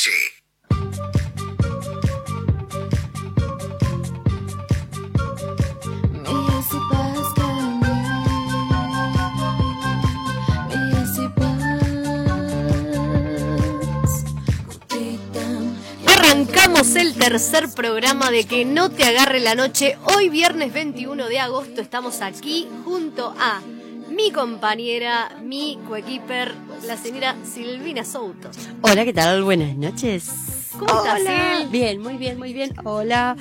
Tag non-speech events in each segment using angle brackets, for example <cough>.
noche. Arrancamos el tercer programa de Que no te agarre la noche. Hoy viernes 21 de agosto estamos aquí junto a mi compañera, mi coequiper, la señora Silvina Souto. Hola, ¿qué tal? Buenas noches. ¿Cómo estás, Hola. Sil? Bien, muy bien, muy bien. Hola.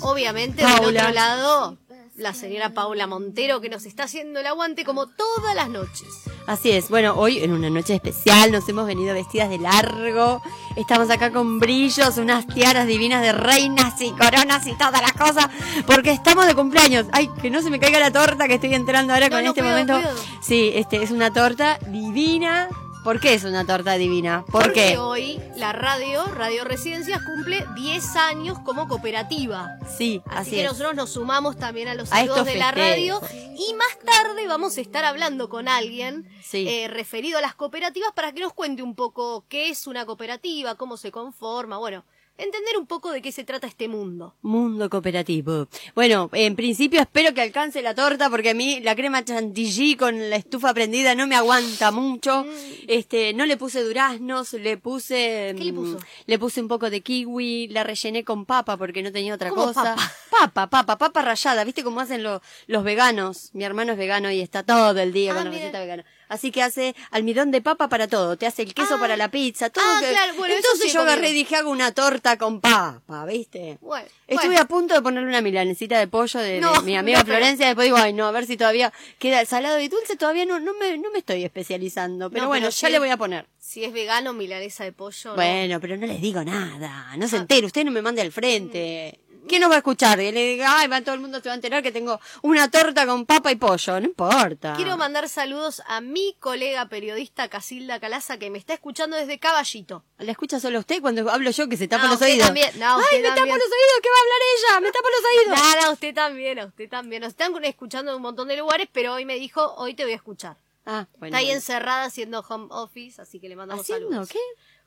Obviamente, del Paula. otro lado, la señora Paula Montero que nos está haciendo el aguante como todas las noches. Así es. Bueno, hoy en una noche especial nos hemos venido vestidas de largo. Estamos acá con brillos, unas tiaras divinas de reinas y coronas y todas las cosas. Porque estamos de cumpleaños. Ay, que no se me caiga la torta que estoy entrando ahora No, con no, este momento. Sí, este es una torta divina. ¿Por qué es una torta divina? ¿Por Porque qué? hoy la radio, Radio Residencias, cumple 10 años como cooperativa. Sí, Así, así que es. nosotros nos sumamos también a los A estos de la radio y más tarde vamos a estar hablando con alguien Sí. eh, referido a las cooperativas para que nos cuente un poco qué es una cooperativa, cómo se conforma, bueno, entender un poco de qué se trata este mundo. Mundo cooperativo. Bueno, en principio espero que alcance la torta porque a mí la crema chantilly con la estufa prendida no me aguanta mucho. Este, no le puse duraznos, le puse ¿Qué le mm, puso? le puse un poco de kiwi, la rellené con papa porque no tenía otra ¿Cómo cosa. papa? <laughs> Papa, papa, papa rallada, ¿viste cómo hacen lo- los veganos? Mi hermano es vegano y está todo el día Ah, con la receta vegana. Así que hace almidón de papa para todo, te hace el queso Ah. para la pizza, todo Ah, que- claro, bueno, eso Entonces sí yo agarré y dije, hago una torta con papa, ¿viste? Bueno, Estuve bueno, a punto de ponerle una milanecita de pollo de, mi amiga no, Florencia. Después digo, ay, no, a ver si todavía queda el salado y dulce. Todavía no, no, me, no me estoy especializando. Pero No, bueno, pero ya le voy a poner. si es vegano, milanesa de pollo. no. Bueno, pero no les digo nada. No se Ah. entere. Usted no me mande al frente. ¿Quién nos va a escuchar? Y le diga, ay, va, todo el mundo se va a enterar que tengo una torta con papa y pollo. No importa. Quiero mandar saludos a mi colega periodista Casilda Calaza que me está escuchando desde Caballito. ¿La escucha solo usted cuando hablo yo que se tapa No, los usted oídos? también. No, usted ay, me también. tapo los oídos. ¿Qué va a hablar ella? Me tapo los oídos. Nada, usted también, a usted también. Nos están escuchando en un montón de lugares, pero hoy me dijo, hoy te voy a escuchar. Ah, bueno. Está ahí bueno. encerrada haciendo home office, así que le mandamos ¿Haciendo saludos. qué?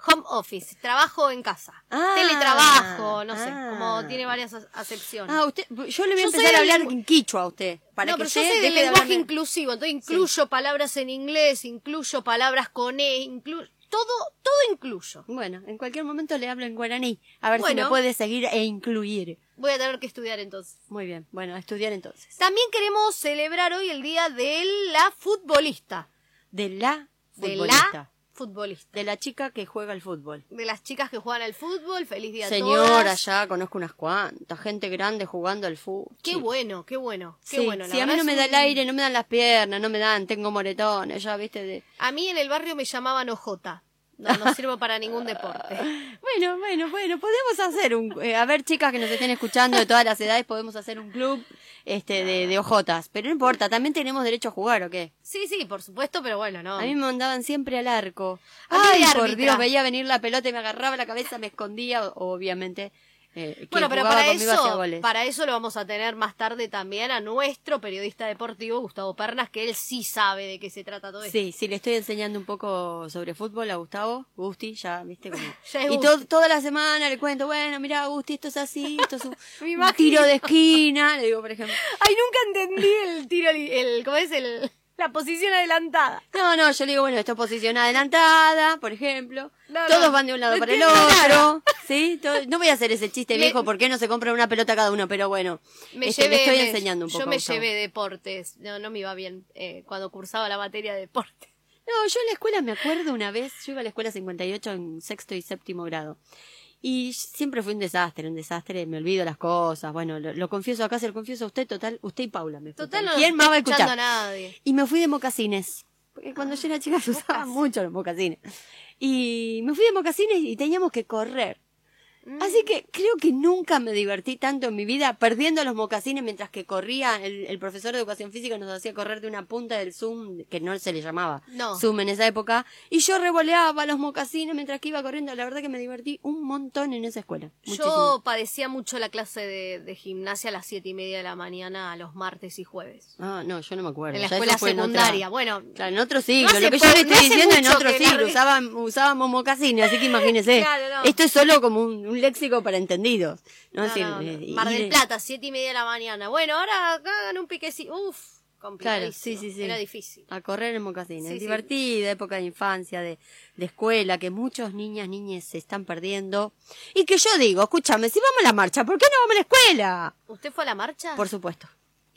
Home office, trabajo en casa. Ah, Teletrabajo, no sé, ah. como tiene varias acepciones. Ah, usted, yo le voy a Yo empezar a hablar en quichua a usted. Para no, que pero yo usted soy del de lenguaje inclusivo, entonces incluyo palabras en inglés, incluyo palabras con E, incluyo todo, todo incluyo. Bueno, en cualquier momento le hablo en guaraní. A ver si me puede seguir e incluir. Voy a tener que estudiar entonces. Muy bien, bueno, a estudiar entonces. También queremos celebrar hoy el día de la futbolista. De la De futbolista. la futbolista. De la chica que juega al fútbol. De las chicas que juegan al fútbol. Feliz día a Señora, todas. ya conozco unas cuantas. Gente grande jugando al fútbol. Qué Sí. bueno, qué bueno, qué Sí, bueno. la sí, a mí no me da un- el aire, no me dan las piernas, no me dan, tengo moretones, ya viste. De... A mí en el barrio me llamaban Ojota. No, no sirvo para ningún deporte. <laughs> Bueno, bueno, bueno, podemos hacer un... eh, a ver, chicas que nos estén escuchando de todas las edades, podemos hacer un club este de, de ojotas. Pero no importa, también tenemos derecho a jugar, ¿o qué? Sí, sí, por supuesto, pero bueno, no. A mí me mandaban siempre al arco. Ay, por. Dios, veía venir la pelota y me agarraba la cabeza, me escondía, obviamente. Eh, Bueno, pero para eso, para eso lo vamos a tener más tarde también a nuestro periodista deportivo, Gustavo Pernas, que él sí sabe de qué se trata todo esto. Sí, sí, le estoy enseñando un poco sobre fútbol a Gustavo, Gusti, ya, viste, como... <laughs> Ya y to- toda la semana le cuento, bueno, mira, Gusti, esto es así, esto es un, <laughs> un tiro de esquina, le digo, por ejemplo. Ay, nunca entendí el tiro, el, ¿cómo es? El, la posición adelantada. No, no, yo le digo, bueno, esto es posición adelantada, por ejemplo. No, Todos no, van de un lado no para el otro. ¿Sí? Todo- no voy a hacer ese chiste Le- viejo, ¿por qué no se compra una pelota cada uno? Pero bueno, Me este, llevé, le estoy me- enseñando un poco. Yo me Gustavo. llevé deportes, no, no me iba bien eh, cuando cursaba la materia de deporte. No, yo en la escuela me acuerdo una vez, yo iba a la escuela 58 en sexto y séptimo grado. Y siempre fue un desastre, un desastre, me olvido las cosas, bueno, lo, lo confieso acá, se lo confieso a usted, total, usted y Paula me Total, no ¿Quién más va a escuchar? a nadie. Y me fui de mocasines, porque cuando yo era chica se usaban mucho los mocasines. Y me fui de mocasines y teníamos que correr. Así que creo que nunca me divertí tanto en mi vida perdiendo los mocasines mientras que corría. El, el profesor de educación física nos hacía correr de una punta del Zoom, que no se le llamaba No. Zoom en esa época, y yo revoleaba los mocasines mientras que iba corriendo. La verdad que me divertí un montón en esa escuela. Muchísimo. Yo padecía mucho la clase de, de gimnasia a las siete y media de la mañana los martes y jueves. Ah, no, yo no me acuerdo. En la Ya escuela fue en otra- secundaria. Bueno, Claro, en otro siglo. Lo que yo le estoy diciendo en otro siglo. la- Usaban, usábamos mocasines, así que imagínese. <laughs> Claro, no. Esto es solo como un, un léxico para entendidos. ¿no? Es eh, Mar del Plata, siete y media de la mañana. Bueno, ahora hagan un piquecito. Uf, complicadísimo. Claro, sí, sí, sí. Era difícil. A correr en mocasines. Sí, sí. Divertida época de infancia, de, de escuela, que muchos niñas, niñas se están perdiendo. Y que yo digo, escúchame, si vamos a la marcha, ¿por qué no vamos a la escuela? ¿Usted fue a la marcha? Por supuesto.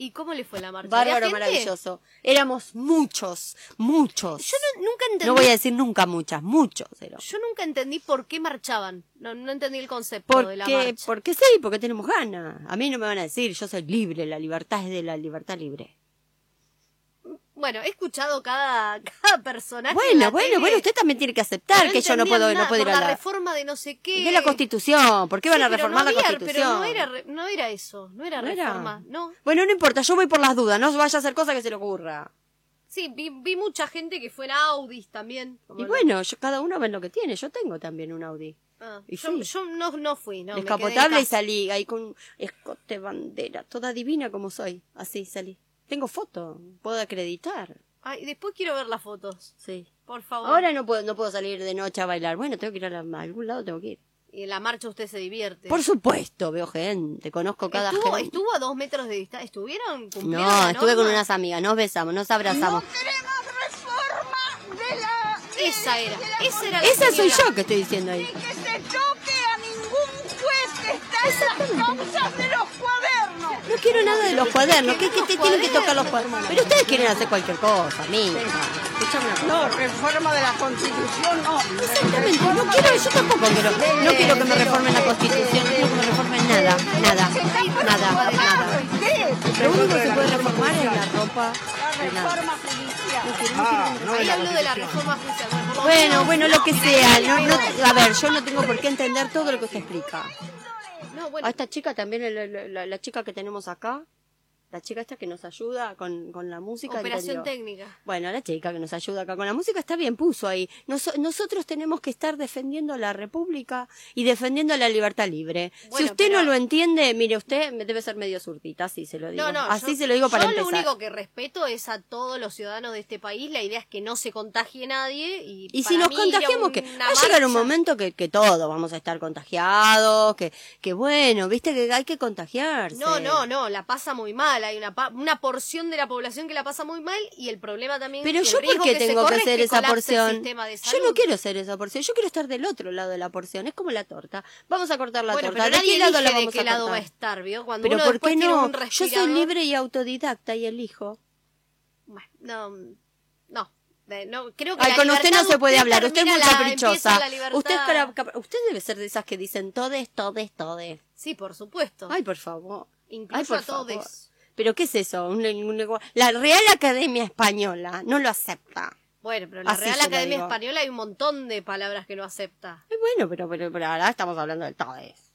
¿Y cómo le fue la marcha? Bárbaro, maravilloso. Éramos muchos, muchos. Yo no- nunca entendí. No voy a decir nunca muchas, muchos. éramos. Yo nunca entendí por qué marchaban. No, no entendí el concepto de la marcha. porque sí, porque tenemos ganas. A mí no me van a decir, yo soy libre, la libertad es de la libertad libre. Bueno, he escuchado cada, <laughs> cada personaje. en Bueno, bueno, bueno, usted también tiene que aceptar no que yo no puedo, no puedo ir a la la... reforma de no sé qué. De la Constitución, ¿por qué van a reformar no la Constitución? Pero no era, no era eso, no era reforma, no. Bueno, no importa, yo voy por las dudas, no vaya a hacer cosa que se le ocurra. Sí, vi, vi mucha gente que fue en Audis también. Y bueno, yo, cada uno ve lo que tiene, yo tengo también un Audi. Ah, y yo, sí. yo no, no fui, no. me quedé en Descapotable y salí ahí con escote bandera, toda divina como soy, así salí. Tengo foto, puedo acreditar, Ay, después quiero ver las fotos, sí. por favor. Ahora no puedo, no puedo salir de noche a bailar. Bueno, tengo que ir a, la- a algún lado, tengo que ir. Y en la marcha usted se divierte. Por supuesto, veo gente, conozco cada ¿Estuvo, gente. estuvo a dos metros de distancia. ¿Estuvieron? ¿Cumplieron No, la estuve con unas amigas, nos besamos, nos abrazamos. queremos reforma de la... Esa era, esa era la Esa soy yo que estoy diciendo ahí. que se toque a ningún juez que está en las causas de los. No quiero nada de los cuadernos. ¿Qué, qué te tienen que tocar los cuadernos? Pero ustedes quieren hacer cualquier cosa, cosa. No, reforma de la constitución no. Exactamente, no quiero, yo tampoco quiero, no quiero que me reformen la constitución, no quiero que me reformen nada, nada, nada, nada. ¿Qué? Lo único que se puede reformar es la ropa. Reforma judicial. Ahí habló de la reforma judicial. Bueno, bueno, lo que sea. No, no, a ver, yo no tengo por qué entender todo lo que usted explica. No, bueno, A esta chica también, la, la- la- chica que tenemos acá, la chica esta que nos ayuda con, con la música. operación técnica. Bueno, la chica que nos ayuda acá con la música está bien, puso ahí. Nos- nosotros tenemos que estar defendiendo la República y defendiendo la libertad libre. si usted pero- no lo entiende, mire, usted debe ser medio zurdita, así se lo digo. No, no, así yo- se lo digo para yo empezar. lo único que respeto es a todos los ciudadanos de este país. La idea es que no se contagie nadie. Y, Y si nos contagiamos, que va a llegar un momento que, que todos vamos a estar contagiados, que, que bueno, viste que hay que contagiarse. No, no, no, la pasa muy mal. Hay una, una porción de la población que la pasa muy mal y el problema también Pero yo, ¿por qué que tengo que corre es ser esa porción? de Yo no quiero ser esa porción, yo quiero estar del otro lado de la porción. Es como la torta. Vamos a cortar la Bueno, torta. pero ¿De nadie qué lado la de vamos qué a lado va a estar, ¿vio? Cuando Pero uno ¿por qué no? Yo soy libre y autodidacta y elijo. Bueno, no, no, de- no, creo que Ay, con usted no se puede hablar, usted es muy caprichosa. Usted, es usted debe ser de esas que dicen todes, todes, todes. Sí, por supuesto. Ay, por favor. Incluso Ay, por a todos. favor. ¿Pero qué es eso? Un- un- la Real Academia Española no lo acepta. Bueno, pero en la Así Real Academia. Española hay un montón de palabras que no acepta. Ay, bueno, pero, pero, pero ahora estamos hablando de todes. Así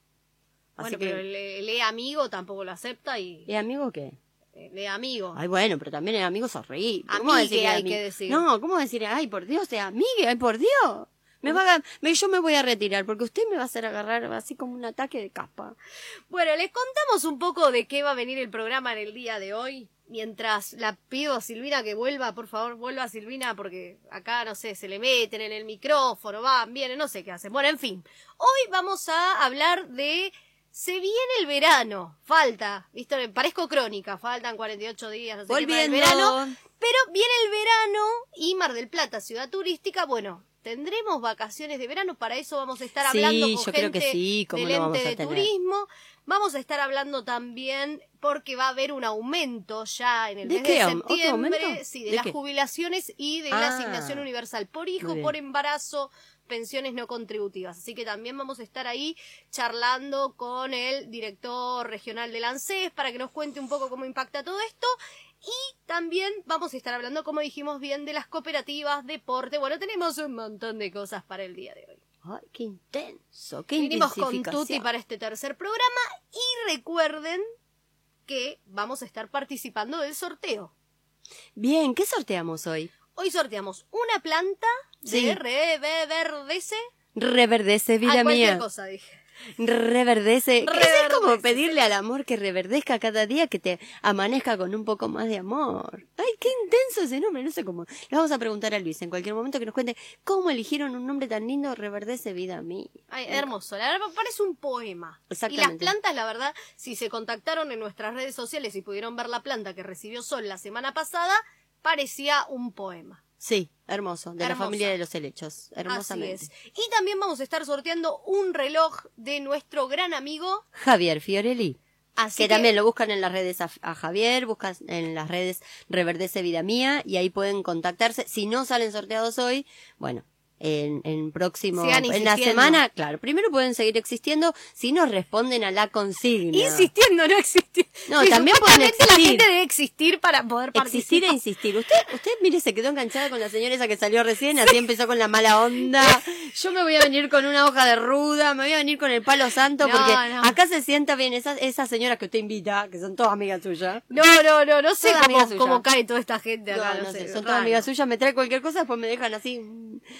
Bueno, que, pero el, el E amigo tampoco lo acepta y ¿y amigo qué? el E amigo. Ay, bueno, pero también el amigo es horrible. ¿Cómo Amigue decir hay ami- que decir. No, ¿cómo decir? Ay, por Dios, eh, amigue, ay, por Dios. Me va a, me- yo me voy a retirar porque usted me va a hacer agarrar así como un ataque de capa. Bueno, les contamos un poco de qué va a venir el programa en el día de hoy. Mientras la pido a Silvina que vuelva, por favor, vuelva Silvina, porque acá, no sé, se le meten en el micrófono, van, vienen, no sé qué hacen. Bueno, en fin, hoy vamos a hablar de... Se viene el verano, falta, ¿viste? Parezco crónica, faltan 48 días, no sé qué, para el Volviendo. verano, pero viene el verano y Mar del Plata, ciudad turística, bueno, tendremos vacaciones de verano, para eso vamos a estar Sí, hablando con yo creo que gente sí, cómo del vamos ente de turismo. Vamos a estar hablando también porque va a haber un aumento ya en el ¿De mes qué? de ¿Otro septiembre, sí, de, ¿De las qué? jubilaciones y de la Ah, asignación universal por hijo, por embarazo, pensiones no contributivas. Así que también vamos a estar ahí charlando con el director regional del ANSES para que nos cuente un poco cómo impacta todo esto. Y también vamos a estar hablando, como dijimos bien, de las cooperativas, deporte. Bueno, tenemos un montón de cosas para el día de hoy. Ay, qué intenso, qué Vinimos con. Tuti para este tercer programa y recuerden que vamos a estar participando del sorteo. Bien, ¿qué sorteamos hoy? Hoy sorteamos una planta Sí. de reverdece. Reverdece, vida ah, cualquier mía. cosa dije. Reverdece. Reverdece, Es como pedirle al amor que reverdezca cada día, que te amanezca con un poco más de amor. Ay, qué intenso ese nombre, no sé cómo. Le vamos a preguntar a Luis en cualquier momento que nos cuente cómo eligieron un nombre tan lindo, Reverdece, vida mía. Ay, hermoso, la verdad parece un poema. Y las Exactamente. plantas, la verdad, si se contactaron en nuestras redes sociales y pudieron ver la planta que recibió Sol la semana pasada, parecía un poema. Sí, hermoso, de Hermosa. la familia de los helechos. Así Hermosamente. es. Y también vamos a estar sorteando un reloj de nuestro gran amigo. Javier Fiorelli. Así que, también lo buscan en las redes a, a Javier, buscan en las redes Reverdece Vida Mía y ahí pueden contactarse. Si no salen sorteados hoy, bueno, en, en próximo, en la semana, claro, primero pueden seguir existiendo si nos responden a la consigna. Insistiendo, no existir. No, también pueden supuestamente la existir. gente debe existir para poder Existir e participar. insistir. Usted, usted, mire, se quedó enganchada con la señora esa que salió recién, así empezó con la mala onda. <laughs> Yo me voy a venir con una hoja de ruda, me voy a venir con el palo santo, No, porque no. acá se sienta bien esas, esas señoras que usted invita, que son todas amigas suyas. No, no, no, no sé cómo, cae toda esta gente acá. no no sé, sé, son todas amigas suyas, me trae cualquier cosa, después me dejan así.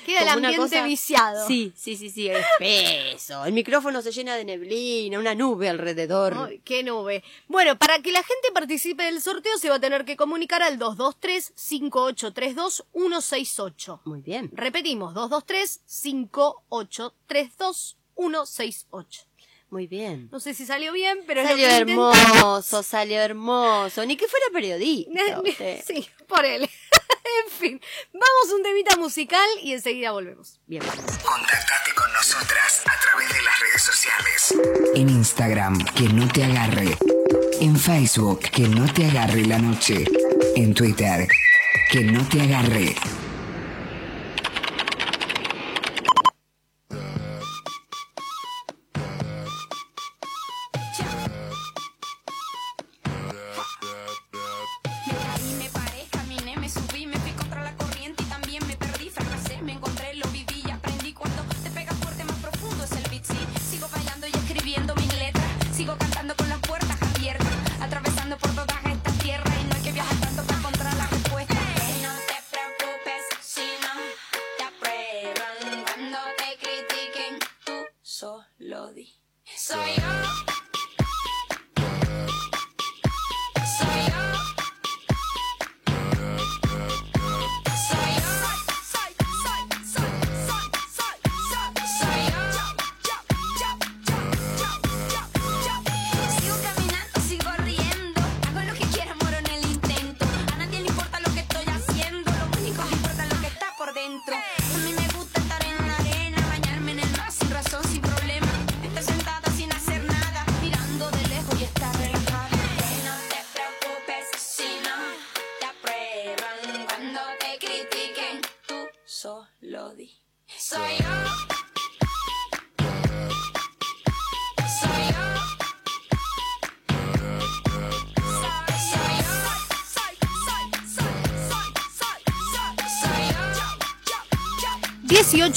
Queda el una ambiente cosa- viciado. Sí, sí, sí, sí, espeso. El micrófono se llena de neblina, una nube alrededor. Qué nube. Bueno, para que la gente participe del sorteo se va a tener que comunicar al 223-5832-168. Muy bien. Repetimos, 223-5832-168. Muy bien. No sé si salió bien, pero es lo Salió que hermoso, salió hermoso. Ni que fuera periodista. <laughs> Sí, por él. <laughs> en fin, vamos a un temita musical y enseguida volvemos. Bien. Contactate con nosotras a través de las redes sociales. En Instagram, que no te agarre. En Facebook, que no te agarre la noche. En Twitter, que no te agarre.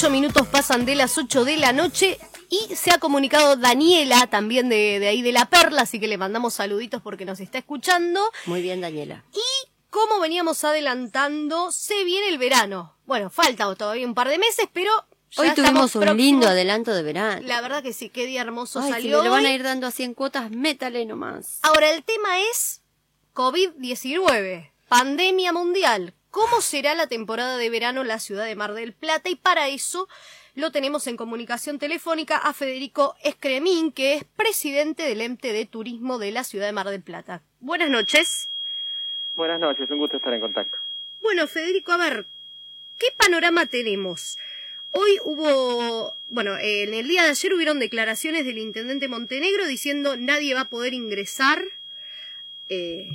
18 minutos pasan de las 8 de la noche y se ha comunicado Daniela también de, de ahí de La Perla, así que le mandamos saluditos porque nos está escuchando. Muy bien, Daniela. Y como veníamos adelantando, se viene el verano. Bueno, falta todavía un par de meses, pero ya Hoy tuvimos un próximos. lindo adelanto de verano. La verdad que sí, qué día hermoso Ay, si salió. me lo van a ir dando así en cuotas, métale nomás. Ahora, el tema es COVID-19, pandemia mundial. ¿Cómo será la temporada de verano en la ciudad de Mar del Plata? Y para eso lo tenemos en comunicación telefónica a Federico Escremín, que es presidente del ente de turismo de la ciudad de Mar del Plata. Buenas noches. Buenas noches, un gusto estar en contacto. Bueno, Federico, a ver, ¿qué panorama tenemos? Hoy hubo, bueno, en el día de ayer hubieron declaraciones del intendente Montenegro diciendo nadie va a poder ingresar eh,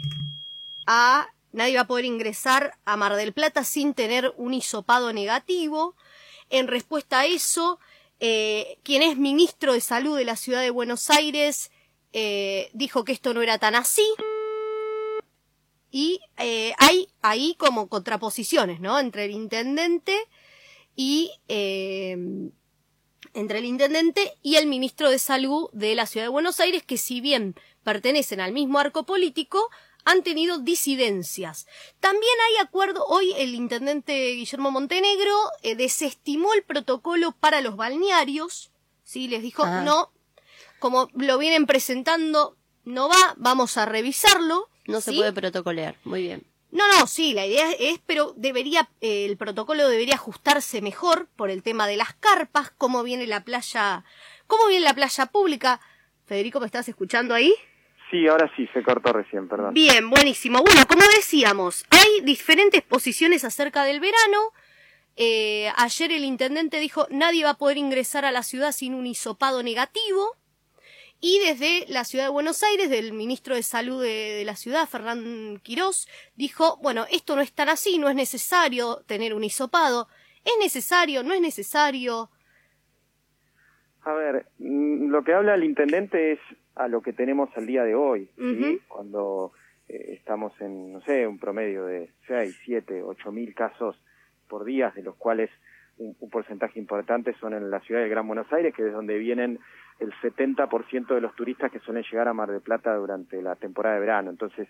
a nadie va a poder ingresar a Mar del Plata sin tener un hisopado negativo. En respuesta a eso, eh, quien es ministro de Salud de la ciudad de Buenos Aires eh, dijo que esto no era tan así. Y eh, hay ahí como contraposiciones, ¿no? Entre el intendente y eh, entre el intendente y el ministro de Salud de la Ciudad de Buenos Aires, que si bien pertenecen al mismo arco político, han tenido disidencias. También hay acuerdo, hoy el intendente Guillermo Montenegro eh, desestimó el protocolo para los balnearios, ¿sí? Les dijo, Ah. no, como lo vienen presentando, no va, vamos a revisarlo. No se puede protocolear. Muy bien. No, no, sí, la idea es, pero debería, eh, el protocolo debería ajustarse mejor por el tema de las carpas, cómo viene la playa, cómo viene la playa pública. Federico, ¿me estás escuchando ahí? Sí, ahora sí, se cortó recién, perdón. Bien, buenísimo. Bueno, como decíamos, hay diferentes posiciones acerca del verano. Eh, ayer el intendente dijo nadie va a poder ingresar a la ciudad sin un hisopado negativo. Y desde la ciudad de Buenos Aires, del ministro de Salud de, de la ciudad, Fernán Quirós, dijo, bueno, esto no es tan así, no es necesario tener un hisopado. ¿Es necesario? ¿No es necesario? A ver, mm, lo que habla el intendente es a lo que tenemos al día de hoy. Cuando eh, estamos en, no sé, un promedio de 6, 7, 8 mil casos por día, de los cuales un, un porcentaje importante son en la ciudad del Gran Buenos Aires, que es donde vienen el 70% de los turistas que suelen llegar a Mar del Plata durante la temporada de verano. Entonces,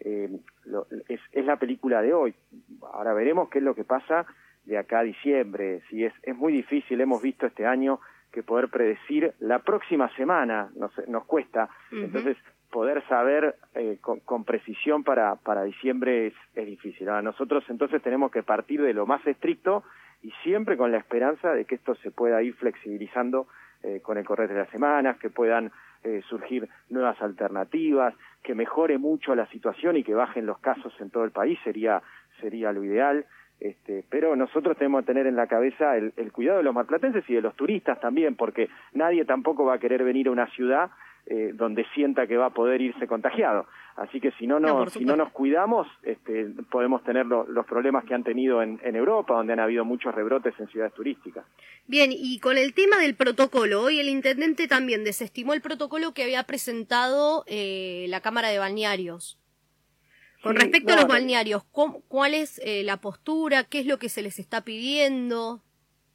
eh, lo- es, es la película de hoy. Ahora veremos qué es lo que pasa de acá a diciembre. Si es, es muy difícil, hemos visto este año que poder predecir la próxima semana nos, nos cuesta. Entonces, poder saber eh, con, con precisión para, para diciembre es, es difícil. Ahora, nosotros entonces tenemos que partir de lo más estricto y siempre con la esperanza de que esto se pueda ir flexibilizando eh, con el correr de las semanas, que puedan eh, surgir nuevas alternativas, que mejore mucho la situación y que bajen los casos en todo el país sería sería lo ideal. Este, pero nosotros tenemos que tener en la cabeza el, el cuidado de los marplatenses y de los turistas también, porque nadie tampoco va a querer venir a una ciudad eh, donde sienta que va a poder irse contagiado. Así que si no, No, nos, si no nos cuidamos, este, podemos tener lo- los problemas que han tenido en, en Europa, donde han habido muchos rebrotes en ciudades turísticas. Bien, y con el tema del protocolo, hoy el intendente también desestimó el protocolo que había presentado eh, la Cámara de Balnearios. Con Sí, respecto a los balnearios, ¿cómo- ¿cuál es eh, la postura? ¿Qué es lo que se les está pidiendo?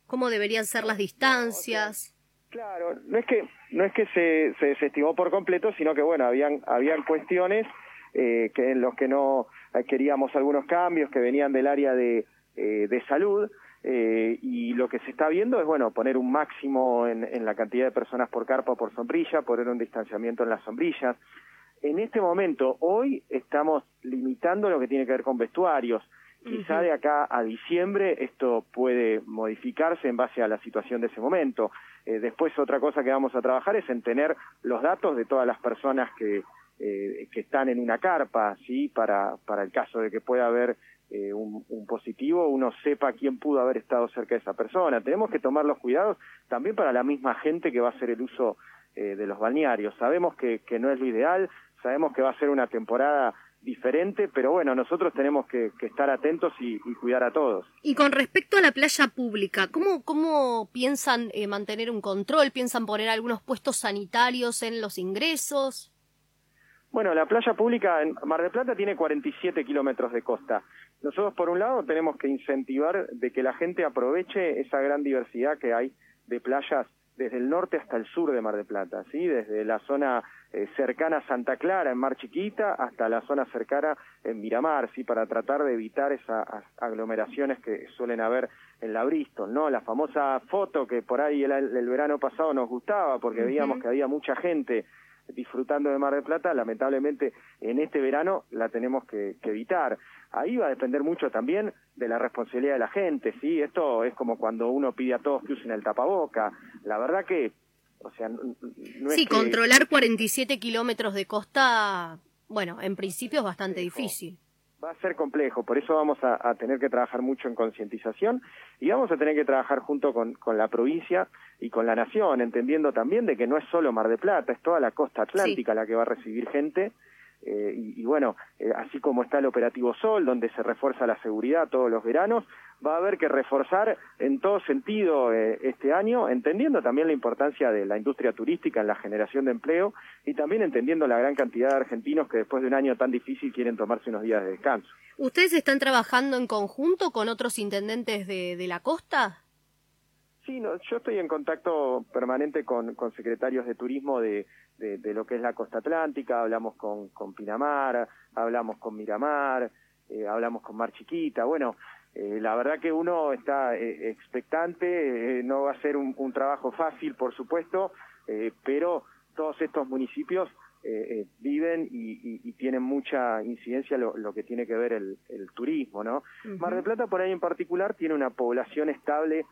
¿Cómo deberían ser las distancias? Claro, no es que no es que se, se desestimó por completo, sino que bueno, habían habían cuestiones eh, que en los que no queríamos algunos cambios que venían del área de, eh, de salud eh, y lo que se está viendo es bueno poner un máximo en, en la cantidad de personas por carpa o por sombrilla, poner un distanciamiento en las sombrillas. En este momento, hoy estamos limitando lo que tiene que ver con vestuarios. Quizá de acá a diciembre esto puede modificarse en base a la situación de ese momento. Eh, después otra cosa que vamos a trabajar es en tener los datos de todas las personas que, eh, que están en una carpa, ¿sí? Para, para el caso de que pueda haber eh, un, un positivo, uno sepa quién pudo haber estado cerca de esa persona. Tenemos que tomar los cuidados también para la misma gente que va a hacer el uso eh, de los balnearios. Sabemos que, que no es lo ideal, sabemos que va a ser una temporada diferente, pero bueno, nosotros tenemos que, que estar atentos y, y cuidar a todos. Y con respecto a la playa pública, ¿cómo, cómo piensan eh, mantener un control? ¿Piensan poner algunos puestos sanitarios en los ingresos? Bueno, la playa pública en Mar del Plata tiene 47 kilómetros de costa. Nosotros, por un lado, tenemos que incentivar de que la gente aproveche esa gran diversidad que hay de playas desde el norte hasta el sur de Mar del Plata, ¿sí? Desde la zona eh, cercana a Santa Clara, en Mar Chiquita, hasta la zona cercana en Miramar, ¿sí? Para tratar de evitar esas aglomeraciones que suelen haber en la Bristol, ¿no? La famosa foto que por ahí el, el verano pasado nos gustaba porque veíamos que había mucha gente disfrutando de Mar del Plata, lamentablemente en este verano la tenemos que, que evitar. Ahí va a depender mucho también de la responsabilidad de la gente, ¿sí? Esto es como cuando uno pide a todos que usen el tapaboca. La verdad que, o sea, no, no es sí, que- controlar 47 kilómetros de costa, bueno, en principio es bastante difícil. va a ser complejo, por eso vamos a, a tener que trabajar mucho en concientización y vamos a tener que trabajar junto con, con la provincia y con la nación, entendiendo también de que no es solo Mar de Plata, es toda la costa atlántica la que va a recibir gente. Eh, y, y bueno, eh, así como está el operativo Sol, donde se refuerza la seguridad todos los veranos, va a haber que reforzar en todo sentido eh, este año, entendiendo también la importancia de la industria turística en la generación de empleo y también entendiendo la gran cantidad de argentinos que después de un año tan difícil quieren tomarse unos días de descanso. ¿Ustedes están trabajando en conjunto con otros intendentes de, de la costa? Sí, no, yo estoy en contacto permanente con, con secretarios de turismo de, de, de, lo que es la costa atlántica, hablamos con, con Pinamar, hablamos con Miramar, eh, hablamos con Mar Chiquita, bueno, eh, la verdad que uno está eh, expectante, eh, no va a ser un, un trabajo fácil, por supuesto, pero todos estos municipios viven y, y, y, tienen mucha incidencia lo, lo, que tiene que ver el, el turismo, ¿no? Uh -huh. Mar del Plata, por ahí en particular, tiene una población estable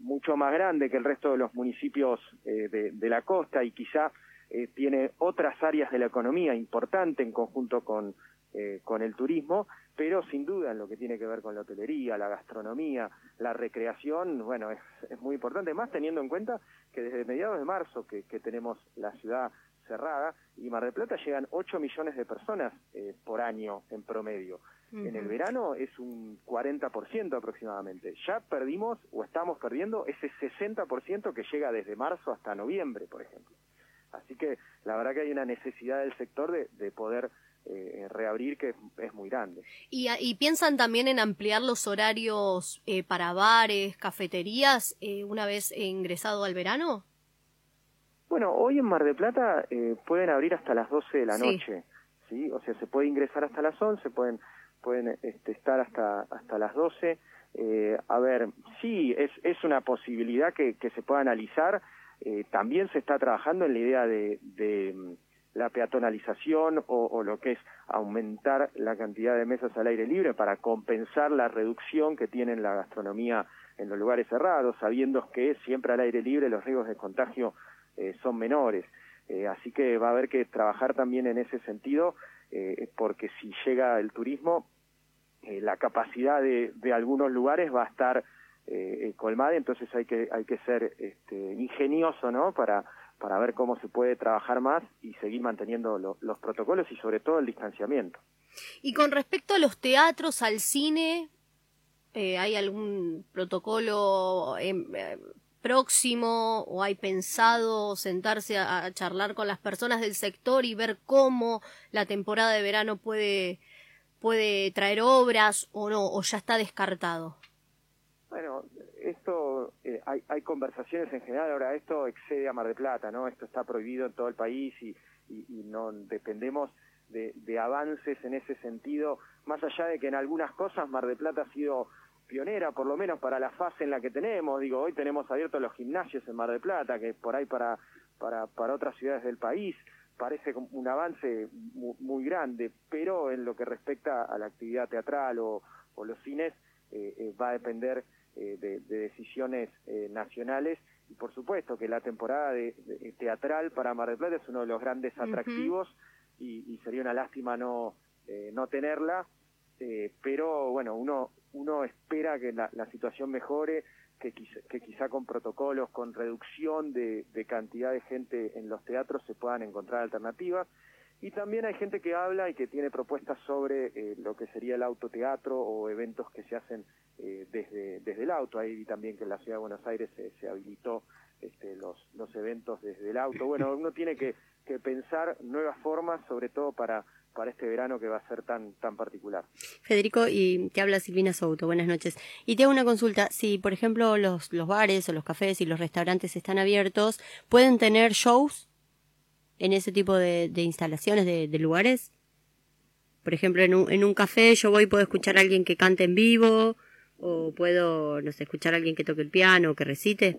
mucho más grande que el resto de los municipios de, de, la costa y quizá eh, tiene otras áreas de la economía importante en conjunto con, eh, con el turismo, pero sin duda en lo que tiene que ver con la hotelería, la gastronomía, la recreación, bueno, es, es muy importante, más teniendo en cuenta que desde mediados de marzo que, que tenemos la ciudad cerrada y Mar del Plata llegan 8 millones de personas eh, por año en promedio. Uh -huh. En el verano es un 40% aproximadamente. Ya perdimos o estamos perdiendo ese 60% que llega desde marzo hasta noviembre, por ejemplo. Así que la verdad que hay una necesidad del sector de, de poder eh, reabrir que es, es muy grande. ¿Y, ¿Y, piensan también en ampliar los horarios eh, para bares, cafeterías, eh, una vez ingresado al verano? Bueno, hoy en Mar de Plata eh, pueden abrir hasta las 12 de la sí. noche, ¿sí? O sea, se puede ingresar hasta las 11, pueden pueden este, estar hasta hasta las 12. Eh, a ver, sí, es, es una posibilidad que, que se pueda analizar. Eh, también se está trabajando en la idea de, mm, la peatonalización o, lo que es aumentar la cantidad de mesas al aire libre para compensar la reducción que tiene la gastronomía en los lugares cerrados, sabiendo que siempre al aire libre los riesgos de contagio eh, son menores. Eh, así que va a haber que trabajar también en ese sentido, porque si llega el turismo, la capacidad de, algunos lugares va a estar eh, colmada, entonces hay que, hay que ser este, ingenioso ¿no? para, para ver cómo se puede trabajar más y seguir manteniendo lo, los protocolos y sobre todo el distanciamiento. Y con respecto a los teatros, al cine, eh, ¿hay algún protocolo eh, próximo o hay pensado sentarse a, a, charlar con las personas del sector y ver cómo la temporada de verano puede, puede traer obras o no, o ya está descartado? Bueno, esto, eh, hay, hay conversaciones en general, ahora esto excede a Mar de Plata, ¿no? Esto está prohibido en todo el país y, y, no dependemos de, de avances en ese sentido, más allá de que en algunas cosas Mar de Plata ha sido pionera, por lo menos para la fase en la que tenemos. Digo, hoy tenemos abiertos los gimnasios en Mar del Plata, que por ahí para, para, para otras ciudades del país parece un avance muy, muy grande, pero en lo que respecta a la actividad teatral o, o los cines, va a depender eh, de, de, decisiones eh, nacionales. Y por supuesto que la temporada de, de, teatral para Mar del Plata es uno de los grandes atractivos uh -huh. y, y, sería una lástima no, eh, no tenerla. Eh, pero bueno, uno uno espera que la, la situación mejore, que quizá, que quizá, con protocolos, con reducción de, de, cantidad de gente en los teatros se puedan encontrar alternativas. Y también hay gente que habla y que tiene propuestas sobre eh, lo que sería el autoteatro o eventos que se hacen eh, desde, desde el auto. Ahí también que en la ciudad de Buenos Aires se, se habilitó este, los, los eventos desde el auto. Bueno, <laughs> uno tiene que, que pensar nuevas formas, sobre todo para para este verano que va a ser tan tan particular. Federico, y te habla Silvina Souto, buenas noches. Y te hago una consulta, si por ejemplo los, los bares o los cafés y los restaurantes están abiertos, ¿pueden tener shows en ese tipo de, de instalaciones, de, lugares? Por ejemplo, en un, en un café yo voy y puedo escuchar a alguien que cante en vivo, o puedo, no sé, escuchar a alguien que toque el piano que recite.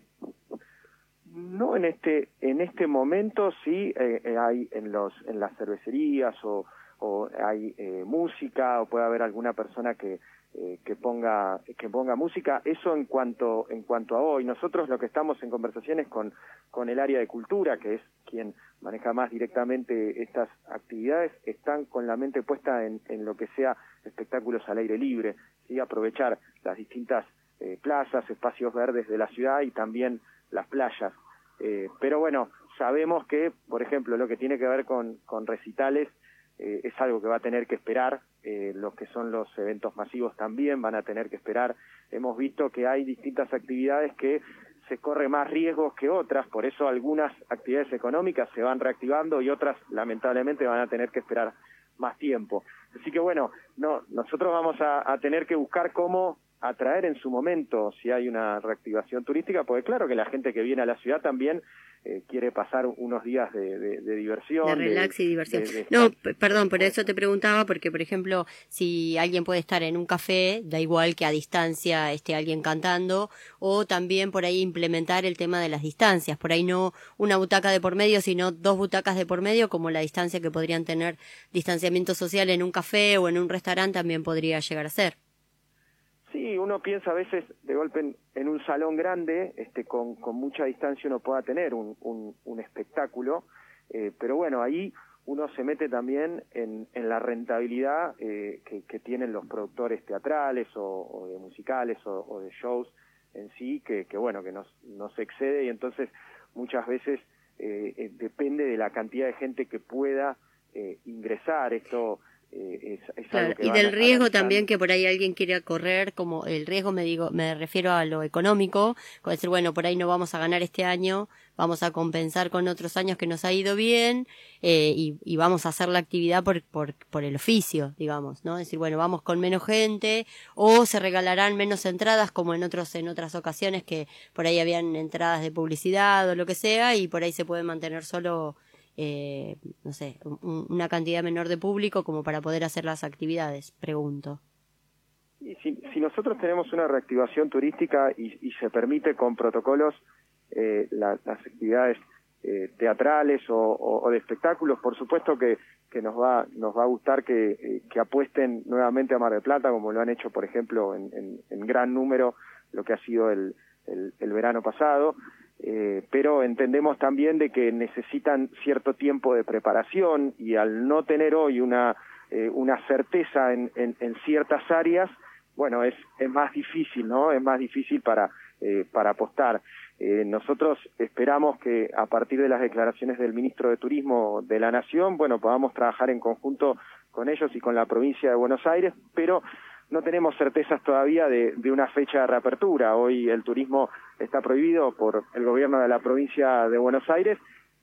No, en este en este momento sí eh, hay en los en las cervecerías o o hay eh, música o puede haber alguna persona que eh, que ponga que ponga música. Eso en cuanto en cuanto a hoy. Nosotros lo que estamos en conversaciones con con el área de cultura que es quien maneja más directamente estas actividades están con la mente puesta en, en lo que sea espectáculos al aire libre y aprovechar las distintas eh, plazas espacios verdes de la ciudad y también las playas. Eh, pero bueno sabemos que por ejemplo lo que tiene que ver con con recitales eh, es algo que va a tener que esperar, eh, los que son los eventos masivos también van a tener que esperar. Hemos visto que hay distintas actividades que se corre más riesgos que otras, por eso algunas actividades económicas se van reactivando y otras lamentablemente van a tener que esperar más tiempo. Así que bueno, no, nosotros vamos a, a tener que buscar cómo atraer en su momento si hay una reactivación turística, porque claro que la gente que viene a la ciudad también eh, quiere pasar unos días de, de, diversión. De relax y diversión. no, perdón, por eso te preguntaba, porque por ejemplo, si alguien puede estar en un café, da igual que a distancia esté alguien cantando, o también por ahí implementar el tema de las distancias, por ahí no una butaca de por medio, sino dos butacas de por medio, como la distancia que podrían tener distanciamiento social en un café o en un restaurante también podría llegar a ser. Sí, uno piensa a veces de golpe en, un salón grande, este, con, mucha distancia uno pueda tener un, un, espectáculo, eh, pero bueno, ahí uno se mete también en, en la rentabilidad eh, que, tienen los productores teatrales o, de musicales o, de shows en sí, que, que bueno, que nos, nos excede y entonces muchas veces eh, depende de la cantidad de gente que pueda ingresar. Esto eh, y del riesgo también que por ahí alguien quiera correr, como el riesgo me digo, me refiero a lo económico, con decir, bueno, por ahí no vamos a ganar este año, vamos a compensar con otros años que nos ha ido bien eh, y, vamos a hacer la actividad por, por, por el oficio, digamos, ¿no? Es decir, bueno, vamos con menos gente o se regalarán menos entradas como en otros en otras ocasiones que por ahí habían entradas de publicidad o lo que sea y por ahí se puede mantener solo eh, no sé, una cantidad menor de público como para poder hacer las actividades, pregunto. Y si, nosotros tenemos una reactivación turística y, se permite con protocolos eh, las actividades eh, teatrales o, de espectáculos, por supuesto que, que nos va nos va a gustar que, eh, que, apuesten nuevamente a Mar del Plata, como lo han hecho, por ejemplo, en, en, gran número lo que ha sido el, el verano pasado. Eh, pero entendemos también de que necesitan cierto tiempo de preparación y al no tener hoy una, eh, una certeza en, en, ciertas áreas, bueno, es, es más difícil, ¿no? Es más difícil para, eh, para apostar. Nosotros esperamos que a partir de las declaraciones del ministro de Turismo de la Nación, bueno, podamos trabajar en conjunto con ellos y con la provincia de Buenos Aires, pero no tenemos certezas todavía de, de, una fecha de reapertura. Hoy el turismo está prohibido por el gobierno de la provincia de Buenos Aires.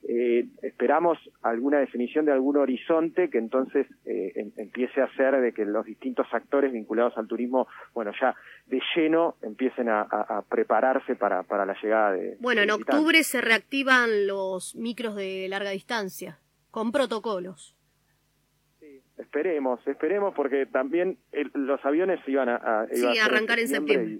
Eh, esperamos alguna definición de algún horizonte que entonces eh, empiece a ser de que los distintos actores vinculados al turismo, bueno, ya de lleno empiecen a, a, prepararse para, para, la llegada de. Bueno, en octubre se reactivan los micros de larga distancia con protocolos. Esperemos, esperemos, porque también los aviones iban a, sí, arrancar en septiembre.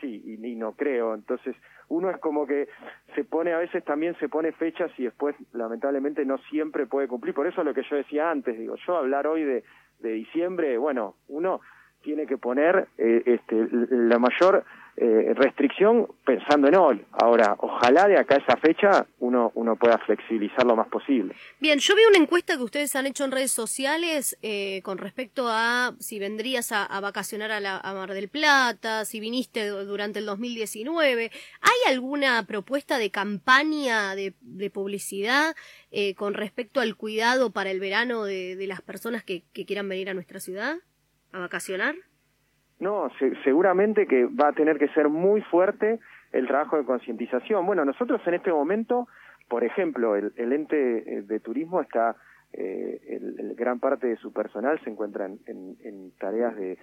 sí, y, no creo. Entonces, uno es como que se pone, a veces también se pone fechas y después, lamentablemente, no siempre puede cumplir. Por eso lo que yo decía antes, digo, yo hablar hoy de, de diciembre, bueno, uno tiene que poner eh, este, la mayor eh, restricción pensando en hoy. Ahora, ojalá de acá a esa fecha uno, uno pueda flexibilizar lo más posible. Bien, yo vi una encuesta que ustedes han hecho en redes sociales eh, con respecto a si vendrías a, vacacionar a, la, a Mar del Plata, si viniste durante el 2019. ¿Hay alguna propuesta de campaña de, publicidad eh, con respecto al cuidado para el verano de, las personas que quieran venir a nuestra ciudad a vacacionar? No, seguramente que va a tener que ser muy fuerte el trabajo de concientización. Bueno, nosotros en este momento, por ejemplo, el, ente eh, de turismo está, eh, gran parte de su personal se encuentra en, tareas de,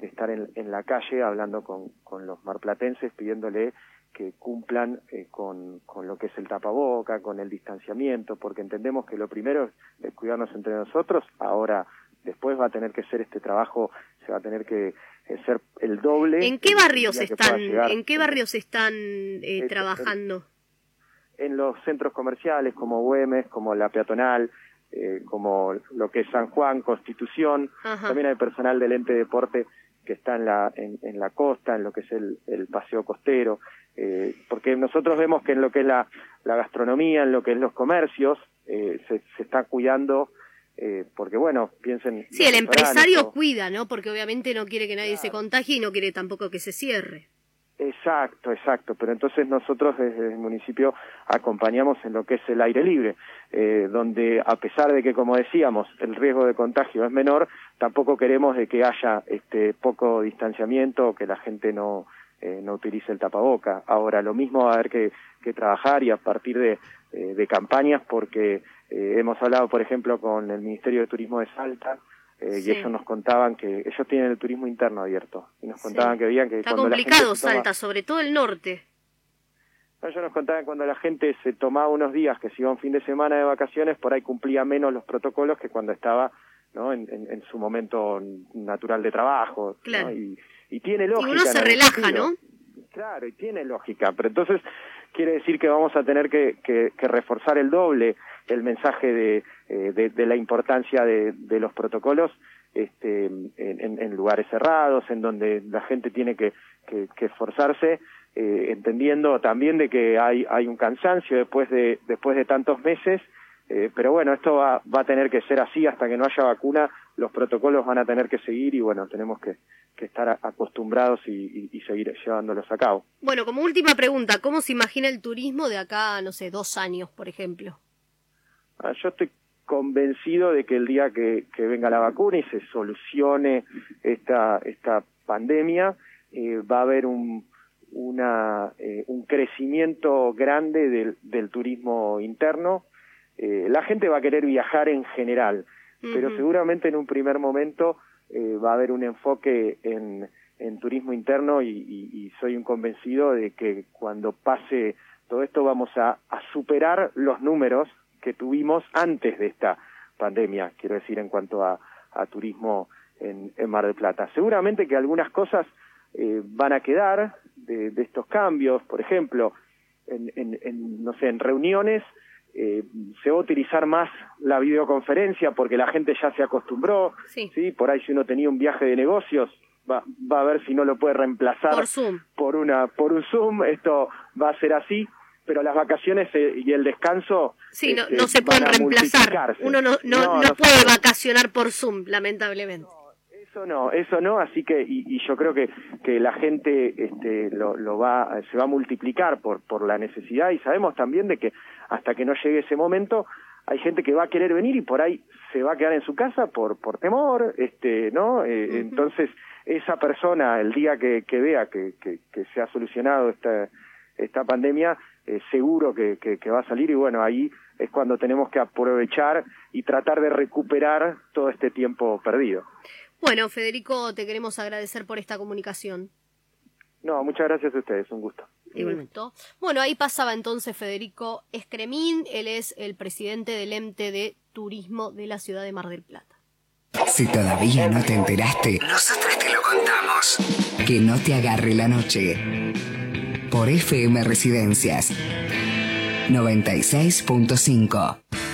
estar en, la calle hablando con, con los marplatenses, pidiéndole que cumplan eh, con, con lo que es el tapaboca, con el distanciamiento, porque entendemos que lo primero es cuidarnos entre nosotros, ahora después va a tener que ser este trabajo, se va a tener que eh, ser el doble. ¿En qué barrios están, en qué barrios están eh, trabajando? En, los centros comerciales como Güemes, como la peatonal, eh, como lo que es San Juan, Constitución. También hay personal del ente deporte que está en la, en, la costa, en lo que es el, el paseo costero, eh, porque nosotros vemos que en lo que es la, la gastronomía, en lo que es los comercios, eh, se, se está cuidando eh, porque bueno, piensen... Sí, el empresario cuida, ¿no? Porque obviamente no quiere que nadie se contagie y no quiere tampoco que se cierre. Exacto, exacto, pero entonces nosotros desde el municipio acompañamos en lo que es el aire libre, eh, donde a pesar de que, como decíamos, el riesgo de contagio es menor, tampoco queremos de que haya este poco distanciamiento o que la gente no, eh, no utilice el tapaboca. Ahora, lo mismo va a haber que, que trabajar y a partir de, de campañas porque eh, hemos hablado, por ejemplo, con el Ministerio de Turismo de Salta eh, Sí. y ellos nos contaban que ellos tienen el turismo interno abierto y nos contaban que veían que Está cuando la gente complicado toma- Salta, sobre todo el norte. No, ellos nos contaban cuando la gente se tomaba unos días que se iba un fin de semana de vacaciones, por ahí cumplía menos los protocolos que cuando estaba ¿no? en, en- en su momento natural de trabajo. ¿no? Claro. Y, y tiene Y lógica. uno se relaja, sentido. ¿no? Claro, y tiene lógica, pero entonces quiere decir que vamos a tener que, que- que reforzar el doble el mensaje de, eh, de, la importancia de, los protocolos este, en, en- lugares cerrados, en donde la gente tiene que, esforzarse, eh, entendiendo también de que hay, hay un cansancio después de, después de tantos meses, eh, pero bueno, esto va, va a tener que ser así hasta que no haya vacuna, los protocolos van a tener que seguir y bueno, tenemos que, que estar acostumbrados y, y- y seguir llevándolos a cabo. Bueno, como última pregunta, ¿cómo se imagina el turismo de acá, no sé, dos años, por ejemplo? Ah, Yo estoy convencido de que el día que, que venga la vacuna y se solucione esta, esta pandemia, eh, va a haber un, una, eh, un crecimiento grande del, del turismo interno. Eh, la gente va a querer viajar en general, pero seguramente en un primer momento va a haber un enfoque en, en turismo interno y, y- y soy un convencido de que cuando pase todo esto vamos a, a superar los números que tuvimos antes de esta pandemia, quiero decir, en cuanto a, a turismo en, en Mar del Plata. Seguramente que algunas cosas eh, van a quedar de, de estos cambios, por ejemplo, en, en- en, no sé, en reuniones eh, se va a utilizar más la videoconferencia porque la gente ya se acostumbró, Sí. ¿sí? Por ahí si uno tenía un viaje de negocios, va, va a ver si no lo puede reemplazar Por Zoom. por una por un Zoom, esto va a ser así, pero las vacaciones eh, y el descanso Sí, no, este, no se pueden reemplazar. Uno no, no, no, puede vacacionar por Zoom, lamentablemente. Eso no, eso no, así que y, y yo creo que que la gente este lo, lo va se va a multiplicar por por la necesidad y sabemos también de que hasta que no llegue ese momento hay gente que va a querer venir y por ahí se va a quedar en su casa por por temor, este, ¿no? Eh, Entonces esa persona el día que, que vea que, que, que se ha solucionado esta esta pandemia eh, seguro que, que, que va a salir y bueno ahí es cuando tenemos que aprovechar y tratar de recuperar todo este tiempo perdido. Bueno, Federico, te queremos agradecer por esta comunicación. No, muchas gracias a ustedes, un gusto. Igualmente. Bueno, ahí pasaba entonces Federico Escremín, él es el presidente del ente de turismo de la ciudad de Mar del Plata. Si todavía no te enteraste, nosotros te lo contamos. Que no te agarre la noche. Por FM Residencias 96.5.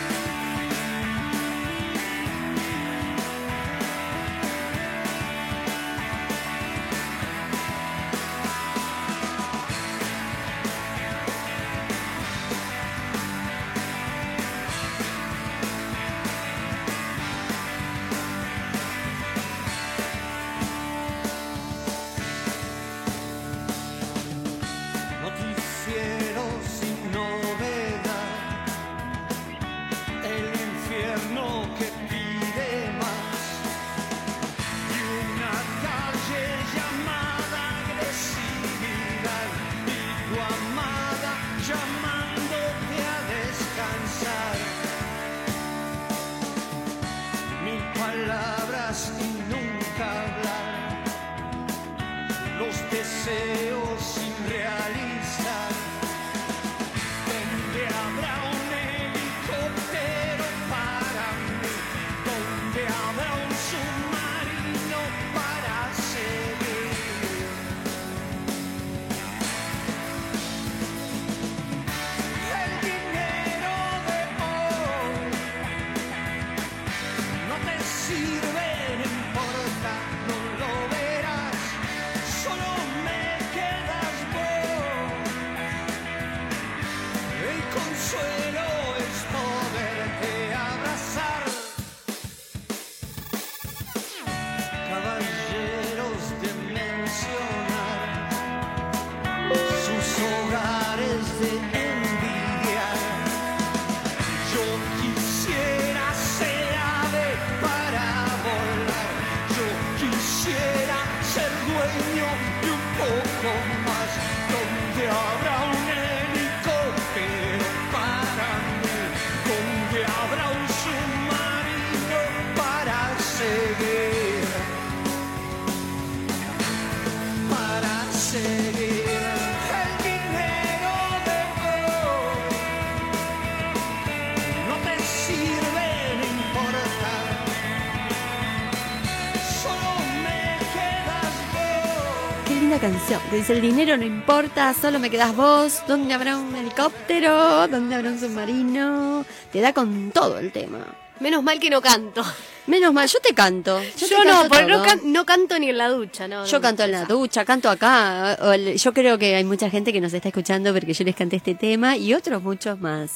que dice el dinero no importa, solo me quedas vos, ¿dónde habrá un helicóptero? ¿Dónde habrá un submarino? Te da con todo el tema. Menos mal que no canto. Menos mal, yo te canto. Yo, Yo, te no, canto porque no, can- no canto ni en la ducha, no. Yo no. canto en la ducha, canto acá. o el- Yo creo que hay mucha gente que nos está escuchando porque yo les canté este tema y otros muchos más.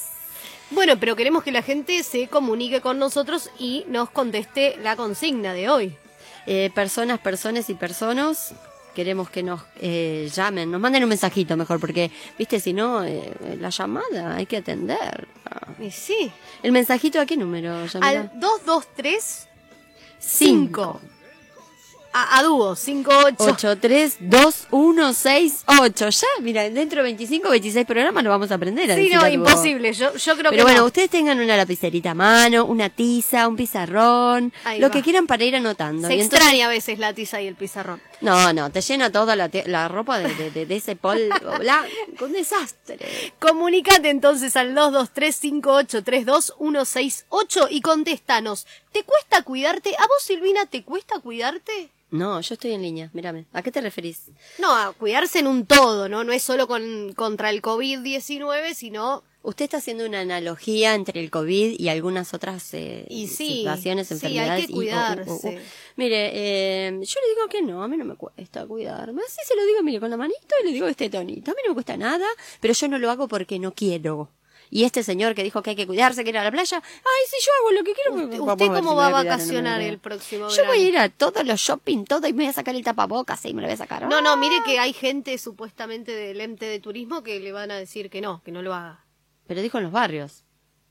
Bueno, pero queremos que la gente se comunique con nosotros y nos conteste la consigna de hoy. Eh, personas, personas y personas, queremos que nos eh, llamen, nos manden un mensajito mejor, porque, viste, si no, eh, la llamada hay que atender. Y sí. ¿El mensajito a qué número? Yamila? Al 223 Cinco. 5. A, a dúo, 58. 832168. Ya, mira, dentro de 25 26 programas lo vamos a aprender. a Sí, no, imposible. Yo, yo creo Pero que bueno, no. ustedes tengan una lapicerita a mano, una tiza, un pizarrón, Ahí lo va. que quieran para ir anotando. Se Y entonces- extraña a veces la tiza y el pizarrón. No, no, te llena toda la, te- la ropa de, de- de- de ese polvo blanco, un desastre. Comunicate entonces al 223-5832-168 y contéstanos. ¿Te cuesta cuidarte? ¿A vos, Silvina, te cuesta cuidarte? No, yo estoy en línea, mírame. ¿A qué te referís? No, a cuidarse en un todo, ¿no? No es solo con, contra el COVID-19, sino... Usted está haciendo una analogía entre el COVID y algunas otras eh, Y sí, situaciones, sí, hay enfermedades. y- uh, uh, uh. cuidarse. Mire, eh, yo le digo que no, a mí no me cuesta cuidarme. Así se lo digo, mire, con la manito y le digo este tonito. A mí no me cuesta nada, pero yo no lo hago porque no quiero. Y este señor que dijo que hay que cuidarse, que ir a la playa, ay, si yo hago lo que quiero. ¿Usted, usted cómo si va a no vacacionar el próximo Yo verano? voy a ir a todos los shopping, todo, y me voy a sacar el tapabocas y me lo voy a sacar. No, no, mire que hay gente supuestamente del ente de turismo que le van a decir que no, que no lo haga. Pero dijo en los barrios.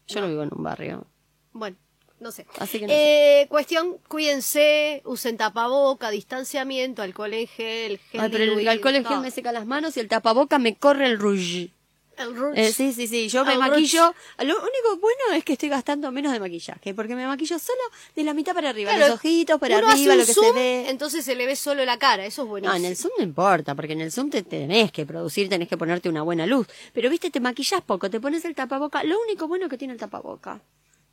Yo no, vivo en un barrio. Bueno, no sé. Así que no sé. Eh, cuestión, cuídense, usen tapaboca, distanciamiento, alcohol en gel, gel Ay, pero el alcohol en gel me seca las manos y el tapaboca me corre el rouge. El rouge. Eh, sí, sí, sí. Yo me El maquillo. Lo único bueno es que estoy gastando menos de maquillaje, porque me maquillo solo de la mitad para arriba. Claro, los ojitos para arriba, lo que zoom, se ve. Entonces se le ve solo la cara, eso es No, buenísimo. en el Zoom no importa, porque en el Zoom te tenés que producir, tenés que ponerte una buena luz. Pero, viste, te maquillas poco, te pones el tapaboca. Lo único bueno que tiene el tapaboca.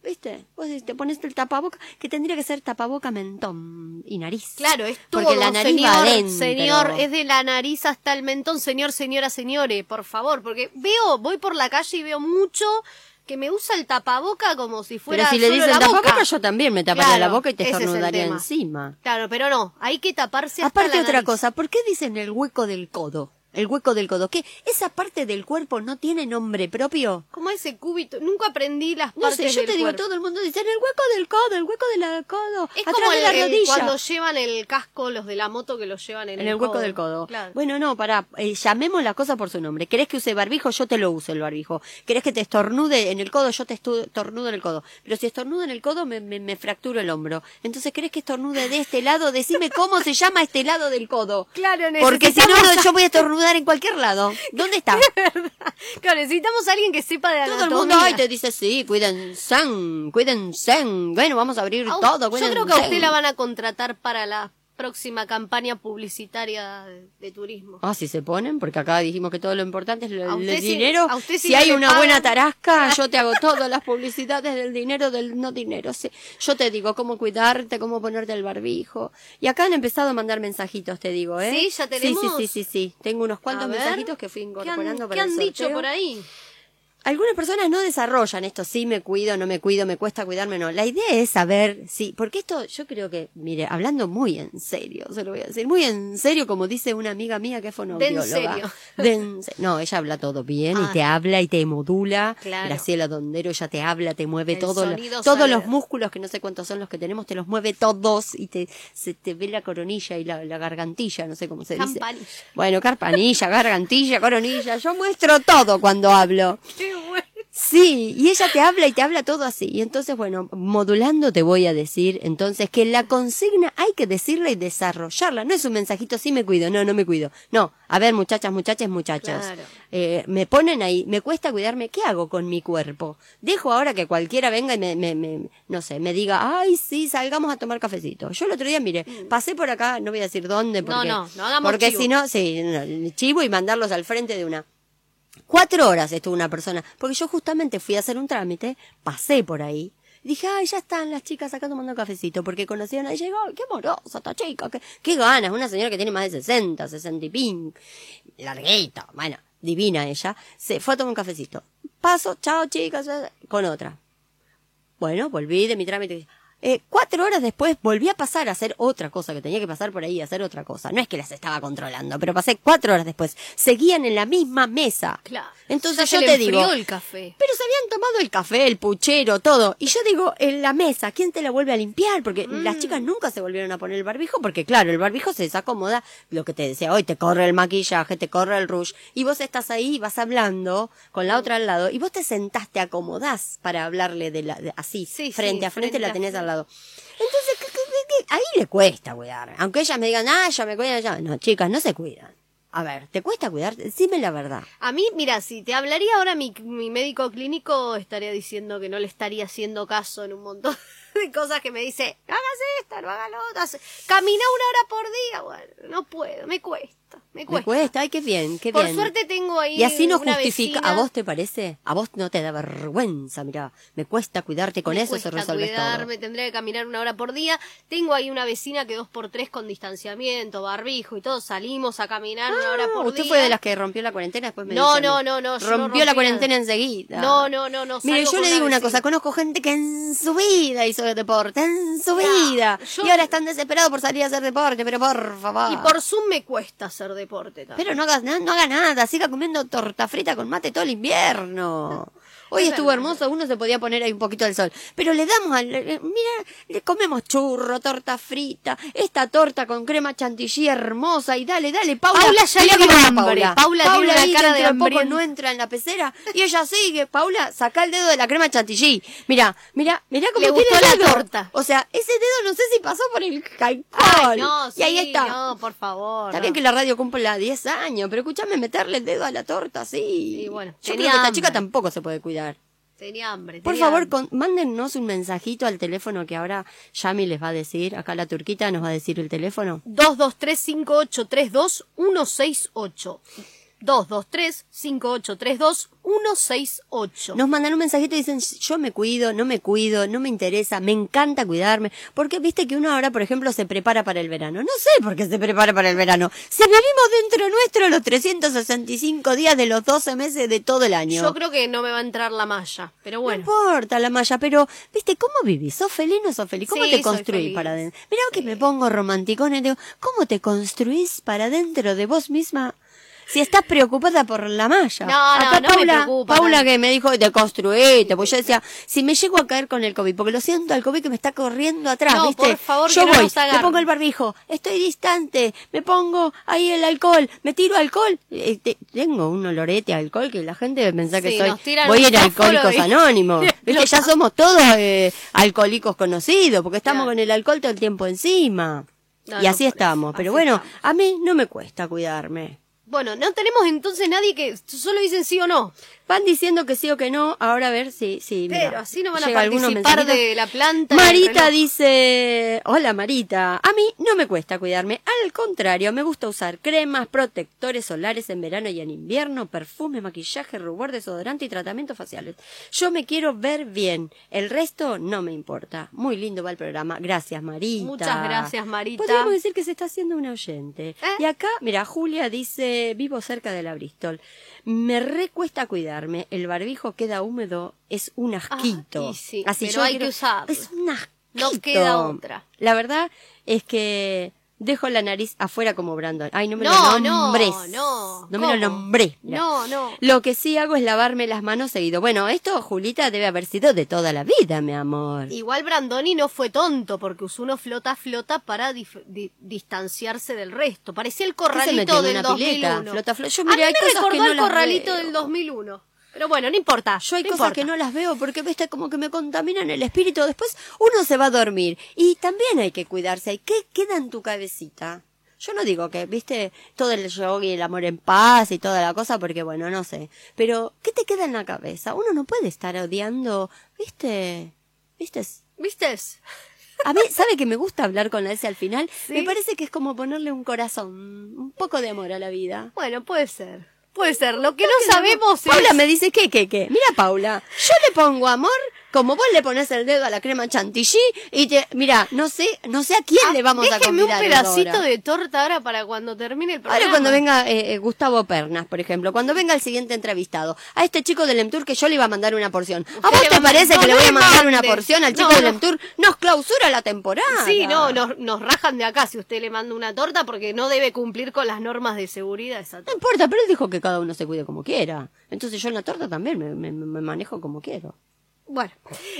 ¿Viste? Vos te pones el tapaboca, que tendría que ser tapaboca, mentón y nariz. Claro, es todo, Porque la nariz señor, va adentro. señor, es de la nariz hasta el mentón, señor, señora, señores, por favor, porque veo, voy por la calle y veo mucho que me usa el tapaboca como si fuera Pero si le dicen tapaboca, boca. yo también me taparía Claro, la boca y te es estornudaría encima. Claro, pero no, hay que taparse hasta Aparte la otra nariz. cosa, ¿por qué dicen el hueco del codo? El hueco del codo. ¿Qué? ¿Esa parte del cuerpo no tiene nombre propio? Como ese cúbito, nunca aprendí las No partes sé, yo del te digo, todo el mundo dice, el hueco del codo, el hueco del codo, Es atrás como de el- la el- rodilla. cuando llevan el casco los de la moto que lo llevan en, En el hueco del codo. Claro. Bueno, no, pará, eh, llamemos la cosa por su nombre. ¿Querés que use barbijo? Yo te lo uso el barbijo. ¿Querés que te estornude en el codo? Yo te estornudo en el codo. Pero si estornudo en el codo, me, me, me fracturo el hombro. Entonces, ¿querés que estornude de este lado? Decime cómo se llama este lado del codo. Claro, Porque si no, no, yo voy a estornudar en cualquier lado. ¿Dónde está? <laughs> Claro, necesitamos a alguien que sepa de Todo el anatomía. mundo ay, te dice, sí, cuídense, cuídense. Bueno, vamos a abrir todo, Yo creo que a usted la van a contratar para la próxima campaña publicitaria de, de turismo. Ah, si se ponen, porque acá dijimos que todo lo importante es el sí- dinero. a usted sí si no hay una pagan. buena tarasca, <laughs> yo te hago todas las publicidades del dinero, del no dinero. Sí. Yo te digo cómo cuidarte, cómo ponerte el barbijo. Y acá han empezado a mandar mensajitos, te digo, ¿eh? Sí, ya tenemos. Sí, sí, sí, sí, sí. Tengo unos cuantos mensajitos que fui ¿Qué han, incorporando qué para el han dicho por ahí? Algunas personas no desarrollan esto, sí me cuido, no me cuido, me cuesta cuidarme, no. La idea es saber, sí, porque esto yo creo que, mire, hablando muy en serio, se lo voy a decir, muy en serio, como dice una amiga mía que es fonoaudióloga. serio. De en se- no, ella habla todo bien Ah. y te habla y te modula. Claro. Graciela Dondero, ella te habla, te mueve El todo, lo- sonido todos los músculos, que no sé cuántos son los que tenemos, te los mueve todos y te, se te ve la coronilla y la, la gargantilla, no sé cómo se dice. Campanilla. Bueno, carpanilla, gargantilla, coronilla, yo muestro todo cuando hablo. Qué. Sí, y ella te habla y te habla todo así. Y entonces, bueno, modulando te voy a decir, entonces, que la consigna hay que decirla y desarrollarla. No es un mensajito, sí me cuido, no, no me cuido. No, a ver, muchachas, muchachas, muchachos. Claro. Eh, me ponen ahí, me cuesta cuidarme, ¿qué hago con mi cuerpo? Dejo ahora que cualquiera venga y me, me, me- no sé, me diga, ay, sí, salgamos a tomar cafecito. Yo el otro día, mire, pasé por acá, no voy a decir dónde, porque, no, no hagamos porque si no, sí, no, chivo y mandarlos al frente de una. Cuatro horas estuvo una persona, porque yo justamente fui a hacer un trámite, pasé por ahí, Dije, ay, ya están las chicas acá tomando cafecito, porque conocían a ella y digo, ay, qué amorosa esta chica, qué, qué ganas, una señora que tiene más de 60, 60 y pin, larguita, bueno, divina ella, se fue a tomar un cafecito. Paso, chao chicas, con otra. Bueno, volví de mi trámite. Eh, cuatro horas después volví a pasar a hacer otra cosa, que tenía que pasar por ahí a hacer otra cosa. No es que las estaba controlando, pero pasé cuatro horas después. Seguían en la misma mesa. Claro. Entonces yo se te le digo, el café. pero se habían tomado el café, el puchero, todo. Y yo digo, en la mesa, ¿quién te la vuelve a limpiar? Porque Mm. las chicas nunca se volvieron a poner el barbijo, porque claro, el barbijo se desacomoda, lo que te decía hoy, te corre el maquillaje, te corre el rouge, y vos estás ahí, vas hablando con la otra al lado, y vos te sentás, te acomodás para hablarle de la, de- así, Sí, sí, frente a frente, frente la a tenés frente. Lado. Entonces, ¿qué- qué- qué- ahí le cuesta cuidar. Aunque ellas me digan, ah, ya me cuidan, ya. No, chicas, no se cuidan. A ver, ¿te cuesta cuidarte? Decime la verdad. A mí, mira, si te hablaría ahora mi, mi médico clínico, estaría diciendo que no le estaría haciendo caso en un montón <laughs> de cosas que me dice, hagas esto, no hagas lo otro, hace- camina una hora por día, bueno, no puedo, me cuesta, me Me cuesta. cuesta, ay, qué bien, qué Por bien. suerte tengo ahí Y así no justifica. vecina- ¿A vos te parece? ¿A vos no te da vergüenza? Mirá, me cuesta cuidarte con me eso, se cuesta resuelve cuidarme, tendría que caminar una hora por día. Tengo ahí una vecina que dos por tres con distanciamiento, barbijo y todo, salimos a caminar una hora todo. por ¿Usted día. fue de las que rompió la cuarentena después me No, no, no, no, Rompió la nada. cuarentena enseguida. No, no, no, no. Mire, yo le digo una cosa, conozco gente que en su vida hizo deporte, en su vida. yo- Y ahora están desesperados por salir a hacer deporte, pero por favor. Y por Zoom me cuesta hacer deporte. Pero no hagas na- no haga nada, siga comiendo torta frita con mate todo el invierno. Hoy Es estuvo verdad. hermoso, uno se podía poner ahí un poquito al sol. Pero le damos al, eh, mira, le comemos churro, torta frita, esta torta con crema chantilly hermosa y dale, dale, Paula. Paula ya le dio hambre. Paula tiene una cara de poco hambrienta. no entra en la pecera y ella sigue. Paula, saca el dedo de la crema chantilly. Mira, mira, mira cómo Le tiene gustó el la torta. O sea, ese dedo no sé si pasó por el alcohol. No, y ahí sí, está. No, por favor. Está no. bien que la radio cumpla 10 años, pero escúchame meterle el dedo a la torta, sí. Sí, bueno, Yo creo que esta hambre. chica tampoco se puede cuidar. Tenía hambre. Por tenía favor, con- mándennos un mensajito al teléfono que ahora Yami les va a decir. Acá la turquita nos va a decir el teléfono. 223-5832-168. 223-5832-168. Nos mandan un mensajito y dicen, yo me cuido, no me cuido, no me interesa, me encanta cuidarme. Porque viste que uno ahora, por ejemplo, se prepara para el verano. No sé por qué se prepara para el verano. Si vivimos dentro nuestro los 365 días de los 12 meses de todo el año. Yo creo que no me va a entrar la malla, pero bueno. No importa la malla, pero, ¿viste cómo vivís? ¿Sos feliz o no sos feliz? ¿Cómo Sí, te construís para adentro? Mirá que me pongo romanticona y digo, ¿cómo te construís para adentro de vos misma? Si estás preocupada por la malla. No, no, Acá no me Paula, preocupa, Paula no. que me dijo, te construiste, pues yo decía, si me llego a caer con el COVID, porque lo siento al COVID que me está corriendo atrás, No, ¿viste? por favor, yo que no voy, nos me pongo el barbijo, estoy distante, me pongo ahí el alcohol, me tiro alcohol, eh, te- tengo un olorete a alcohol que la gente debe pensar que Sí, soy, voy a ir a Alcohólicos y- Anónimos. <laughs> Viste, ya somos todos eh, alcohólicos conocidos, porque estamos Claro. con el alcohol todo el tiempo encima. No, y no, así estamos. Pero bueno, estamos. a mí no me cuesta cuidarme. Bueno, no tenemos entonces nadie que solo dicen sí o no. Van diciendo que sí o que no. Ahora a ver si, si Pero mira, así no van a participar de la planta. Marita dice, hola Marita, a mí no me cuesta cuidarme, al contrario, me gusta usar cremas, protectores solares en verano y en invierno, perfume, maquillaje, rubor, desodorante y tratamientos faciales. Yo me quiero ver bien, el resto no me importa. Muy lindo va el programa, gracias Marita. Muchas gracias, Marita. Podríamos decir que se está haciendo una oyente. ¿Eh? Y acá, mira, Julia dice, vivo cerca de la Bristol. Me recuesta cuidarme, el barbijo queda húmedo, es un asquito. y sí, Así pero yo hay quiero- que usarlo. Es un asquito. No queda otra. La verdad es que dejo la nariz afuera como Brandon. Ay, no me No, lo no, nombres. no. No me lo nombré. Mirá. No, no. Lo que sí hago es lavarme las manos seguido. Bueno, esto, Julita, debe haber sido de toda la vida, mi amor. Igual Brandoni no fue tonto porque usó uno flota flota para di- distanciarse del resto. Parecía el ¿Qué se metió corralito en del una pileta? 2001. Flota, flota. Yo, A mira, mí hay me cosas que recordó no el las corralito del 2001. Pero bueno, no importa. Yo hay no cosas importa. que no las veo porque, viste, como que me contaminan el espíritu. Después uno se va a dormir. Y también hay que cuidarse. ¿Y qué queda en tu cabecita? Yo no digo que, viste, todo el yoga y el amor en paz y toda la cosa, porque bueno, no sé. Pero, ¿qué te queda en la cabeza? Uno no puede estar odiando, viste, viste. ¿Viste? A mí, ¿sabe que me gusta hablar con la S al final? ¿Sí? Me parece que es como ponerle un corazón, un poco de amor a la vida. Bueno, puede ser. Puede ser. Lo que no sabemos es... Paula me dice, ¿qué, qué, qué? Mira, Paula, yo le pongo amor como vos le pones el dedo a la crema chantilly y te, mira, no sé, no sé a quién le vamos a Ah, Déjenme un convidar pedacito ahora. de torta ahora para cuando termine el programa. Ahora cuando venga eh, eh, Gustavo Pernas, por ejemplo, cuando venga el siguiente entrevistado, a este chico del Emtur que yo le iba a mandar una porción. ¿A vos te parece que le no voy a mandar una porción al chico No, del no. Emtur? Nos clausura la temporada. Sí, no, nos, nos rajan de acá si usted le manda una torta porque no debe cumplir con las normas de seguridad esa No torta. importa, pero él dijo que cada uno se cuide como quiera. Entonces yo en la torta también me, me- me manejo como quiero. Bueno,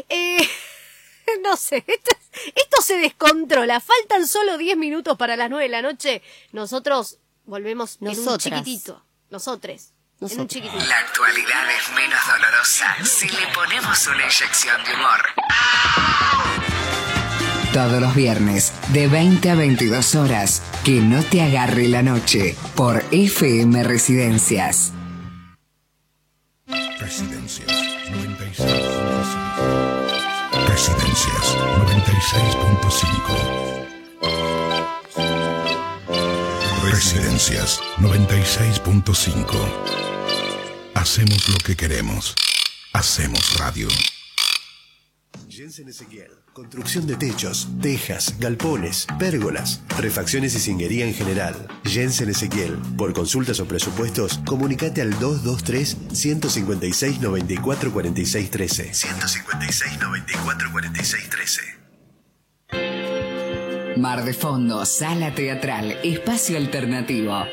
eh, <laughs> no sé, esto, esto se descontrola. Faltan solo 10 minutos para las 9 de la noche. Nosotros volvemos en un Nosotras. chiquitito. Nosotros. En un Nosotras. chiquitito. La actualidad es menos dolorosa si le ponemos una inyección de humor. Todos los viernes, de 20 a 22 horas, que no te agarre la noche, por FM Residencias. Residencias 96.5. Residencias 96.5. Residencias 96.5. Hacemos lo que queremos. Hacemos radio. Jensen Ezequiel. Construcción de techos, tejas, galpones, pérgolas, refacciones y cinguería en general. Jensen Ezequiel. Por consultas o presupuestos, comunicate al 223 156 94 46 13. 156 94 46 13. Mar de Fondo, Sala Teatral, Espacio Alternativo.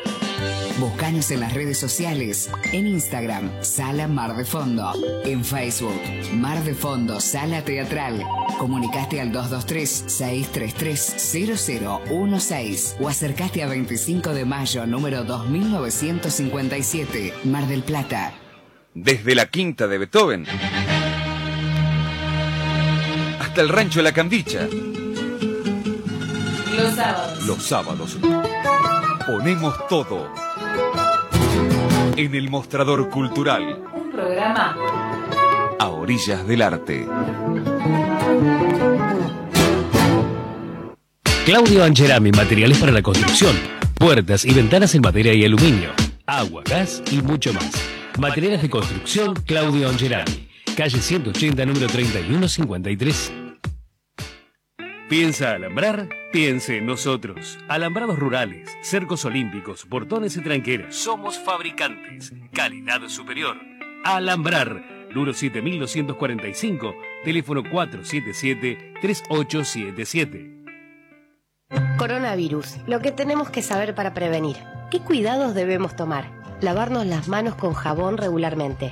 Búscanos en las redes sociales, en Instagram, Sala Mar de Fondo, en Facebook, Mar de Fondo, Sala Teatral. Comunicaste al 223-633-0016 o acercaste a 25 de mayo, número 2957, Mar del Plata. Desde la quinta de Beethoven hasta el rancho de la Cambicha. Los sábados. Los sábados ponemos todo en el mostrador cultural Un programa a orillas del arte. Claudio Angerami, materiales para la construcción, puertas y ventanas en madera y aluminio, agua, gas y mucho más. Materiales de construcción Claudio Angerami, calle 180, número 3153. ¿Piensa alambrar? Piense en nosotros. Alambrados rurales, cercos olímpicos, portones y tranqueras. Somos fabricantes. Calidad superior. Alambrar. Número 7245, teléfono 477-3877. Coronavirus. Lo que tenemos que saber para prevenir. ¿Qué cuidados debemos tomar? Lavarnos las manos con jabón regularmente.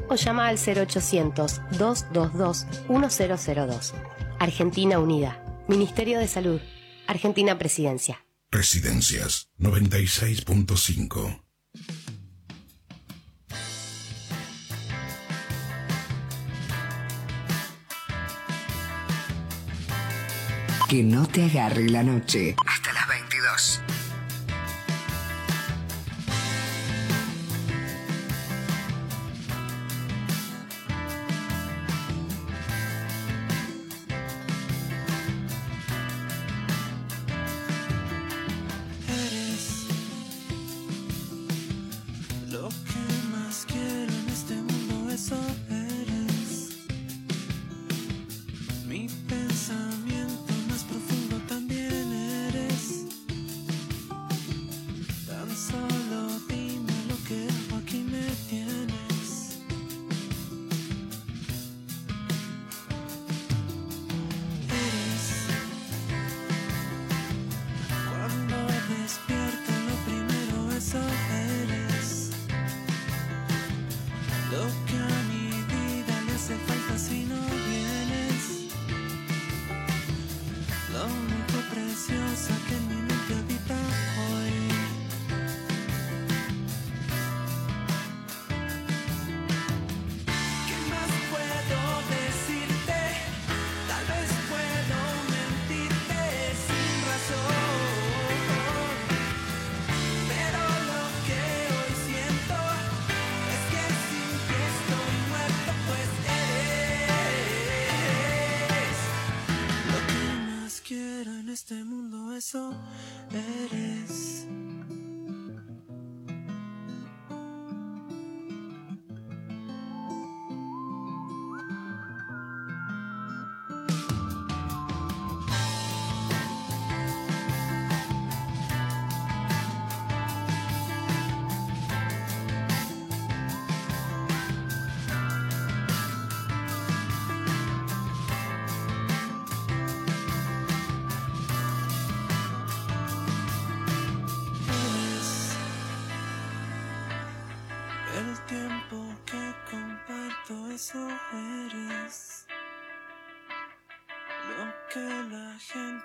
o llama al 0800 222 1002. Argentina Unida. Ministerio de Salud. Argentina Presidencia. Residencias 96.5. Que no te agarre la noche. Hasta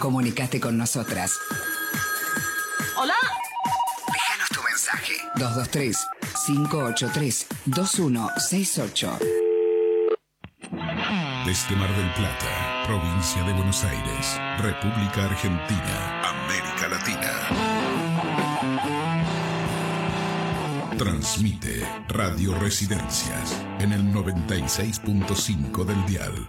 Comunicate con nosotras. Hola. Déjanos tu mensaje. 223-583-2168. Desde Mar del Plata, provincia de Buenos Aires, República Argentina, América Latina. Transmite Radio Residencias en el 96.5 del dial.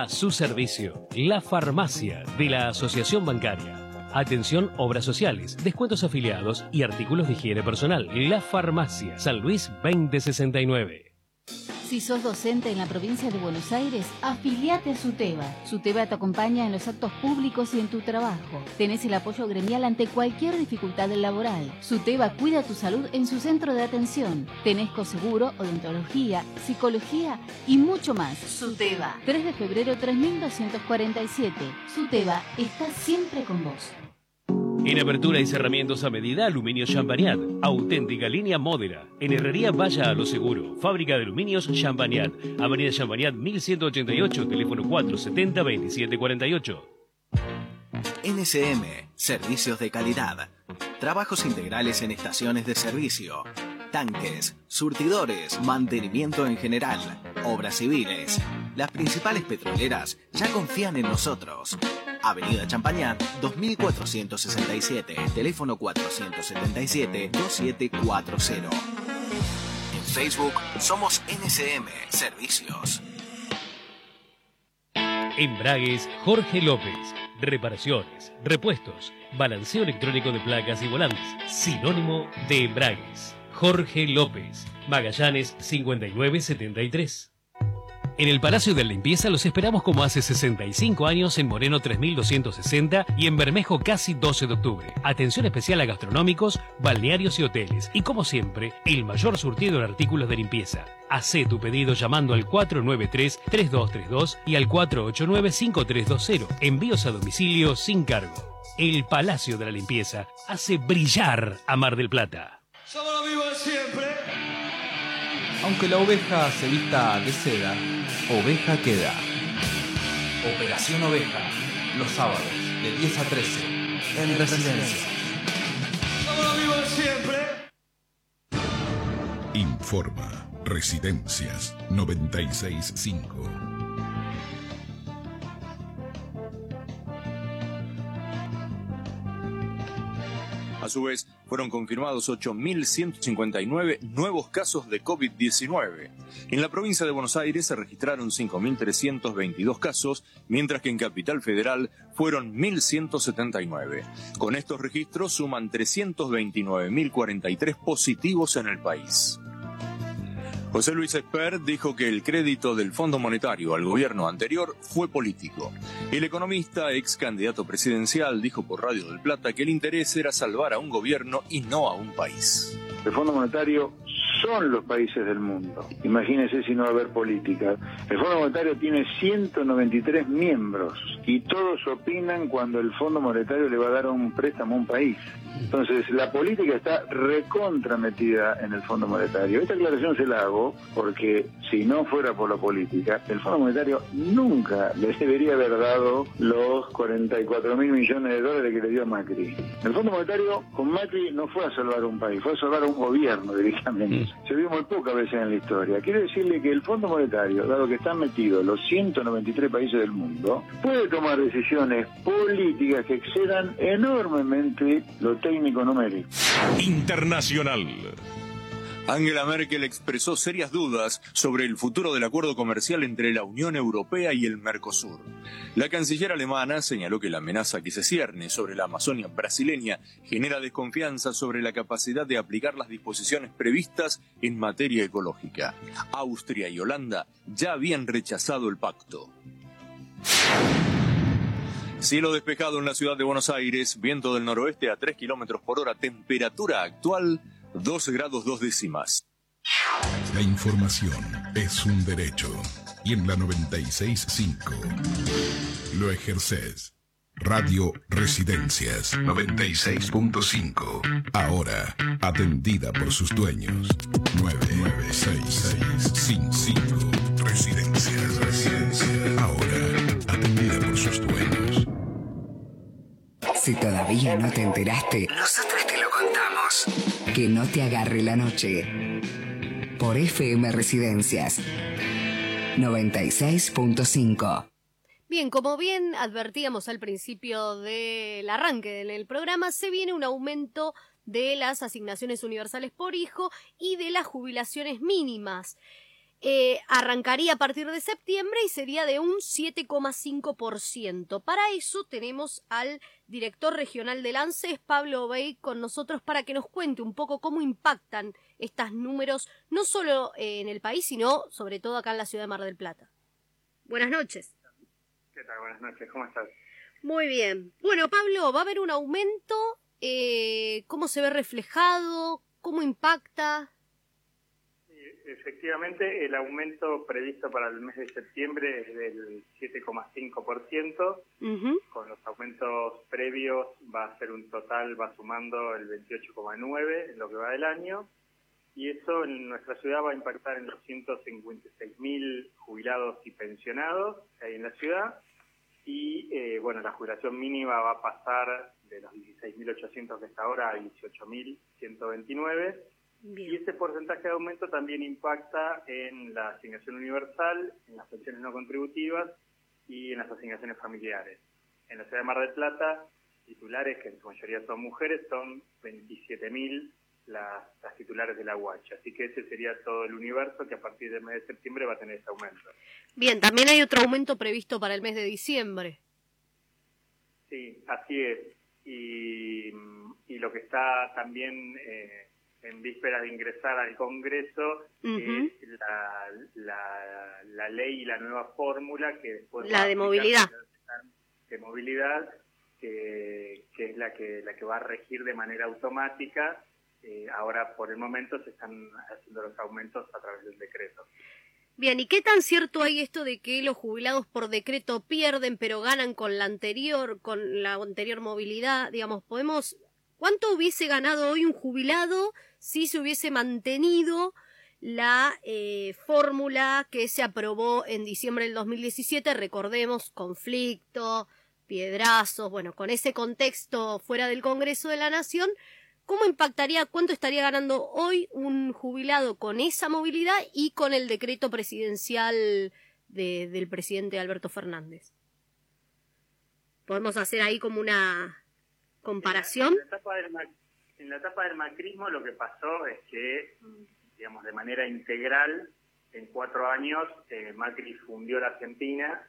A su servicio, la farmacia de la Asociación Bancaria. Atención, obras sociales, descuentos afiliados y artículos de higiene personal. La farmacia, San Luis 2069. Si sos docente en la provincia de Buenos Aires, afiliate a SUTEBA. SUTEBA te acompaña en los actos públicos y en tu trabajo. Tenés el apoyo gremial ante cualquier dificultad laboral. SUTEBA cuida tu salud en su centro de atención. Tenés coseguro, odontología, psicología y mucho más. SUTEBA. 3 de febrero 3247. SUTEBA está siempre con vos. En apertura y cerramientos a medida, Aluminio Champagnat. Auténtica línea Modera. En Herrería vaya a lo seguro. Fábrica de aluminios Champagnat. Avenida Champagnat 1188, teléfono 470-2748. NSM, Servicios de Calidad. Trabajos integrales en estaciones de servicio. Tanques, surtidores, mantenimiento en general, obras civiles. Las principales petroleras ya confían en nosotros. Avenida Champañat 2467, teléfono 477-2740. En Facebook somos NSM Servicios. Embragues Jorge López. Reparaciones, repuestos, balanceo electrónico de placas y volantes. Sinónimo de Embragues. Jorge López. Magallanes 5973. En el Palacio de la Limpieza los esperamos como hace 65 años en Moreno 3260 y en Bermejo casi 12 de octubre. Atención especial a gastronómicos, balnearios y hoteles. Y como siempre, el mayor surtido de artículos de limpieza. Hacé tu pedido llamando al 493-3232 y al 489-5320. Envíos a domicilio sin cargo. El Palacio de la Limpieza hace brillar a Mar del Plata. Somos los mismos siempre. Aunque la oveja se vista de seda, oveja queda. Operación Oveja, los sábados, de 10 a 13, en Residencia. Somos los mismos siempre. Informa Residencias 965. A su vez, fueron confirmados 8.159 nuevos casos de COVID-19. En la provincia de Buenos Aires se registraron 5.322 casos, mientras que en Capital Federal fueron 1.179. Con estos registros suman 329.043 positivos en el país. José Luis Esper dijo que el crédito del Fondo Monetario al gobierno anterior fue político. El economista, ex candidato presidencial, dijo por Radio del Plata que el interés era salvar a un gobierno y no a un país. El Fondo Monetario son los países del mundo. Imagínense si no va a haber política. El Fondo Monetario tiene 193 miembros y todos opinan cuando el Fondo Monetario le va a dar un préstamo a un país. Entonces, la política está recontrametida en el Fondo Monetario. Esta aclaración se la hago porque si no fuera por la política, el Fondo Monetario nunca le debería haber dado los 44 mil millones de dólares que le dio a Macri. El Fondo Monetario con Macri no fue a salvar un país, fue a salvar un gobierno <laughs> directamente. Se vio muy pocas veces en la historia. Quiero decirle que el Fondo Monetario, dado que están metidos los 193 países del mundo, puede tomar decisiones políticas que excedan enormemente lo técnico numérico. Internacional. Angela Merkel expresó serias dudas sobre el futuro del acuerdo comercial entre la Unión Europea y el Mercosur. La canciller alemana señaló que la amenaza que se cierne sobre la Amazonia brasileña genera desconfianza sobre la capacidad de aplicar las disposiciones previstas en materia ecológica. Austria y Holanda ya habían rechazado el pacto. Cielo despejado en la ciudad de Buenos Aires, viento del noroeste a 3 kilómetros por hora, temperatura actual 2 grados 2 décimas. La información es un derecho y en la 965 lo ejerces. Radio Residencias 96.5. Ahora atendida por sus dueños. 996655 Residencias. Residencias. Ahora atendida por sus dueños. Si todavía no te enteraste, nosotros te lo contamos. Que no te agarre la noche. Por FM Residencias 96.5. Bien, como bien advertíamos al principio del arranque del programa, se viene un aumento de las asignaciones universales por hijo y de las jubilaciones mínimas. Eh, arrancaría a partir de septiembre y sería de un 7,5%. Para eso tenemos al director regional del ANSES, Pablo Obey, con nosotros para que nos cuente un poco cómo impactan estos números, no solo eh, en el país, sino sobre todo acá en la ciudad de Mar del Plata. Buenas noches. ¿Qué tal? Buenas noches, ¿cómo estás? Muy bien. Bueno, Pablo, ¿va a haber un aumento? Eh, ¿Cómo se ve reflejado? ¿Cómo impacta? Efectivamente, el aumento previsto para el mes de septiembre es del 7,5%. Con los aumentos previos va a ser un total, va sumando el 28,9% en lo que va del año. Y eso en nuestra ciudad va a impactar en los 156.000 jubilados y pensionados que hay en la ciudad. Y eh, bueno, la jubilación mínima va a pasar de los 16.800 que está ahora a 18.129. Y ese porcentaje de aumento también impacta en la asignación universal, en las pensiones no contributivas y en las asignaciones familiares. En la ciudad de Mar del Plata, titulares, que en su mayoría son mujeres, son 27.000 las, las titulares de la UH. Así que ese sería todo el universo que a partir del mes de septiembre va a tener ese aumento. Bien, también hay otro aumento previsto para el mes de diciembre. Sí, así es. Y, y lo que está también... Eh, en vísperas de ingresar al Congreso, es la, la, la ley y la nueva fórmula que después La de movilidad. de movilidad, que, que es la que la que va a regir de manera automática. Eh, ahora, por el momento, se están haciendo los aumentos a través del decreto. Bien, ¿y qué tan cierto hay esto de que los jubilados por decreto pierden pero ganan con la anterior, con la anterior movilidad? Digamos, podemos, ¿cuánto hubiese ganado hoy un jubilado si se hubiese mantenido la eh, fórmula que se aprobó en diciembre del 2017? Recordemos, conflicto, piedrazos, bueno, con ese contexto fuera del Congreso de la Nación, ¿Cómo impactaría, cuánto estaría ganando hoy un jubilado con esa movilidad y con el decreto presidencial de- del presidente Alberto Fernández? Podemos hacer ahí como una comparación. En la etapa del, ma- en la etapa del macrismo lo que pasó es que, digamos, de manera integral, en cuatro años, eh, Macri fundió la Argentina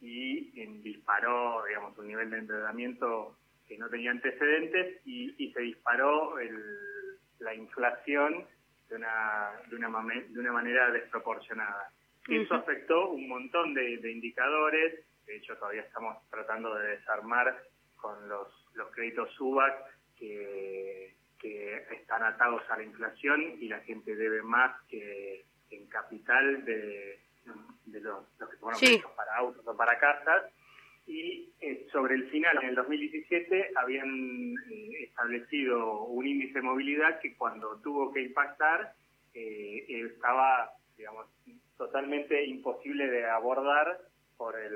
y eh, disparó, digamos, un nivel de endeudamiento que no tenía antecedentes y, y se disparó el- la inflación de una, de, una mame- de una manera desproporcionada. Eso Ujú. afectó un montón de, de indicadores, de hecho todavía estamos tratando de desarmar con los, los créditos SUBAC que, que están atados a la inflación y la gente debe más que en capital de, de los, los que tomaron Sí. para autos o para casas. Y eh, sobre el final, en el 2017, habían eh, establecido un índice de movilidad que cuando tuvo que impactar eh, estaba, digamos, totalmente imposible de abordar por el,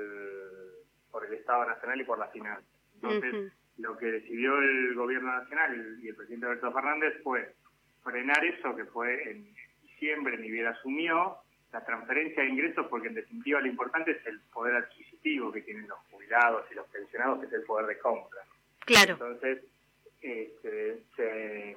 por el Estado Nacional y por la finanzas. Entonces. Lo que decidió el gobierno nacional y el presidente Alberto Fernández fue frenar eso, que fue en diciembre, ni bien asumió, la transferencia de ingresos, porque en definitiva lo importante es el poder adquisitivo que tienen los jubilados y los pensionados, que es el poder de compra. Claro. Entonces, este, se,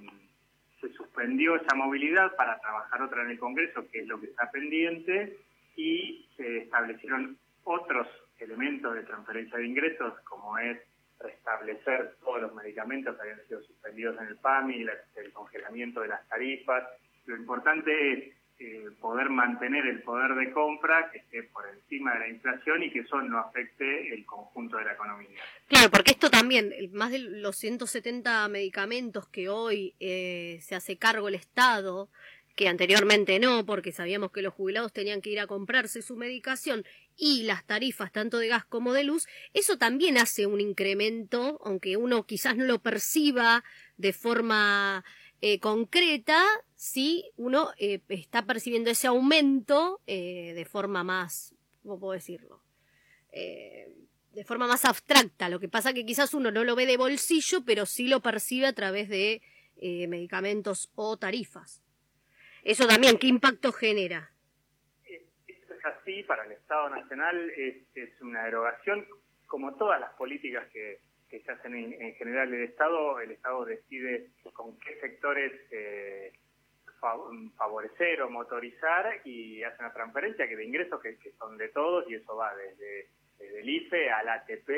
se suspendió esa movilidad para trabajar otra en el Congreso, que es lo que está pendiente, y se establecieron otros elementos de transferencia de ingresos, como es restablecer todos los medicamentos que habían sido suspendidos en el PAMI, el congelamiento de las tarifas. Lo importante es eh, poder mantener el poder de compra que esté por encima de la inflación y que eso no afecte el conjunto de la economía. Claro, porque esto también, más de los 170 medicamentos que hoy eh, se hace cargo el Estado, que anteriormente no, porque sabíamos que los jubilados tenían que ir a comprarse su medicación, y las tarifas tanto de gas como de luz, eso también hace un incremento, aunque uno quizás no lo perciba de forma eh, concreta, sí uno eh, está percibiendo ese aumento eh, de forma más, ¿cómo puedo decirlo? De forma más abstracta. Lo que pasa que quizás uno no lo ve de bolsillo, pero sí lo percibe a través de medicamentos o tarifas. Eso también, ¿qué impacto genera? Así, para el Estado Nacional es, es una derogación, como todas las políticas que, que se hacen en, en general el Estado, el Estado decide con qué sectores eh, fa- favorecer o motorizar y hace una transferencia que de ingresos que, que son de todos y eso va desde, desde el IFE al ATP,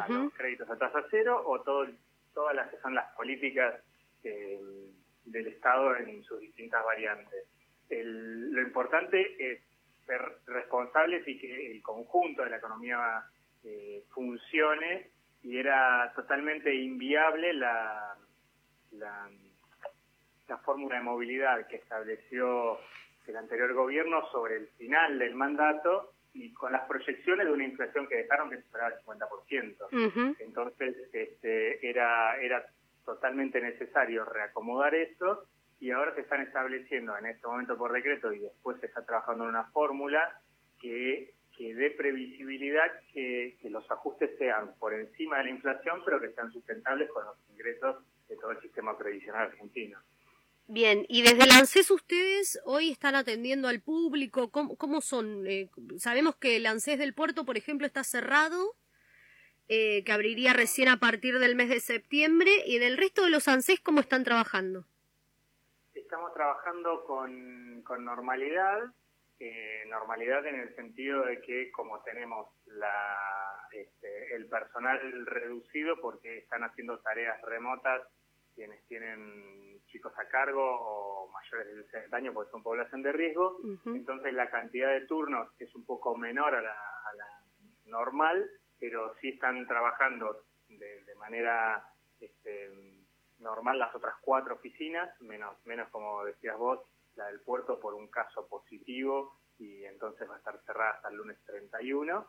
a los créditos a tasa cero o todo, todas las que son las políticas eh, del Estado en sus distintas variantes. El- lo importante es ser responsables y que el conjunto de la economía eh, funcione y era totalmente inviable la, la, la fórmula de movilidad que estableció el anterior gobierno sobre el final del mandato y con las proyecciones de una inflación que dejaron que superaba el 50%. Ujú. Entonces, este, era, era totalmente necesario reacomodar eso y ahora se están estableciendo en este momento por decreto y después se está trabajando en una fórmula que, que dé previsibilidad que, los ajustes sean por encima de la inflación, pero que sean sustentables con los ingresos de todo el sistema previsional argentino. Bien, y desde el ANSES ustedes hoy están atendiendo al público, ¿cómo, cómo son? Eh, sabemos que el ANSES del puerto, por ejemplo, está cerrado, eh, que abriría recién a partir del mes de septiembre, y en el resto de los ANSES, ¿cómo están trabajando? Estamos trabajando con, con normalidad, eh, normalidad en el sentido de que como tenemos la, este, el personal reducido porque están haciendo tareas remotas quienes tienen chicos a cargo o mayores de 60 años porque son población de riesgo. Entonces la cantidad de turnos es un poco menor a la, a la normal, pero sí están trabajando de, de manera este, normal las otras cuatro oficinas, menos, menos como decías vos, la del puerto por un caso positivo y entonces va a estar cerrada hasta el lunes 31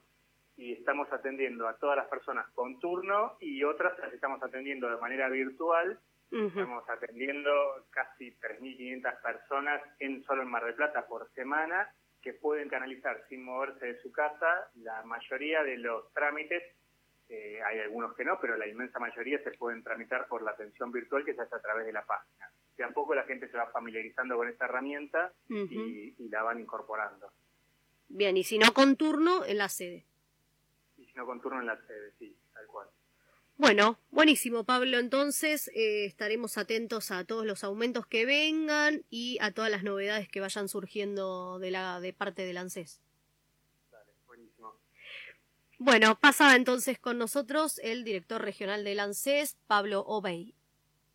y estamos atendiendo a todas las personas con turno y otras las estamos atendiendo de manera virtual. Estamos atendiendo casi 3.500 personas en solo en Mar del Plata por semana que pueden canalizar sin moverse de su casa la mayoría de los trámites. Eh, hay algunos que no, pero la inmensa mayoría se pueden tramitar por la atención virtual que se hace a través de la página. De a poco la gente se va familiarizando con esta herramienta y la van incorporando. Bien, y si no con turno, en la sede. Y si no con turno en la sede, sí, tal cual. Bueno, buenísimo, Pablo. Entonces eh, estaremos atentos a todos los aumentos que vengan y a todas las novedades que vayan surgiendo de la de parte del ANSES. Bueno, pasa entonces con nosotros el director regional del ANSES, Pablo Obey.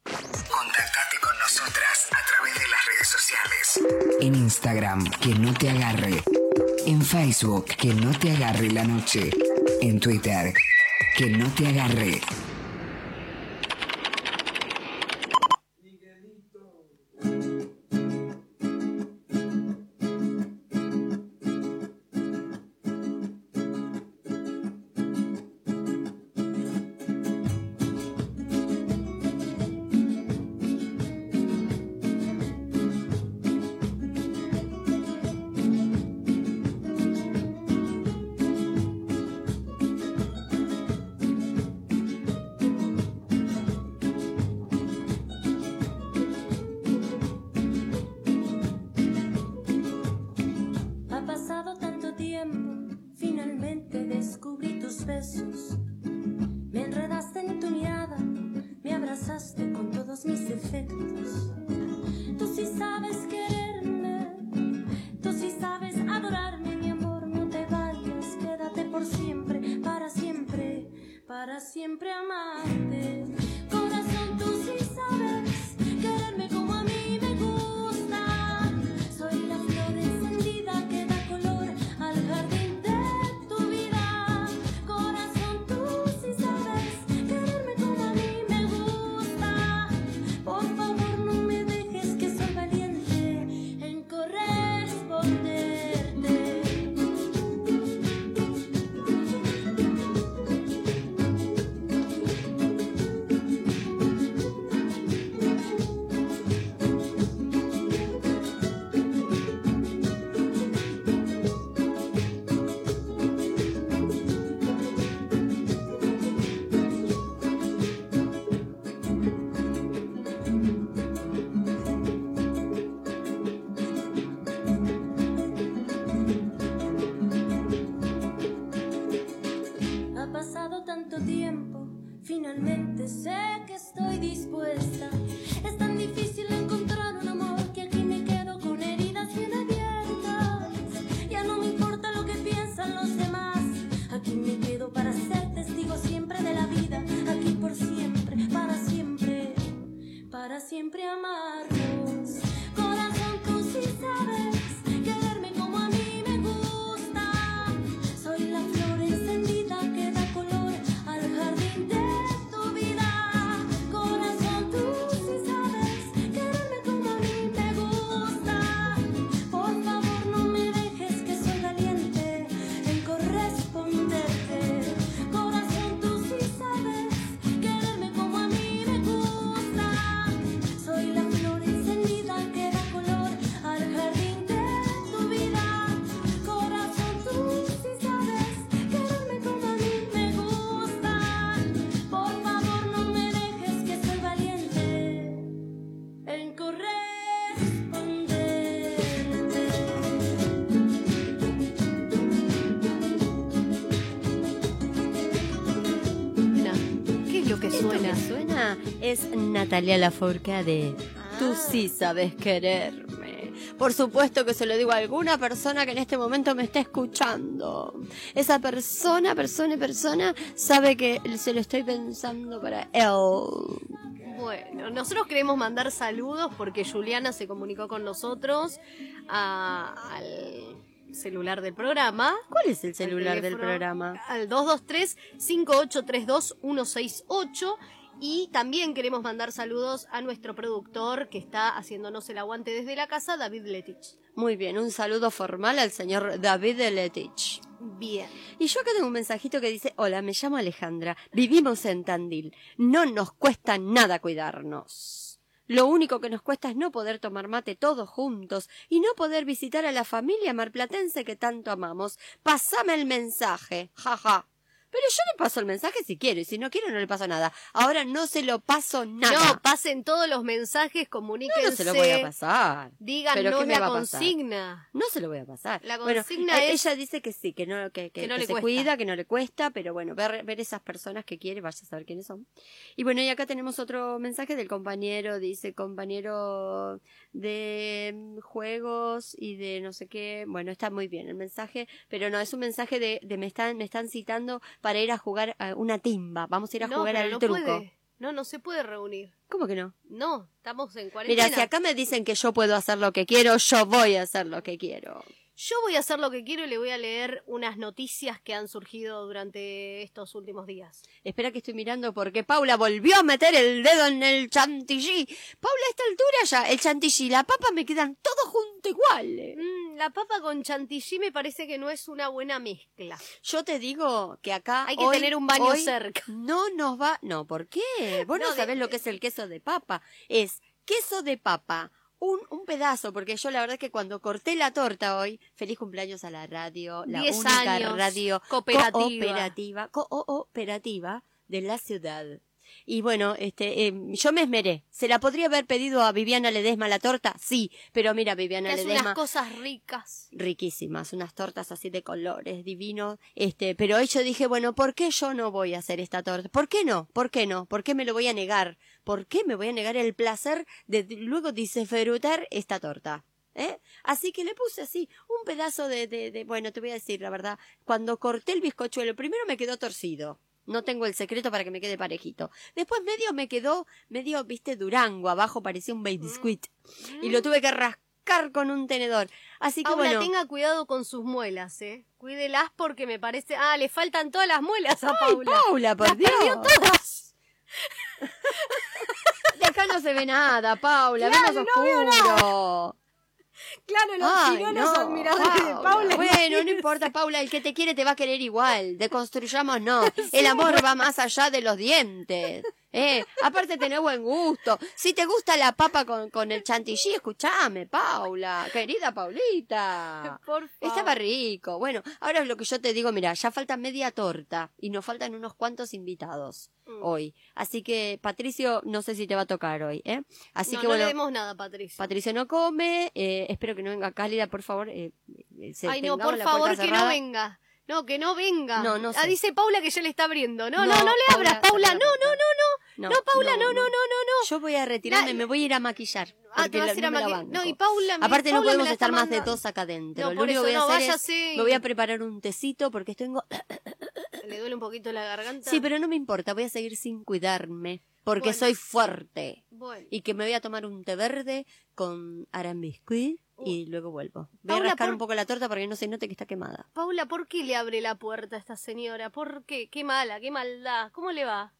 Contactate con nosotras a través de las redes sociales. En Instagram, que no te agarre. En Facebook, que no te agarre la noche. En Twitter, que no te agarre. Es Natalia Lafourcade. Tú sí sabes quererme. Por supuesto que se lo digo a alguna persona que en este momento me está escuchando. Esa persona, persona, persona sabe que se lo estoy pensando para él. Bueno, nosotros queremos mandar saludos porque Juliana se comunicó con nosotros a- al celular del programa. ¿Cuál es el celular del programa? Al 223-5832-168. Y también queremos mandar saludos a nuestro productor que está haciéndonos el aguante desde la casa, David Letich. Muy bien, un saludo formal al señor David Letich. Bien. Y yo acá tengo un mensajito que dice, hola, me llamo Alejandra, vivimos en Tandil, no nos cuesta nada cuidarnos. Lo único que nos cuesta es no poder tomar mate todos juntos y no poder visitar a la familia marplatense que tanto amamos. Pásame el mensaje, jaja. Pero yo le paso el mensaje si quiero y si no quiero no le paso nada. Ahora no se lo paso nada. No, pasen todos los mensajes, comuníquense. No, no se lo voy a pasar. Díganos ¿Pero qué me la va a pasar? consigna. No se lo voy a pasar. La Bueno, consigna eh, es- ella dice que sí, que no, que, que- Que no que le se cuesta. cuida, que no le cuesta, pero bueno, ver, ver esas personas que quiere, vaya a saber quiénes son. Y bueno, y acá tenemos otro mensaje del compañero, dice compañero de mm, juegos y de no sé qué. Bueno, está muy bien el mensaje, pero no, es un mensaje de, de me están, me están citando para ir a jugar a una timba. Vamos a ir a no, jugar al no truco. puede. No, no se puede reunir. ¿Cómo que no? No, estamos en cuarentena. Mira, si acá me dicen que yo puedo hacer lo que quiero, yo voy a hacer lo que quiero. Yo voy a hacer lo que quiero y le voy a leer unas noticias que han surgido durante estos últimos días. Espera que estoy mirando porque Paula volvió a meter el dedo en el chantilly. Paula, a esta altura ya, el chantilly y la papa me quedan todos juntos iguales. Mm, la papa con chantilly me parece que no es una buena mezcla. Yo te digo que acá Hay que hoy- tener un baño hoy cerca. No nos va... No, ¿por qué? Vos no, No, de- sabés lo que es el queso de papa. Es queso de papa. Un, un pedazo, porque yo la verdad es que cuando corté la torta hoy, feliz cumpleaños a la radio, la única años, radio cooperativa. cooperativa, cooperativa de la ciudad. Y bueno, este, eh, yo me esmeré. ¿Se la podría haber pedido a Viviana Ledesma la torta? Sí, pero mira, Viviana Ledesma unas cosas ricas. riquísimas, unas tortas así de colores divinos, este, pero hoy yo dije, bueno, ¿por qué yo no voy a hacer esta torta? ¿Por qué no? ¿Por qué no? ¿Por qué me lo voy a negar? ¿Por qué me voy a negar el placer de de- luego disfrutar esta torta? ¿Eh? Así que le puse así un pedazo de, de, de- bueno, te voy a decir la verdad, cuando corté el bizcochuelo, primero me quedó torcido. No tengo el secreto para que me quede parejito. Después medio me quedó, medio, viste, durango, abajo parecía un baby biscuit. Y lo tuve que rascar con un tenedor. Así que Paula, bueno. tenga cuidado con sus muelas, ¿eh? Cuídelas porque me parece... Ah, le faltan todas las muelas a Ay, Paula. Paula, por Las Dios. perdió todas. <laughs> De acá no se ve nada, Paula, Claro, vemos no veo oscuro. Claro, los Ay, no, admiradores de Paula. Bueno, no <laughs> importa, Paula, el que te quiere te va a querer igual. Deconstruyamos no. <laughs> El amor va más allá de los dientes. Eh, aparte tenés buen gusto. Si te gusta la papa con, con el chantilly, escúchame, Paula, querida Paulita. Por favor. Estaba rico. Bueno, ahora lo que yo te digo, mira, ya falta media torta y nos faltan unos cuantos invitados Mm. hoy. Así que, Patricio, no sé si te va a tocar hoy, ¿eh? Así no, que no bueno. le demos nada, Patricia. Patricio no come, eh, espero que no venga cálida, por favor. eh, eh, se- Ay, no, por favor, que no venga. No, que no venga. No, no Ah, sé. dice Paula que ya le está abriendo. No, no, No, no, le abras, Paula, Paula. No, la no, no, no. No, Paula, no, no, no, no, no. Yo voy a retirarme, me voy a ir a maquillar. Ah, porque te vas a ir a no me la maqui- banco. No, y Paula me- Aparte no Paula podemos estar más de dos acá adentro. No, Lo único que voy a no, hacer váyase. es, me voy a preparar un tecito porque tengo... <laughs> Le duele un poquito la garganta. Sí, pero no me importa, voy a seguir sin cuidarme. Porque Bueno. soy fuerte. Bueno. Y que me voy a tomar un té verde con arambiscuit y luego vuelvo. Voy Paula, a rascar por- un poco la torta para que no se note que está quemada. Paula, ¿por qué le abre la puerta a esta señora? ¿Por qué? Qué mala, qué maldad. ¿Cómo le va?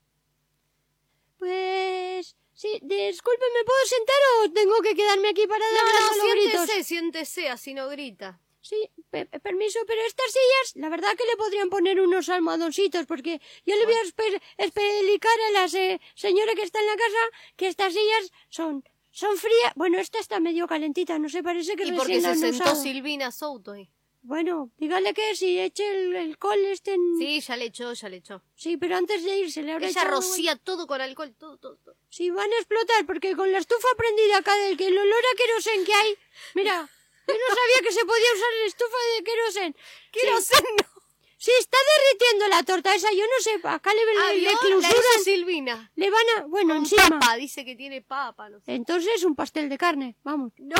Pues... Sí, disculpe, ¿me puedo sentar o tengo que quedarme aquí parada No, hablando a no, gritos? siéntese, siéntese, así no grita. Sí, pe- pe- permiso, pero estas sillas, la verdad que le podrían poner unos almohadoncitos, porque yo le voy a espe- explicar a la se- señora que está en la casa que estas sillas son, son frías. Bueno, esta está medio calentita, no sé, parece que ¿Y recién por qué la se han sentó usado. Silvina Souto ahí? Bueno, dígale que si eche el, el col este en... Sí, ya le echó, ya le echó. Sí, pero antes de irse le habrá Ella echado- rocía todo con alcohol, todo, todo, todo. Sí, van a explotar, porque con la estufa prendida acá del que el olor a querosén que hay... Mira, yo no sabía que se podía usar la estufa de querosén. Querosén no. Sí, está derritiendo la torta esa, yo no sé, acá le, Ah, le, le Silvina. le van a... Bueno, Con encima... papa, dice que tiene papa, no sé. Entonces un pastel de carne, vamos. No.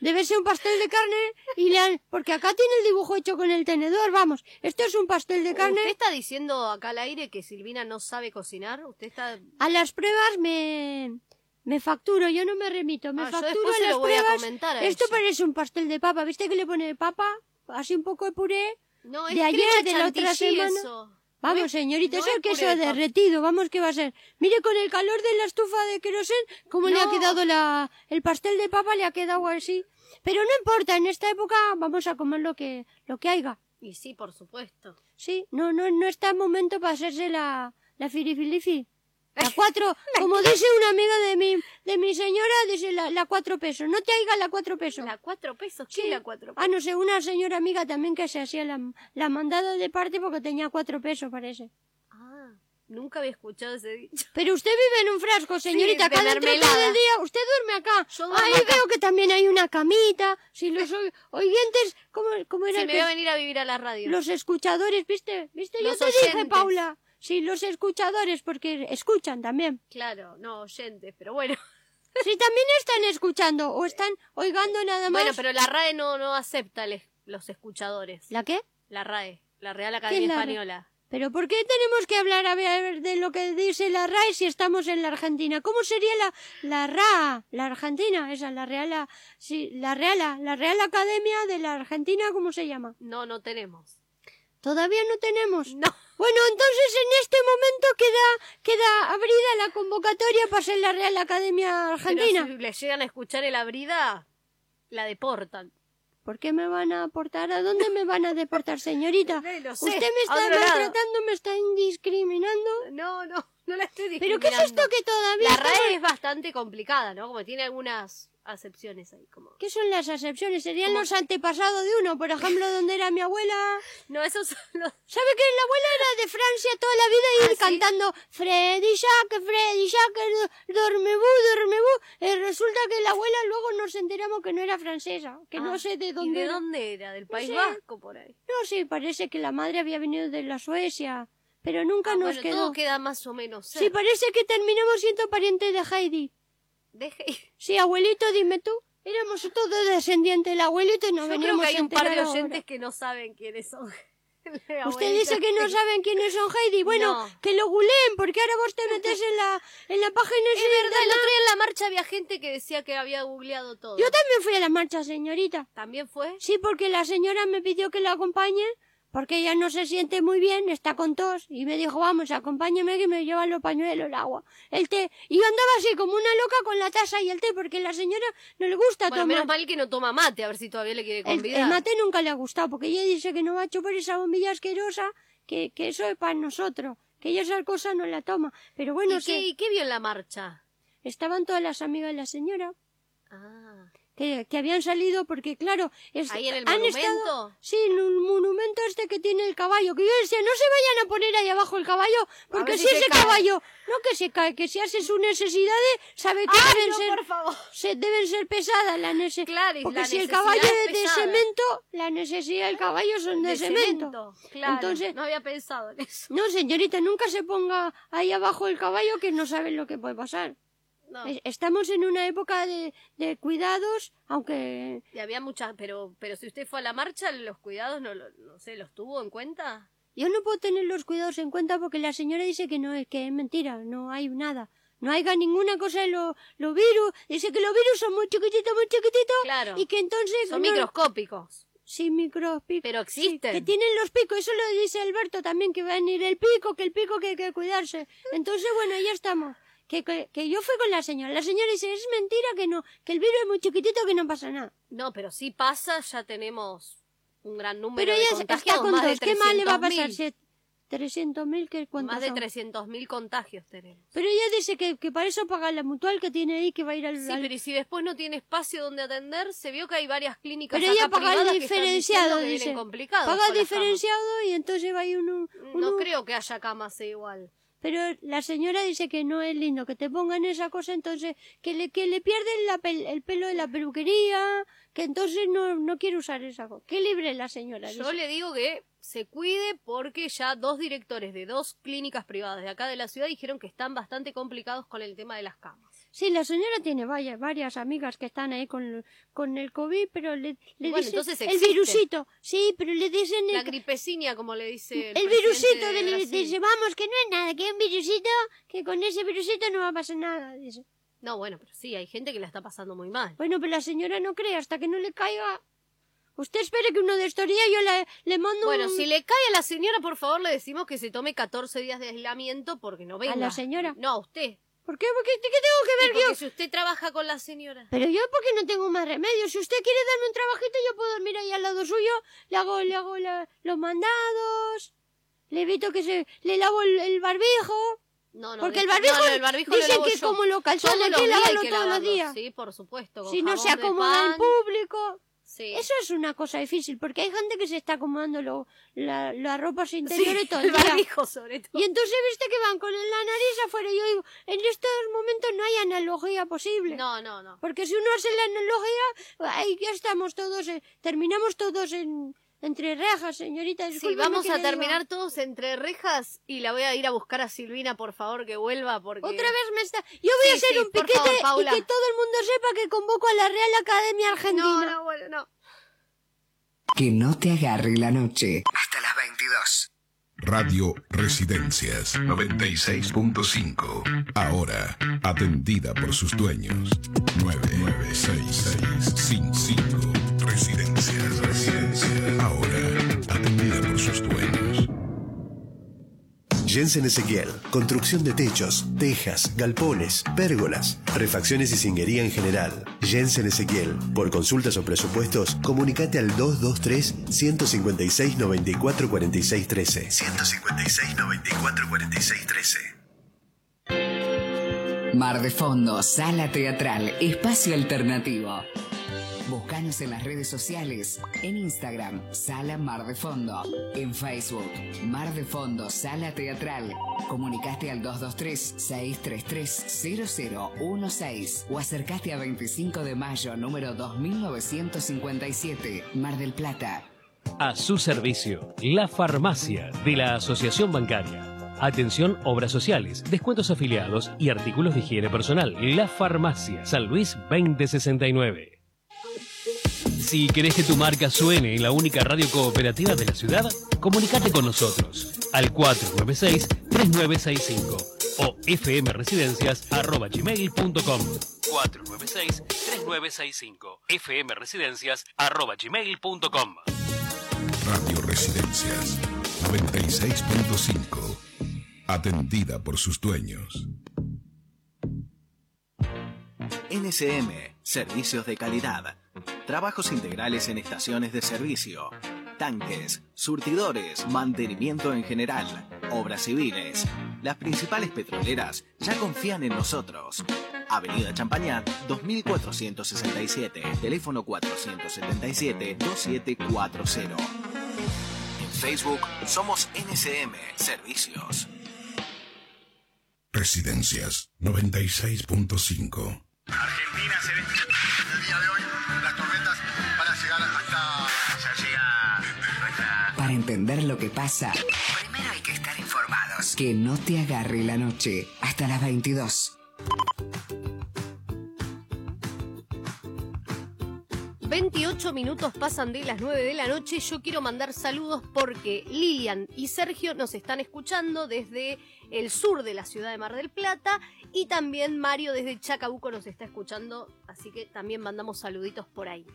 Debe ser un pastel de carne y le han... Porque acá tiene el dibujo hecho con el tenedor, vamos. Esto es un pastel de carne. ¿Usted está diciendo acá al aire que Silvina no sabe cocinar? ¿Usted está...? A las pruebas me... Me facturo, yo no me remito, me Ah, facturo a las lo voy a pruebas. comentar a Esto ella. parece un pastel de papa, ¿viste que le pone papa? Así un poco de puré. No, es de ayer, de la otra semana. eso. Vamos, señorita, no eso es puré de papa. derretido, vamos, ¿qué va a ser? Mire con el calor de la estufa de querosén, cómo le ha quedado la... El pastel de papa le ha quedado así. Pero no importa, en esta época vamos a comer lo que, lo que haya. Y sí, por supuesto. Sí, no, no, no está el momento para hacerse la, la firifilifi. La cuatro, como dice una amiga de mi, de mi señora, dice la, la cuatro pesos. No te haiga la cuatro pesos. ¿La cuatro pesos? Sí. ¿Qué la cuatro Ah, no sé, una señora amiga también que se hacía la, la mandada de parte porque tenía cuatro pesos, parece. Ah, nunca había escuchado ese dicho. Pero usted vive en un frasco, señorita, Sí, de acá dentro todo mermelada. el día. Usted duerme acá. Yo duermo Ahí acá. veo que también hay una camita. Si los oy- oyentes, ¿cómo, cómo era Sí, el me voy a venir a vivir a la radio. Los escuchadores, ¿viste? ¿Viste? Los Yo te dije, oyentes. Paula. Sí, los escuchadores, porque escuchan también. Claro, no oyentes, pero bueno. <laughs> Sí, también están escuchando o están oigando nada más. Bueno, pero la RAE no, no acepta les- los escuchadores. ¿La qué? La RAE, la Real ¿Qué Academia es la? Española. ¿Pero por qué tenemos que hablar a ver de lo que dice la RAE si estamos en la Argentina? ¿Cómo sería la, la RA, la Argentina? Esa, la Real, sí, la Real, la Real Academia de la Argentina, ¿cómo se llama? No, no tenemos. ¿Todavía no tenemos? No. Bueno, entonces en este momento queda, queda abrida la convocatoria para ser la Real Academia Argentina. Pero si le llegan a escuchar el abrida, la deportan. ¿Por qué me van a aportar? ¿A dónde me van a deportar, señorita? <laughs> No Usted me está maltratando, me está indiscriminando. No, no, no la estoy ¿Pero qué es esto que todavía La estamos- RAE es bastante complicada, ¿no? Como tiene algunas acepciones ahí, como... ¿Qué son las acepciones? Serían ¿Cómo? los antepasados de uno, por ejemplo, donde era mi abuela. <laughs> No, esos son los... ¿Sabe que la abuela era de Francia toda la vida y ¿Ah, él sí? cantando Freddy Jack, Freddy Jack, dormebú, dormebú? Eh, resulta que la abuela luego nos enteramos que no era francesa, que no Ah, sé de ¿y dónde de era. dónde era? ¿Del País sé. Vasco, por ahí? No, sí, parece que la madre había venido de la Suecia, pero nunca Ah, nos bueno, quedó. todo queda más o menos Sí, parece que terminamos siendo parientes de Heidi. Deje... <laughs> Sí, abuelito, dime tú. Éramos todos descendientes del abuelito y nos Yo creo veníamos que hay un par de oyentes que no saben quiénes son. <laughs> Usted dice que no <laughs> saben quiénes son Heidi. Bueno, No. que lo googleen, porque ahora vos te metes en la, en la página Es verdad, el otro día en la marcha había gente que decía que había googleado todo. Yo también fui a la marcha, señorita. ¿También fue? Sí, porque la señora me pidió que la acompañe, porque ella no se siente muy bien, está con tos, y me dijo, vamos, acompáñeme que me llevan los pañuelos, el agua, el té. Y yo andaba así como una loca con la taza y el té, porque la señora no le gusta Bueno, tomar. menos mal que no toma mate, a ver si todavía le quiere El, convidar. el mate nunca le ha gustado, porque ella dice que no va a chupar esa bombilla asquerosa, que, que eso es para nosotros, que ella esa cosa no la toma. Pero bueno, ¿Y qué, y qué vio en la marcha? estaban todas las amigas de la señora. Ah. Que, que habían salido porque claro es- ¿Ahí en el han monumento? estado sí en un monumento este que tiene el caballo que yo decía no se vayan a poner ahí abajo el caballo porque si, si se ese cae. caballo no que se cae que si hace sus necesidades sabe que Ay, deben no, ser por favor. se- deben ser pesadas las necesidades Claro, porque la si el caballo es de cemento la necesidad del caballo son de, De cemento, Claro, entonces no había pensado en eso. no señorita nunca se ponga ahí abajo el caballo que no saben lo que puede pasar No. Es- Estamos en una época de, de cuidados, aunque Y había muchas, pero, pero si usted fue a la marcha, los cuidados, no, lo- no sé, ¿los tuvo en cuenta? yo no puedo tener los cuidados en cuenta porque la señora dice que no es que es mentira, no hay nada. No haya ninguna cosa de los los virus. Dice que los virus son muy chiquititos, muy chiquititos. Claro. Y que entonces... Son no- microscópicos. Sí, microscópicos. Pero Sí, existen. que tienen los picos. Eso lo dice Alberto también, que va a venir el pico, que el pico que hay que cuidarse. Entonces, bueno, ya estamos. Que, que, que yo fui con la señora. La señora dice, es mentira que no, que el virus es muy chiquitito, que no pasa nada. No, pero si pasa, ya tenemos un gran número Pero de ella está contagiados. con más de dos. ¿Qué más le va a pasar? 300.000. Si 300.000, ¿qué cuántos Más de son? 300.000 contagios tenemos. Pero ella dice que, que para eso paga la mutual que tiene ahí, que va a ir al... Sí, al- pero y si después no tiene espacio donde atender, se vio que hay varias clínicas Pero acá ella paga el que diferenciado, que dice. Paga con diferenciado y entonces va a ir uno... No uno- creo que haya camas igual. Pero la señora dice que no es lindo que te pongan esa cosa, entonces que le, que le pierden la pel- el pelo de la peluquería, que entonces no, no quiere usar esa cosa. Que libre la señora. Yo dice. le digo que se cuide porque ya dos directores de dos clínicas privadas de acá de la ciudad dijeron que están bastante complicados con el tema de las camas. Sí, la señora tiene varias, varias amigas que están ahí con, con el COVID, pero le, le Bueno, dicen el virusito. Sí, pero le dicen La el, gripecinia, como le dice el, el virusito. le dice, vamos, que no es nada, que es un virusito, que con ese virusito no va a pasar nada. Dice. No, bueno, pero sí, hay gente que la está pasando muy mal. Bueno, pero la señora no cree hasta que no le caiga. Usted espere que uno de estos días yo le, le mando Bueno, un... si le cae a la señora, por favor, le decimos que se tome 14 días de aislamiento porque no venga. la señora? No, a usted. ¿Por qué? Porque, ¿Qué tengo que Sí, ver porque yo? si usted trabaja con la señora. Pero yo porque no tengo más remedio. Si usted quiere darme un trabajito, yo puedo dormir ahí al lado suyo, le hago, le hago la- los mandados, le evito que se, le lavo el, el barbijo. No, no, Porque el barbijo, no, no, el barbijo lo dicen que es yo. como calzones, Todos hay que lavarlo todos los días. Sí, por supuesto. con Si no se acomoda en público. Sí. Eso es una cosa difícil, porque hay gente que se está acomodando lo, la, la ropa interior Sí, <laughs> todo el el día. barbijo sobre todo. Y entonces viste que van con la nariz afuera. Y yo digo, en estos momentos no hay analogía posible. No, no, no. Porque si uno hace la analogía, ahí ya estamos todos, eh, terminamos todos en, entre rejas, señorita. Sí, vamos a terminar todos entre rejas y la voy a ir a buscar a Silvina, por favor, que vuelva porque... Otra vez me está... Yo voy a hacer sí, un piquete favor, y que todo el mundo sepa que convoco a la Real Academia Argentina. No, no, bueno, no. Que no te agarre la noche. Hasta las 22. Radio Residencias 96.5. Ahora, atendida por sus dueños. 996655. Jensen Ezequiel, construcción de techos, tejas, galpones, pérgolas, refacciones y singuería en general. Jensen Ezequiel, por consultas o presupuestos, comunicate al 223 156 94 46 13. 156 94 46 13. Mar de Fondo, Sala Teatral, Espacio Alternativo. Búscanos en las redes sociales, en Instagram, Sala Mar de Fondo, en Facebook, Mar de Fondo, Sala Teatral. Comunicaste al 223-633-0016 o acercaste a 25 de mayo, número 2957, Mar del Plata. A su servicio, la farmacia de la Asociación Bancaria. Atención, obras sociales, descuentos afiliados y artículos de higiene personal. La farmacia, San Luis 2069. Si querés que tu marca suene en la única radio cooperativa de la ciudad, comunicate con nosotros al 496-3965 o fmresidencias.gmail.com 496-3965 fmresidencias.gmail.com Radio Residencias 96.5. Atendida por sus dueños. NSM, Servicios de Calidad. Trabajos integrales en estaciones de servicio. Tanques, surtidores, mantenimiento en general, obras civiles. Las principales petroleras ya confían en nosotros. Avenida Champañat, 2467, teléfono 477-2740. En Facebook somos NSM Servicios. Residencias 96.5. Argentina se ve el día de hoy entender lo que pasa, primero hay que estar informados. Que no te agarre la noche. Hasta las 22. 28 minutos pasan de las 9 de la noche. Yo quiero mandar saludos porque Lilian y Sergio nos están escuchando desde el sur de la ciudad de Mar del Plata y también Mario desde Chacabuco nos está escuchando, así que también mandamos saluditos por ahí.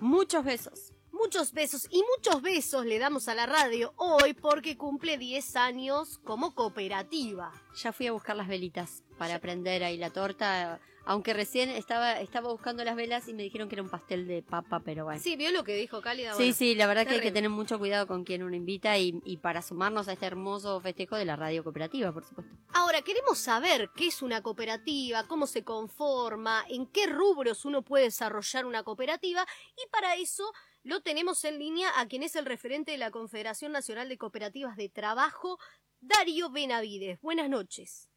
Muchos besos. Muchos besos y muchos besos le damos a la radio hoy porque cumple 10 años como cooperativa. Ya fui a buscar las velitas para prender ahí la torta, aunque recién estaba, estaba buscando las velas y me dijeron que era un pastel de papa, pero bueno. Sí, vio lo que dijo Cálida. Sí, Bueno, sí, la verdad que hay que terrible. tener mucho cuidado con quien uno invita y, y para sumarnos a este hermoso festejo de la radio cooperativa, por supuesto. Ahora, queremos saber qué es una cooperativa, cómo se conforma, en qué rubros uno puede desarrollar una cooperativa y para eso lo tenemos en línea a quien es el referente de la Confederación Nacional de Cooperativas de Trabajo, Darío Benavides. Buenas noches.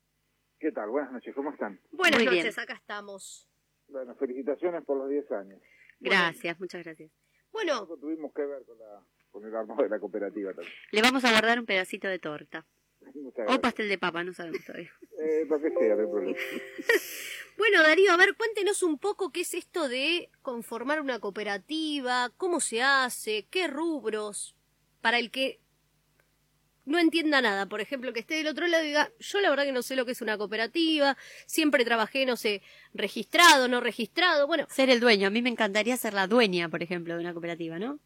¿Qué tal? Buenas noches, ¿cómo están? Buenas Muy bien. noches, acá estamos. Bueno, felicitaciones por los 10 años. Gracias, muchas gracias. Bueno, Nosotros tuvimos que ver con, la, con el armado de la cooperativa también. Le vamos a guardar un pedacito de torta. O pastel de papa, no sabemos todavía. Eh, lo que sea, no hay problema. <laughs> Bueno, Darío, a ver, cuéntenos un poco qué es esto de conformar una cooperativa, cómo se hace, qué rubros, para el que no entienda nada, por ejemplo, que esté del otro lado y diga, yo la verdad que no sé lo que es una cooperativa, siempre trabajé, no sé, registrado, no registrado, bueno. Ser el dueño. A mí me encantaría ser la dueña, por ejemplo, de una cooperativa, ¿no?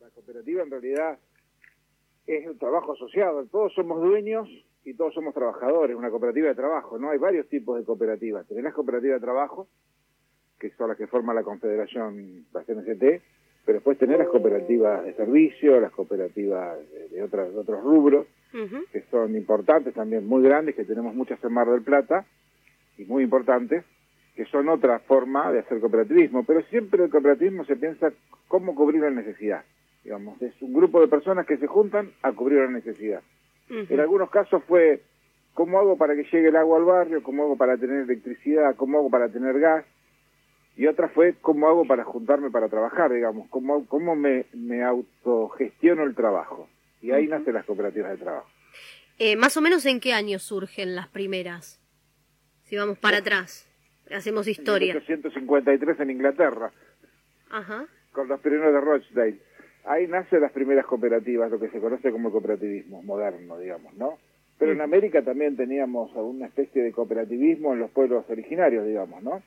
La cooperativa en realidad es un trabajo asociado. Todos somos dueños y todos somos trabajadores. Una cooperativa de trabajo, ¿no? Hay varios tipos de cooperativas. Tenés las cooperativas de trabajo, que son las que forman la Confederación, la CNCT, pero después tenés las cooperativas de servicio, las cooperativas de, de otras- de otros rubros, que son importantes también, muy grandes, que tenemos muchas en Mar del Plata, y muy importantes, que son otra forma de hacer cooperativismo, pero siempre el cooperativismo se piensa cómo cubrir la necesidad. Digamos, es un grupo de personas que se juntan a cubrir la necesidad. En algunos casos fue cómo hago para que llegue el agua al barrio, cómo hago para tener electricidad, cómo hago para tener gas, y otra fue cómo hago para juntarme para trabajar, digamos, cómo, cómo me, me autogestiono el trabajo. Y ahí nacen las cooperativas de trabajo. Eh, más o menos en qué año surgen las primeras, si vamos para atrás, hacemos En historia. 1853 en Inglaterra, Ajá. con los primeros de Rochdale. Ahí nacen las primeras cooperativas, lo que se conoce como cooperativismo moderno, digamos, ¿no? Pero en América también teníamos una especie de cooperativismo en los pueblos originarios, digamos, ¿no?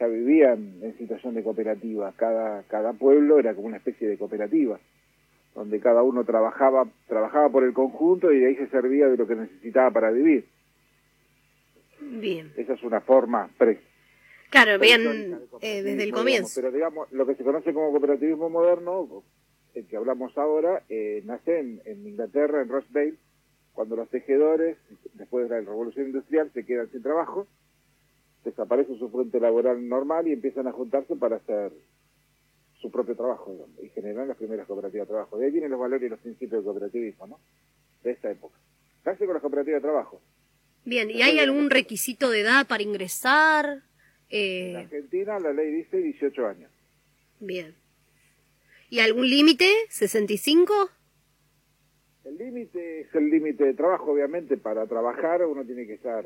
Ya vivían en situación de cooperativa. Cada, cada pueblo era como una especie de cooperativa, donde cada uno trabajaba, trabajaba por el conjunto y de ahí se servía de lo que necesitaba para vivir. Bien. Esa es una forma pre, Claro, bien, de eh, desde el digamos, comienzo. Pero digamos, lo que se conoce como cooperativismo moderno, el que hablamos ahora, eh, nace en, en Inglaterra, en Rochdale, cuando los tejedores, después de la revolución industrial, se quedan sin trabajo, desaparece su fuente laboral normal y empiezan a juntarse para hacer su propio trabajo, digamos, y generan las primeras cooperativas de trabajo. De ahí vienen los valores y los principios del cooperativismo, ¿no? De esta época. Nace con las cooperativas de trabajo. Bien, ¿y hay algún requisito de edad para ingresar? En Eh, Argentina la ley dice 18 años. bien. ¿Y algún límite? ¿65? El límite es el límite de trabajo, obviamente. Para trabajar uno tiene que estar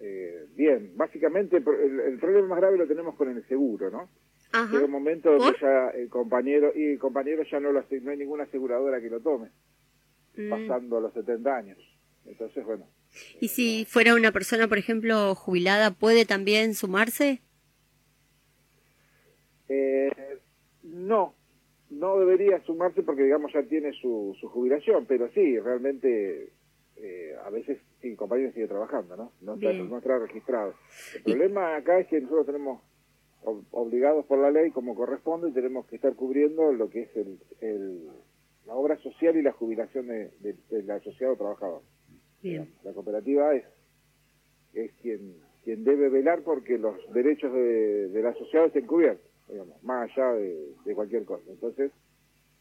eh, bien. Básicamente, el, el problema más grave lo tenemos con el seguro, ¿no? Ajá. Llega un momento donde ya el compañero, y el compañero ya no lo no hay ninguna aseguradora que lo tome, Mm. pasando los 70 años. Entonces, bueno, Y si fuera una persona, por ejemplo, jubilada, ¿puede también sumarse? eh, no, no debería sumarse porque, digamos, ya tiene su, su jubilación, pero sí, realmente, eh, a veces sí, el compañero sigue trabajando, ¿no? No está, no está registrado. El problema acá es que nosotros tenemos ob- obligados por la ley como corresponde y tenemos que estar cubriendo lo que es el, el- la obra social y la jubilación de- de- del asociado trabajador. Bien. La cooperativa es, es quien, quien debe velar porque los derechos de- del asociado estén cubiertos, digamos, más allá de, de cualquier cosa. Entonces,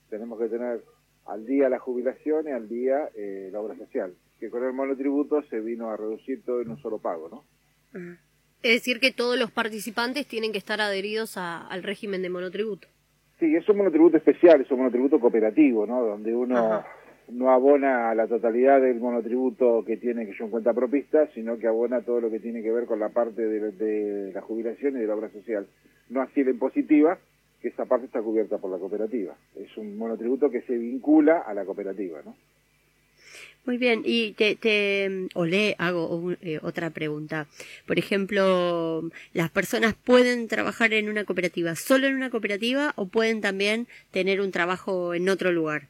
tenemos que tener al día la jubilación y al día eh, la obra social, que con el monotributo se vino a reducir todo en un solo pago, ¿no? Es decir, que todos los participantes tienen que estar adheridos a- al régimen de monotributo. Sí, es un monotributo especial, es un monotributo cooperativo, ¿no? Donde uno Ajá. no abona a la totalidad del monotributo que tiene que yo en cuenta propista, sino que abona todo lo que tiene que ver con la parte de, de la jubilación y de la obra social. No así la impositiva, que esa parte está cubierta por la cooperativa. Es un monotributo que se vincula a la cooperativa, ¿no? Muy bien, y te, te o le hago un- eh, otra pregunta. Por ejemplo, ¿las personas pueden trabajar en una cooperativa solo en una cooperativa o pueden también tener un trabajo en otro lugar?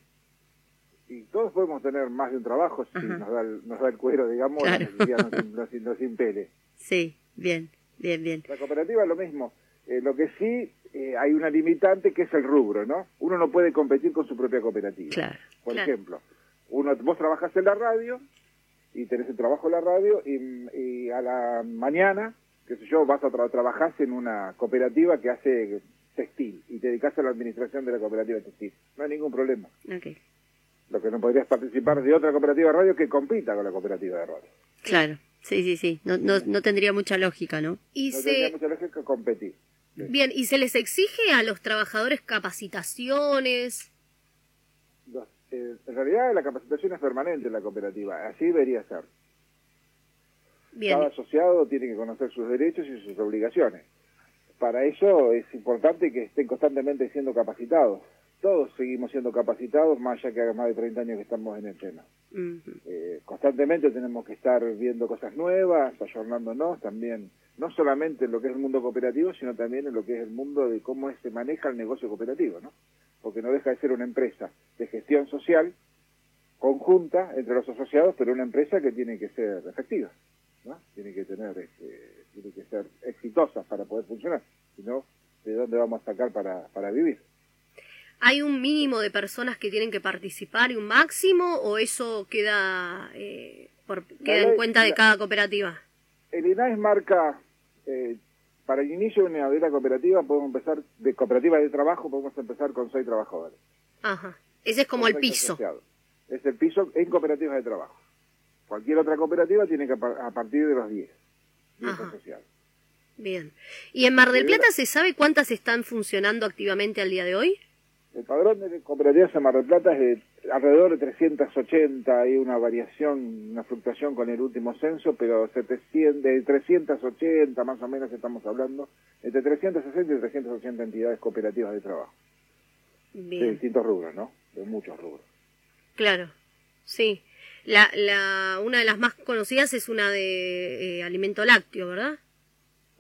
Y todos podemos tener más de un trabajo si nos da, el, nos da el cuero, digamos, Claro. la necesidad nos, nos, nos impele. <laughs> Sí, bien, bien, bien. La cooperativa es lo mismo. Eh, lo que sí eh, hay una limitante que es el rubro, ¿no? Uno no puede competir con su propia cooperativa. Claro. Por claro. ejemplo, uno, vos trabajas en la radio y tenés el trabajo en la radio y, y a la mañana, qué sé yo, vas a tra trabajás en una cooperativa que hace textil y te dedicas a la administración de la cooperativa textil. No hay ningún problema. Ok, Lo que no podrías participar de otra cooperativa de radio que compita con la cooperativa de radio. claro. Sí, sí, sí. No, no, no tendría mucha lógica, ¿no? Y no se, tendría mucha lógica competir. Bien, ¿y se les exige a los trabajadores capacitaciones? Eh, en realidad la capacitación es permanente en la cooperativa, así debería ser. Bien. Cada asociado tiene que conocer sus derechos y sus obligaciones. Para eso es importante que estén constantemente siendo capacitados. Todos seguimos siendo capacitados, más allá que haga más de 30 años que estamos en el tema. Eh, constantemente tenemos que estar viendo cosas nuevas, ayornándonos también, no solamente en lo que es el mundo cooperativo, sino también en lo que es el mundo de cómo se maneja el negocio cooperativo, ¿no? Porque no deja de ser una empresa de gestión social conjunta entre los asociados, pero una empresa que tiene que ser efectiva, ¿no? Tiene que tener, este, tiene que ser exitosa para poder funcionar, si no, ¿de dónde vamos a sacar para, para vivir? ¿Hay un mínimo de personas que tienen que participar y un máximo o eso queda, eh, por, queda en cuenta de la- cada cooperativa? El INAES marca, eh, para el inicio de una de la cooperativa, podemos empezar, de cooperativa de trabajo, podemos empezar con seis trabajadores. Ajá. Ese es como el piso. asociados. Es el piso en cooperativas de trabajo. Cualquier otra cooperativa tiene que a partir de los 10. 10 Ajá. asociados. Bien. ¿Y en Mar del Plata se sabe cuántas están funcionando activamente al día de hoy? El padrón de cooperativas en Mar del Plata es de alrededor de 380, hay una variación, una fluctuación con el último censo, pero 700, de 380 más o menos estamos hablando, entre 360 y 380 entidades cooperativas de trabajo, de distintos rubros, ¿no? De muchos rubros. Claro. Sí. La, la, una de las más conocidas es una de eh, alimento lácteo, ¿verdad?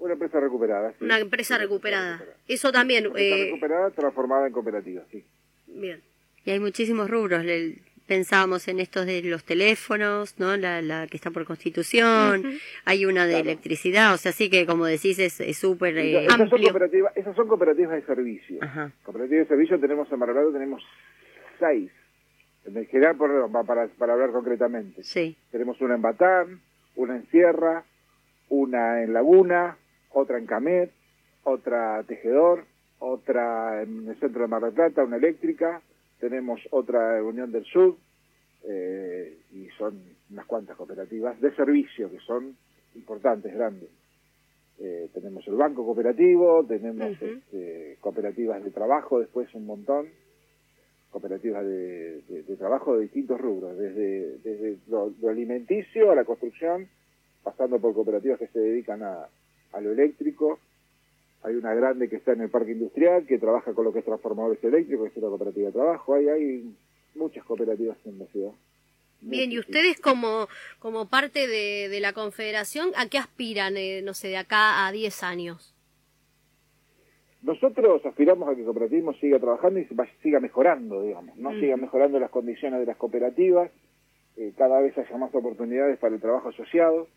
Una empresa recuperada, sí. Una empresa recuperada. Eso también. Una empresa eh, recuperada transformada en cooperativa, sí. bien. Y hay muchísimos rubros. le- Pensábamos en estos de los teléfonos, ¿no? La, la que está por constitución. Ujú. Hay una de electricidad. O sea, sí que, como decís, es es súper eh, esas, son cooperativas, esas son cooperativas de servicio. Cooperativas de servicio tenemos en Mar tenemos seis. En general, por- pa- para, para hablar concretamente. Sí. Tenemos una en Batán, una en Sierra, una en Laguna, otra en Camet, otra Tejedor, otra en el centro de Mar del Plata, una eléctrica, tenemos otra en Unión del Sur, eh, y son unas cuantas cooperativas de servicio que son importantes, grandes. Eh, tenemos el banco cooperativo, tenemos este, cooperativas de trabajo, después un montón, cooperativas de, de- de trabajo de distintos rubros, desde, desde lo, lo alimenticio a la construcción, pasando por cooperativas que se dedican a, a lo eléctrico. Hay una grande que está en el parque industrial que trabaja con lo que es transformadores eléctricos, que es una cooperativa de trabajo. Hay, hay muchas cooperativas en la ciudad. Bien, y ustedes como, como parte de, de la confederación, ¿a qué aspiran, eh, no sé, de acá a 10 años? Nosotros aspiramos a que el cooperativismo siga trabajando y siga mejorando, digamos, ¿no? Mm. Siga mejorando las condiciones de las cooperativas, eh, cada vez haya más oportunidades para el trabajo asociado.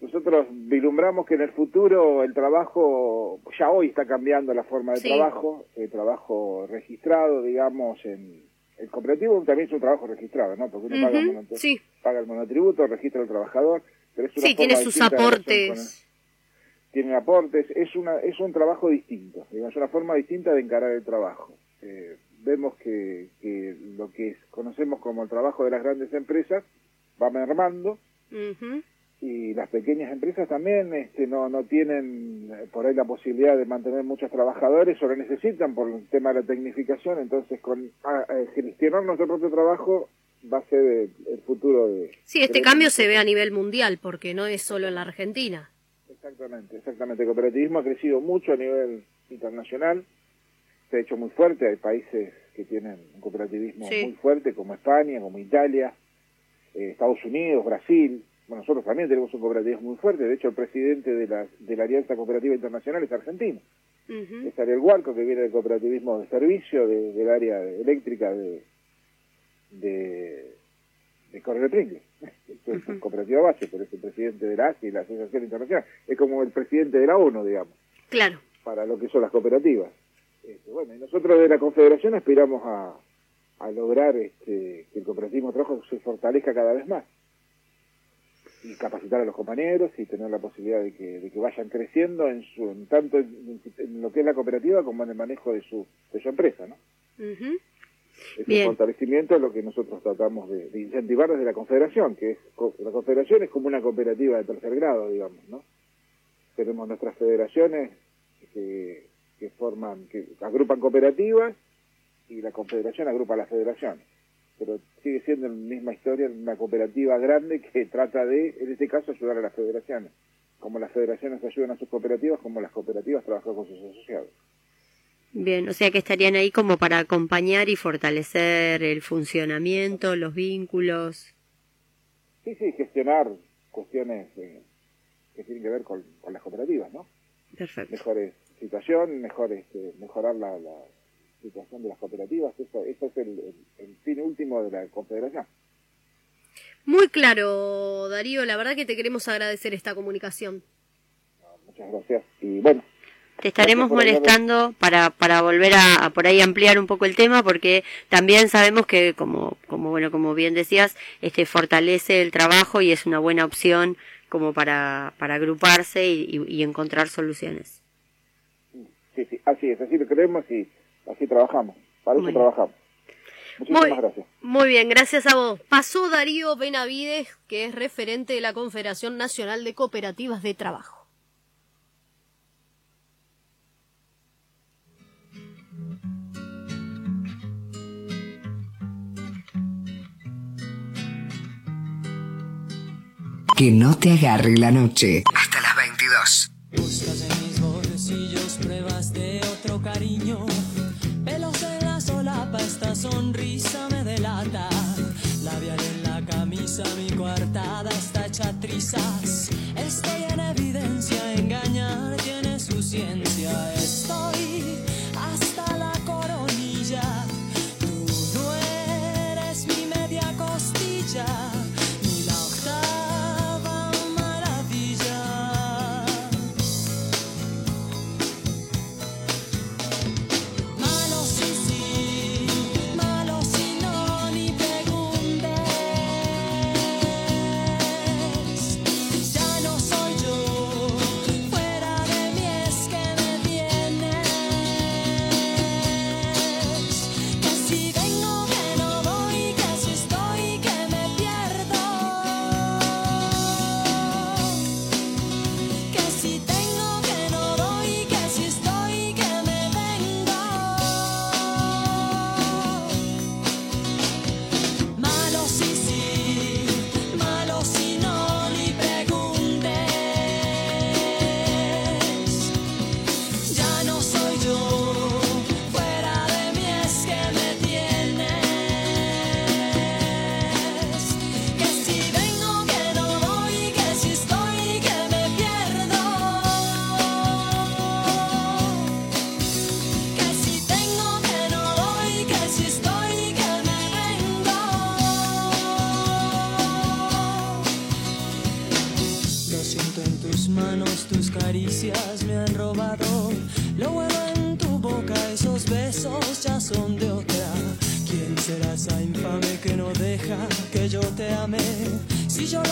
Nosotros vislumbramos que en el futuro el trabajo, ya hoy está cambiando la forma de Sí. trabajo, el trabajo registrado, digamos, en el cooperativo también es un trabajo registrado, ¿no? Porque uno paga, el monotributo, sí. paga el monotributo, registra al trabajador, pero es una Sí, tiene forma sus con el- aportes. tienen aportes, es una es un trabajo distinto, digamos, es una forma distinta de encarar el trabajo. Eh, vemos que, que lo que es- conocemos como el trabajo de las grandes empresas va mermando. Y las pequeñas empresas también este, no, no tienen eh, por ahí la posibilidad de mantener muchos trabajadores o lo necesitan por el tema de la tecnificación, entonces con a- a gestionar nuestro propio trabajo va a ser el, el futuro de... Sí, este cambio se ve a nivel mundial, porque no es solo en la Argentina. Exactamente, exactamente. El cooperativismo ha crecido mucho a nivel internacional, se ha hecho muy fuerte, hay países que tienen un cooperativismo Sí. muy fuerte, como España, como Italia, eh, Estados Unidos, Brasil. Bueno, nosotros también tenemos un cooperativismo muy fuerte, de hecho el presidente de la, de la Alianza Cooperativa Internacional es argentino. Es Ariel Huarco, que viene del cooperativismo de servicio, de- del área eléctrica de, de, de Coronel Pringles. Esto es un cooperativa base, pero es el presidente de la ASI, la Asociación Internacional. Es como el presidente de la ONU, digamos, Claro. para lo que son las cooperativas. Este, bueno, y nosotros de la Confederación aspiramos a, a lograr este, que el cooperativismo de trabajo se fortalezca cada vez más y capacitar a los compañeros y tener la posibilidad de que, de que vayan creciendo en su en tanto en, en lo que es la cooperativa como en el manejo de su, de su empresa, ¿no? Ujú. Ese Bien. fortalecimiento es lo que nosotros tratamos de, de incentivar desde la Confederación, que es la Confederación es como una cooperativa de tercer grado, digamos, ¿no? Tenemos nuestras federaciones que, que forman, que agrupan cooperativas y la Confederación agrupa las federaciones. Pero sigue siendo la misma historia, una cooperativa grande que <laughs> trata de, en este caso, ayudar a las federaciones. Como las federaciones ayudan a sus cooperativas, como las cooperativas trabajan con sus asociados. Bien, o sea que estarían ahí como para acompañar y fortalecer el funcionamiento, los vínculos. Sí, sí, gestionar cuestiones eh, que tienen que ver con, con las cooperativas, ¿no? Perfecto. Mejores situación, mejor este, mejorar la, la situación de las cooperativas, eso, eso es el, el- el fin último de la confederación. Muy claro, Darío, la verdad que te queremos agradecer esta comunicación. Muchas gracias. Y bueno, Te estaremos molestando para, para volver a, a por ahí ampliar un poco el tema porque también sabemos que como, como bueno, como bien decías, este fortalece el trabajo y es una buena opción como para, para agruparse y, y- y encontrar soluciones. sí, sí, así es, así lo creemos y así trabajamos. Para eso bien. trabajamos. Muchísimas Muy- gracias. Muy bien, gracias a vos. Pasó Darío Benavides, que es referente de la Confederación Nacional de Cooperativas de Trabajo. Que no te agarre la noche. Hasta las 22. Buscas en mis bolsillos pruebas de otro cariño. Sonrisa me delata. Labial en la camisa, mi coartada está hecha trizas. Estoy en evidencia, engañar tiene su ciencia. Que yo te ame? Si yo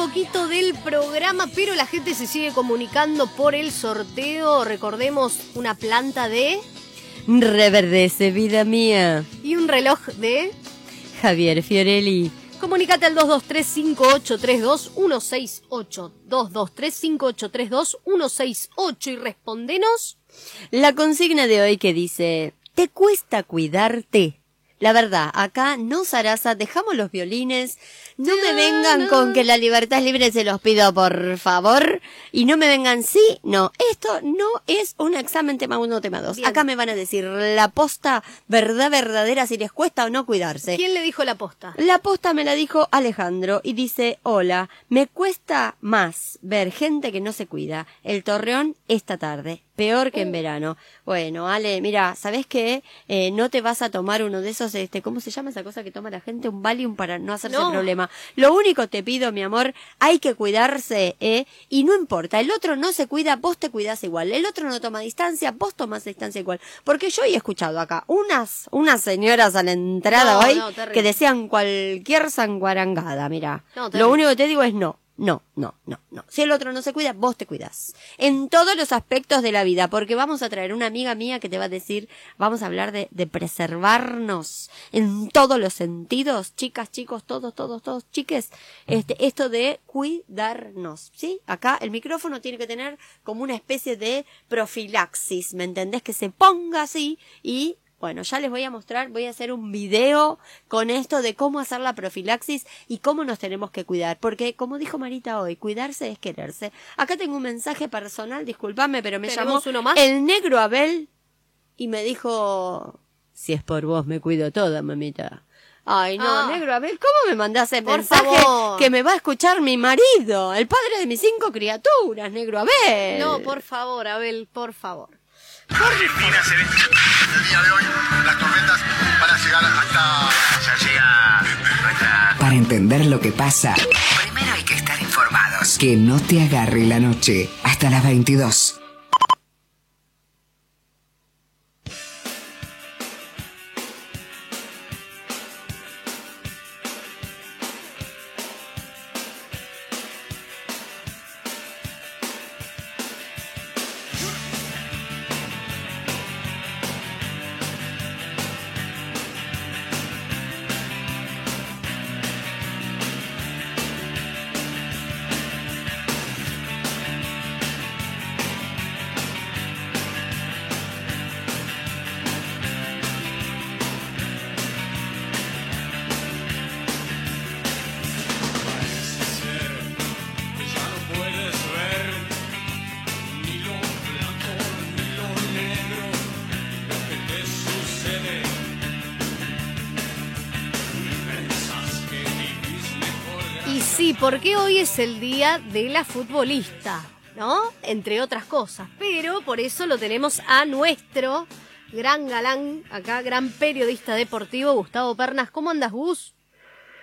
poquito del programa, pero la gente se sigue comunicando por el sorteo. Recordemos una planta de Reverdece, vida mía. y un reloj de. Javier Fiorelli. Comunicate al 223-5832-168. 223-5832-168 y respondenos. La consigna de hoy que dice, ¿te cuesta cuidarte? La verdad, acá no Sarasa, dejamos los violines, no me vengan con que la libertad es libre, se los pido por favor, y no me vengan sí, no, esto no es un examen tema 1, tema 2. Acá me van a decir la posta verdad verdadera si les cuesta o no cuidarse. ¿Quién le dijo la posta? La posta me la dijo Alejandro y dice, hola, me cuesta más ver gente que no se cuida. El torreón esta tarde, peor que en verano. Bueno, Ale, mira, ¿sabes qué? Eh, no te vas a tomar uno de esos, este, ¿cómo se llama esa cosa que toma la gente? Un Valium para no hacerse No. problema. Lo único te pido, mi amor, hay que cuidarse, ¿eh? Y no importa, el otro no se cuida, vos te cuidas igual. El otro no toma distancia, vos tomas distancia igual. Porque yo he escuchado acá unas, unas señoras a la entrada No, hoy no, que decían cualquier sanguarangada, mira. Lo único que te digo es no. No, no, no, no. Si el otro no se cuida, vos te cuidas. En todos los aspectos de la vida, porque vamos a traer una amiga mía que te va a decir, vamos a hablar de, de preservarnos en todos los sentidos, chicas, chicos, todos, todos, todos, chiques, este, esto de cuidarnos, ¿sí? Acá el micrófono tiene que tener como una especie de profilaxis, ¿me entendés? Que se ponga así y bueno, ya les voy a mostrar, voy a hacer un video con esto de cómo hacer la profilaxis y cómo nos tenemos que cuidar. Porque, como dijo Marita hoy, cuidarse es quererse. Acá tengo un mensaje personal, discúlpame, pero me llamó ¿Tenemos uno más? el negro Abel y me dijo, si es por vos me cuido toda, mamita. Ay, no, Ah. negro Abel, ¿cómo me mandás ese Por mensaje favor. que me va a escuchar mi marido, el padre de mis cinco criaturas, negro Abel? No, por favor, Abel, por favor. Argentina se ve el día de hoy las tormentas van a llegar hasta ya llega nuestra Para entender lo que pasa, primero hay que estar informados. Que no te agarre la noche hasta las 22. Porque hoy es el día de la futbolista, ¿no? Entre otras cosas. Pero por eso lo tenemos a nuestro gran galán, acá, gran periodista deportivo, Gustavo Pernas. ¿Cómo andas, Gus?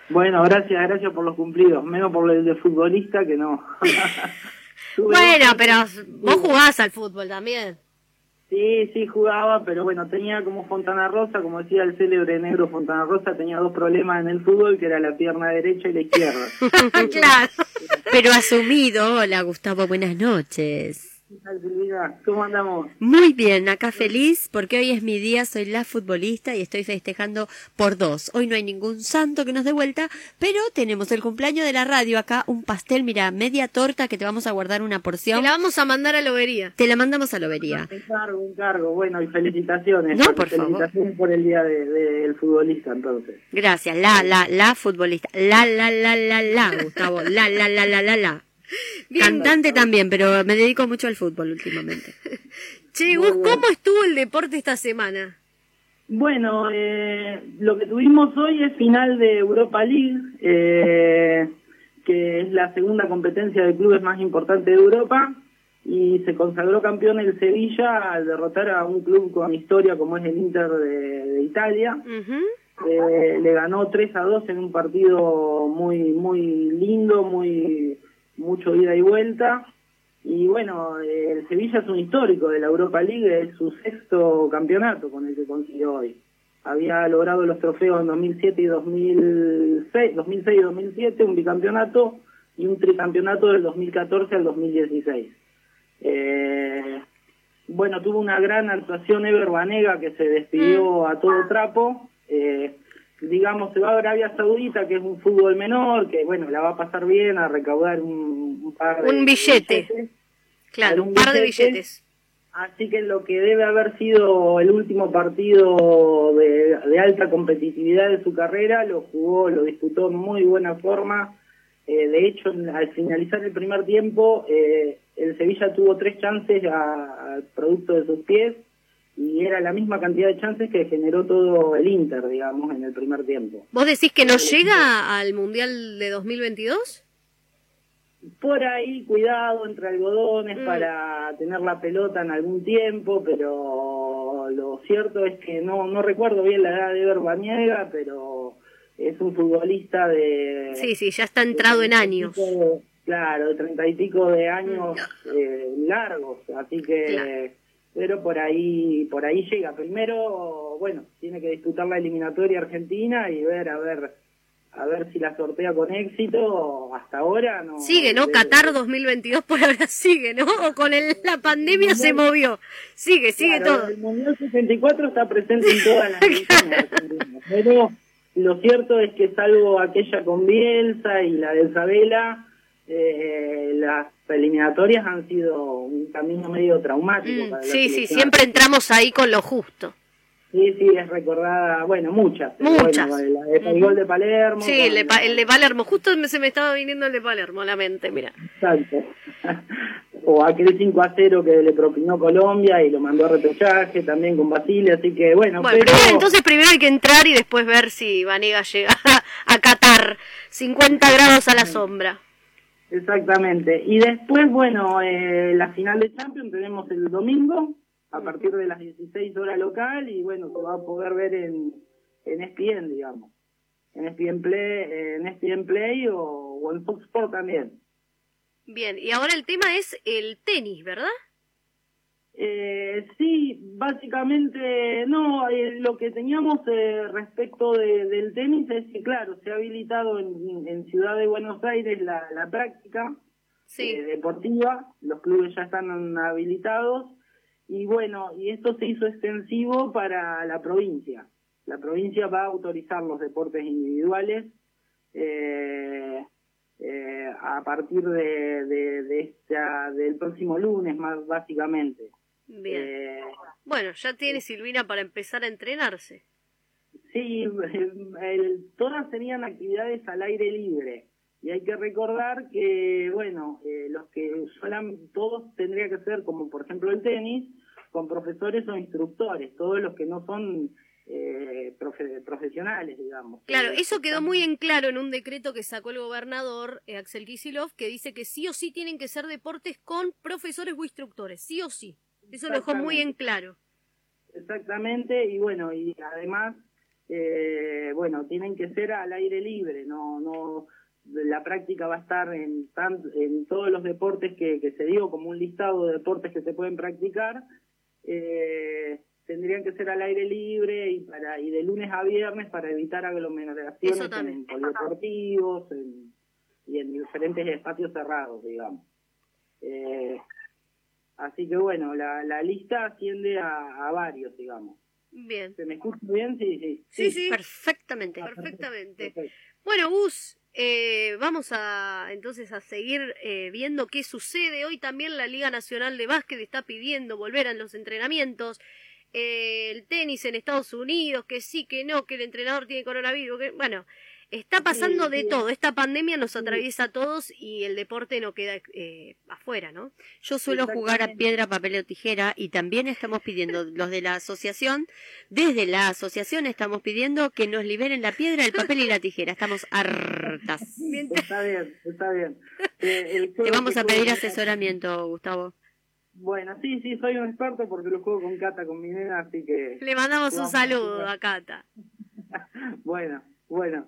Bueno, gracias, gracias por los cumplidos. Menos por el de futbolista que no. <laughs> <laughs> Bueno, pero vos jugás al fútbol también. Sí, sí, jugaba, pero bueno, tenía como Fontana Rosa, como decía el célebre negro Fontana Rosa, tenía dos problemas en el fútbol, que era la pierna derecha y la izquierda. <laughs> claro. Pero asumido, hola Gustavo, buenas noches. ¿Cómo andamos? Muy bien, acá feliz porque hoy es mi día, soy la futbolista y estoy festejando por dos. Hoy no hay ningún santo que nos dé vuelta, pero tenemos el cumpleaños de la radio acá, un pastel, mira, media torta que te vamos a guardar una porción. Te la vamos a mandar a Lobería. Te la mandamos a Lobería. Encargo, encargo. Bueno, y felicitaciones. No, por favor. felicitaciones por el día del de, del futbolista, entonces. Gracias, la, la, la futbolista. La, la, la, la, la, Gustavo. La, la, la, la, la, la. <laughs> Cantante también, pero me dedico mucho al fútbol últimamente. <laughs> Che, Gus, ¿cómo estuvo el deporte esta semana? Bueno, eh, lo que tuvimos hoy es final de Europa League, eh, que es la segunda competencia de clubes más importante de Europa, y se consagró campeón el Sevilla al derrotar a un club con historia como es el Inter de, de Italia. Eh, le ganó 3 a 2 en un partido muy muy lindo, muy mucho ida y vuelta. Y bueno, eh, el Sevilla es un histórico de la Europa League, es su sexto campeonato con el que consiguió hoy. Había logrado los trofeos en 2007 y 2006, 2006 y 2007, un bicampeonato y un tricampeonato del 2014 al 2016. Eh, bueno, tuvo una gran actuación Ever Banega que se despidió a todo trapo. Eh, digamos, se va a Arabia Saudita, que es un fútbol menor, que bueno, la va a pasar bien a recaudar un, un par de Un billete. billetes. Claro, un par de billete. billetes. Así que lo que debe haber sido el último partido de, de alta competitividad de su carrera, lo jugó, lo disputó en muy buena forma. Eh, de hecho, al finalizar el primer tiempo, eh, el Sevilla tuvo tres chances a- al producto de sus pies y era la misma cantidad de chances que generó todo el Inter, digamos, en el primer tiempo. ¿Vos decís que no llega al Mundial de 2022? Por ahí, cuidado entre algodones Mm. para tener la pelota en algún tiempo, pero lo cierto es que no, no recuerdo bien la edad de Ever Baniega, pero es un futbolista de... Sí, sí, ya está entrado en años. de- claro, de treinta y pico de años eh, largos, así que... Pero por ahí, por ahí llega. Primero, bueno, tiene que disputar la eliminatoria argentina y ver, a ver, a ver si la sortea con éxito. Hasta ahora no. Sigue, ¿no? Qatar 2022 por ahora sigue, ¿no? O con el- la pandemia se movió. Sigue, sigue Claro, todo. El Mundial 64 está presente en todas las <laughs> ediciones Pero lo cierto es que salvo aquella con Bielsa y la de Isabela, eh, las eliminatorias han sido un camino medio traumático. Mm, para sí, sí, siempre entramos ahí con lo justo. Sí, sí, es recordada, bueno, muchas. Muchas. Bueno, el gol de Palermo. Sí, el de, con- Pa- el de Palermo. Justo se me estaba viniendo el de Palermo a la mente, mira. Exacto. <laughs> o aquel 5 a 0 que le propinó Colombia y lo mandó a repechaje también con Basile, así que bueno, Bueno, pero... primero, entonces primero hay que entrar y después ver si Vanega llega <laughs> a Qatar. 50 grados a la sombra. Exactamente. Y después, bueno, eh, la final de Champions tenemos el domingo a partir de las 16 horas local y bueno, se va a poder ver en, en ESPN, digamos. En ESPN Play, en ESPN Play o, o en Fox Sport también. Bien, y ahora el tema es el tenis, ¿verdad? Eh, sí, básicamente no, eh, lo que teníamos eh, respecto de- del tenis es que, claro, se ha habilitado en, en Ciudad de Buenos Aires la, la práctica eh, deportiva, los clubes ya están habilitados y bueno, y esto se hizo extensivo para la provincia. La provincia va a autorizar los deportes individuales eh, eh, a partir de, de, de esta, del próximo lunes, más básicamente. Bien. Eh, Bueno, ya tiene Silvina para empezar a entrenarse. Sí, <laughs> el- todas serían actividades al aire libre. Y hay que recordar que, bueno, eh, los que solan, todos tendría que ser, como por ejemplo el tenis, con profesores o instructores, todos los que no son eh, profe- profesionales, digamos. Claro, Eh, eso quedó muy en claro en un decreto que sacó el gobernador eh, Axel Kicillof, que dice que sí o sí tienen que ser deportes con profesores o instructores, sí o sí. Eso lo dejó muy en claro. Exactamente, y bueno, y además, eh, bueno, tienen que ser al aire libre, no, no, la práctica va a estar en, tan- en todos los deportes que, que se dio, como un listado de deportes que se pueden practicar, eh, tendrían que ser al aire libre y para y de lunes a viernes para evitar aglomeraciones en polideportivos en- y en diferentes espacios cerrados, digamos. Eh, así que bueno, la, la lista asciende a, a varios, digamos. Bien. ¿Se me escucha bien? Sí, sí. Sí, sí, perfectamente, perfectamente. Bueno, Gus, eh, vamos a entonces a seguir eh, viendo qué sucede. Hoy también la Liga Nacional de Básquet está pidiendo volver a los entrenamientos. Eh, el tenis en Estados Unidos, que sí, que no, que el entrenador tiene coronavirus. Que, bueno, está pasando de sí. todo. Esta pandemia nos atraviesa a todos y el deporte no queda eh, afuera, ¿no? Yo suelo jugar a piedra, papel o tijera y también estamos pidiendo, <laughs> los de la asociación, desde la asociación estamos pidiendo que nos liberen la piedra, el papel y la tijera. Estamos hartas. Está bien, está bien. Eh, Te vamos a pedir asesoramiento, Gustavo. Bueno, sí, sí, soy un experto porque lo juego con Cata, con mi nena, así que... Le mandamos un saludo a Cata. <laughs> Bueno, bueno.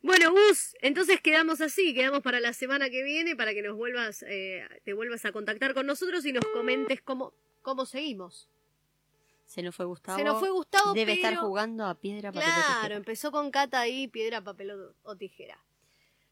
Bueno, Gus, entonces quedamos así, quedamos para la semana que viene para que nos vuelvas, eh, te vuelvas a contactar con nosotros y nos comentes cómo, cómo seguimos. Se nos fue Gustavo. Se nos fue Gustavo, Debe estar jugando a piedra, papel o Claro, tijera. empezó con Cata ahí, piedra, papel o, o tijera.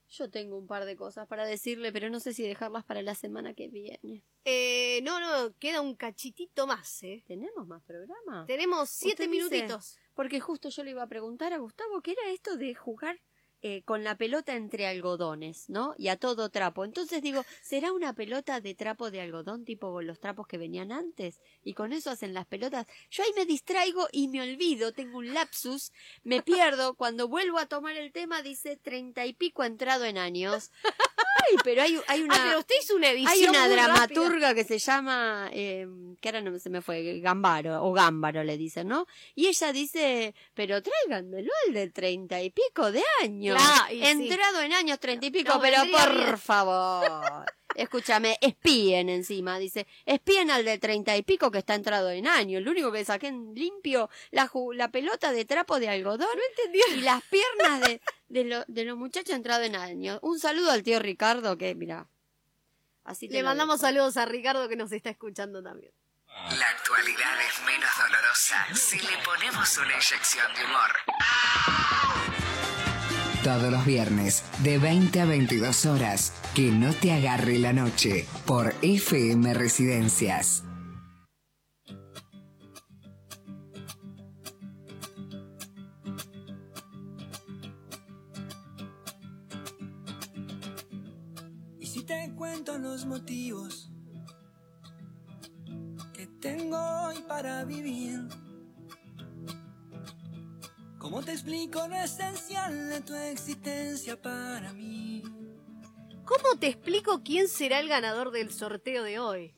Yo tengo un par de cosas para decirle, pero no sé si dejarlas para la semana que viene. Eh, no, no, queda un cachitito más, ¿eh? ¿Tenemos más programa? Tenemos siete dice- minutitos. Porque justo yo le iba a preguntar a Gustavo qué era esto de jugar eh, con la pelota entre algodones, ¿no? Y a todo trapo. Entonces digo, ¿será una pelota de trapo de algodón tipo los trapos que venían antes? Y con eso hacen las pelotas. Yo ahí me distraigo y me olvido, tengo un lapsus, me pierdo. <laughs> Cuando vuelvo a tomar el tema dice treinta y pico entrado en años. Ay, pero hay, hay una... <laughs> Ah, pero usted hizo una edición Hay una dramaturga que se llama, eh, que ahora no se me fue, Gambaro, o Gámbaro le dicen, ¿no? Y ella dice, pero tráiganmelo el de treinta y pico de años. Claro, y sí. Entrado en años treinta y pico, No pero por bien. favor. Escúchame, espíen encima, dice, espíen al de treinta y pico que está entrado en años. Lo único que saqué en limpio, la, ju- la pelota de trapo de algodón y las piernas de, de, lo- de los muchachos entrados en años. Un saludo al tío Ricardo que, mira, así Le mandamos dejo. saludos a Ricardo que nos está escuchando también. La actualidad es menos dolorosa si le ponemos una inyección de humor. Todos los viernes, de 20 a 22 horas, que no te agarre la noche, por FM Residencias. Y si te cuento los motivos que tengo hoy para vivir, ¿cómo te explico lo esencial de tu existencia para mí? ¿Cómo te explico quién será el ganador del sorteo de hoy?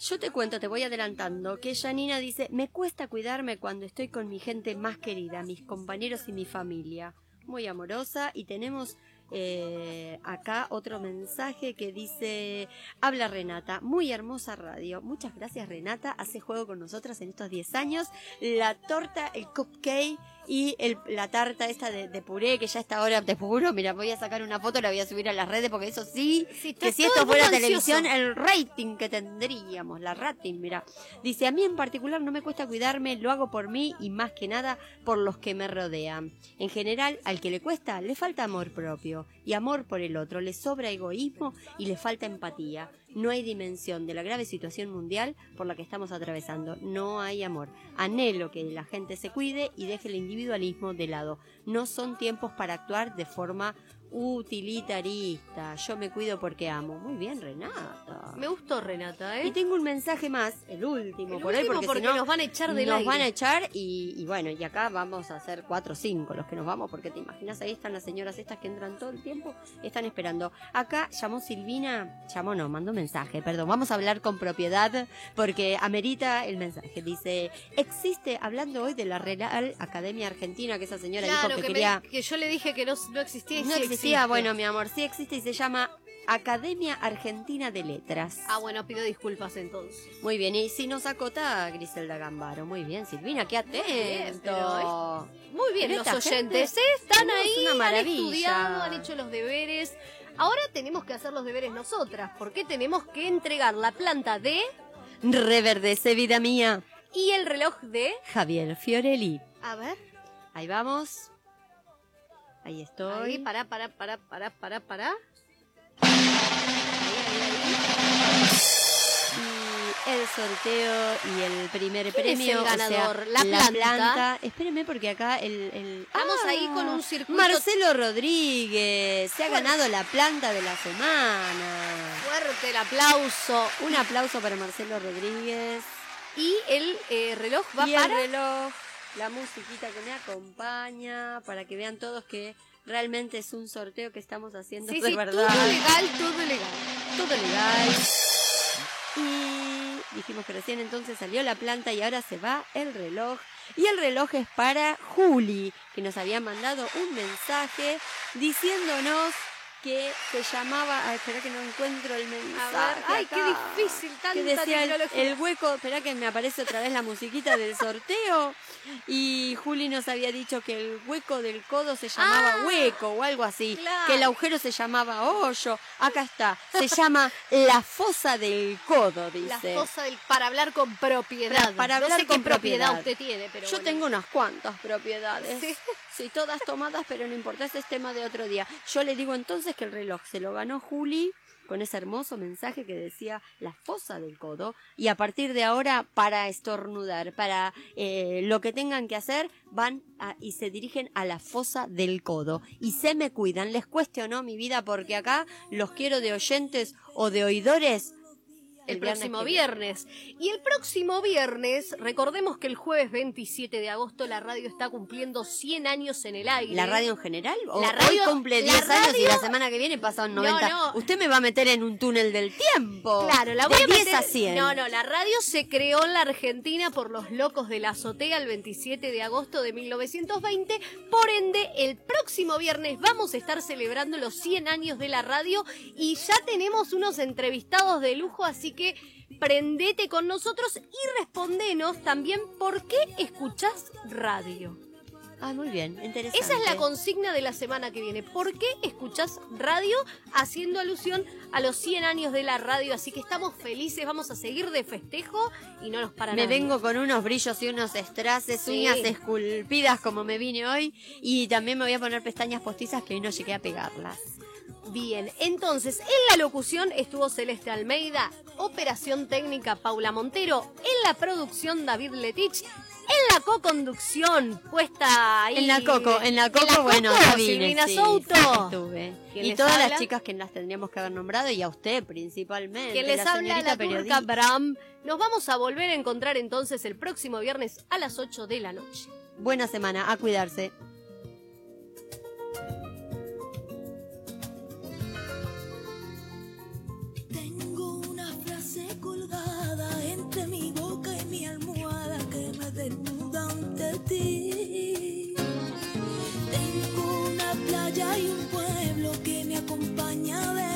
Yo te cuento, te voy adelantando, que Janina dice, me cuesta cuidarme cuando estoy con mi gente más querida, mis compañeros y mi familia. Muy amorosa y tenemos eh, acá otro mensaje que dice, habla Renata, muy hermosa radio. Muchas gracias Renata, hace juego con nosotras en estos 10 años. La torta, el cupcake y el- la tarta esta de, de puré que ya está ahora te juro, mira, voy a sacar una foto, la voy a subir a las redes porque eso sí, está que si esto fuera televisión, el rating que tendríamos, la rating, mira. Dice, a mí en particular no me cuesta cuidarme, lo hago por mí y más que nada por los que me rodean. En general, al que le cuesta, le falta amor propio y amor por el otro, le sobra egoísmo y le falta empatía. No hay dimensión de la grave situación mundial por la que estamos atravesando. No hay amor. Anhelo que la gente se cuide y deje el individualismo de lado. No son tiempos para actuar de forma utilitarista. Yo me cuido porque amo. Muy bien, Renata. Me gustó Renata, ¿eh? Y tengo un mensaje más, el último, El por último porque, porque si no, nos van a echar del Nos aire. van a echar y, y bueno, y acá vamos a hacer cuatro o cinco los que nos vamos, porque te imaginas, ahí están las señoras estas que entran todo el tiempo, están esperando. Acá llamó Silvina, llamó no, mandó mensaje, perdón, vamos a hablar con propiedad, porque amerita el mensaje. Dice, existe, hablando hoy de la Real Academia Argentina, que esa señora Claro, dijo que, que, me- quería... que yo le dije que no, no existía y No sí existía, existe. bueno, mi amor, sí existe y se llama Academia Argentina de Letras. Ah, bueno, pido disculpas entonces. Muy bien, y si nos acota Griselda Gambaro. Muy bien, Silvina, qué bien, atento. pero Muy bien, los oyentes, gente ¿eh? Están es ahí, una han estudiado, han hecho los deberes. Ahora tenemos que hacer los deberes nosotras, porque tenemos que entregar la planta de Reverdece, vida mía. y el reloj de... Javier Fiorelli. A ver, Ahí vamos. Ahí estoy. ahí, pará, pará, pará, pará, pará, pará. Y el sorteo y el primer ¿Quién es premio. el o sea, ganador? La planta. Espéreme porque acá el... el- Estamos ¡Ah! ahí con un circuito... Marcelo Rodríguez se ha Fuerte. ganado la planta de la semana. Fuerte el aplauso. Un aplauso para Marcelo Rodríguez. Y el eh, reloj va y para... el reloj, la musiquita que me acompaña, para que vean todos que realmente es un sorteo que estamos haciendo Sí, de sí, verdad. todo legal, todo legal. Todo legal. Y dijimos que recién entonces salió la planta y ahora se va el reloj. Y el reloj es para Juli, que nos había mandado un mensaje diciéndonos que se llamaba. Ay, espera que no encuentro el mensaje. A ver, ay, qué acá. difícil, tanta que decía el, tecnología. el hueco, espera que me aparece otra vez la musiquita del sorteo y Juli nos había dicho que el hueco del codo se llamaba Ah, hueco o algo así, claro. que el agujero se llamaba hoyo, acá está, se llama la fosa del codo, La dice. fosa del, para hablar con propiedad. Para- para No hablar sé con qué propiedad propiedad. usted tiene, pero Yo bueno. tengo unas cuantas propiedades. Sí. Sí, todas tomadas, pero no importa, ese es tema de otro día. Yo le digo entonces que el reloj se lo ganó Juli con ese hermoso mensaje que decía la fosa del codo y a partir de ahora para estornudar, para eh, lo que tengan que hacer, van a- y se dirigen a la fosa del codo y se me cuidan. Les cuestionó mi vida porque acá los quiero de oyentes o de oidores el, próximo viernes. Y el próximo viernes, recordemos que el jueves 27 de agosto la radio está cumpliendo 100 años en el aire. ¿La radio en general? ¿O La radio- hoy cumple la 10 años y la semana que viene pasan No, 90? no. Usted me va a meter en un túnel del tiempo. Claro, la voy de a 10 meter- a 100. No, no, la radio se creó en la Argentina por los locos de la azotea el 27 de agosto de 1920. Por ende, el próximo viernes vamos a estar celebrando los 100 años de la radio y ya tenemos unos entrevistados de lujo, así que prendete con nosotros y respondenos también por qué escuchás radio. Ah, muy bien, interesante. Esa es la consigna de la semana que viene. ¿Por qué escuchás radio? Haciendo alusión a los 100 años de la radio. Así que estamos felices, vamos a seguir de festejo y no nos para Me nadie. vengo con unos brillos y unos strases, Sí. uñas esculpidas como me vine hoy. Y también me voy a poner pestañas postizas que hoy no llegué a pegarlas. Bien, entonces en la locución estuvo Celeste Almeida, operación técnica Paula Montero, en la producción David Letich, en la co-conducción puesta ahí. En la Coco, en la Coco, bueno, Coco, ya vine, Silvina sí, Souto. sí, estuve. ¿Quién Y todas habla? las chicas que las tendríamos que haber nombrado y a usted principalmente. Que les la habla la turca periodista. Bram. Nos vamos a volver a encontrar entonces el próximo viernes a las 8 de la noche. Buena semana, a cuidarse. acompaña de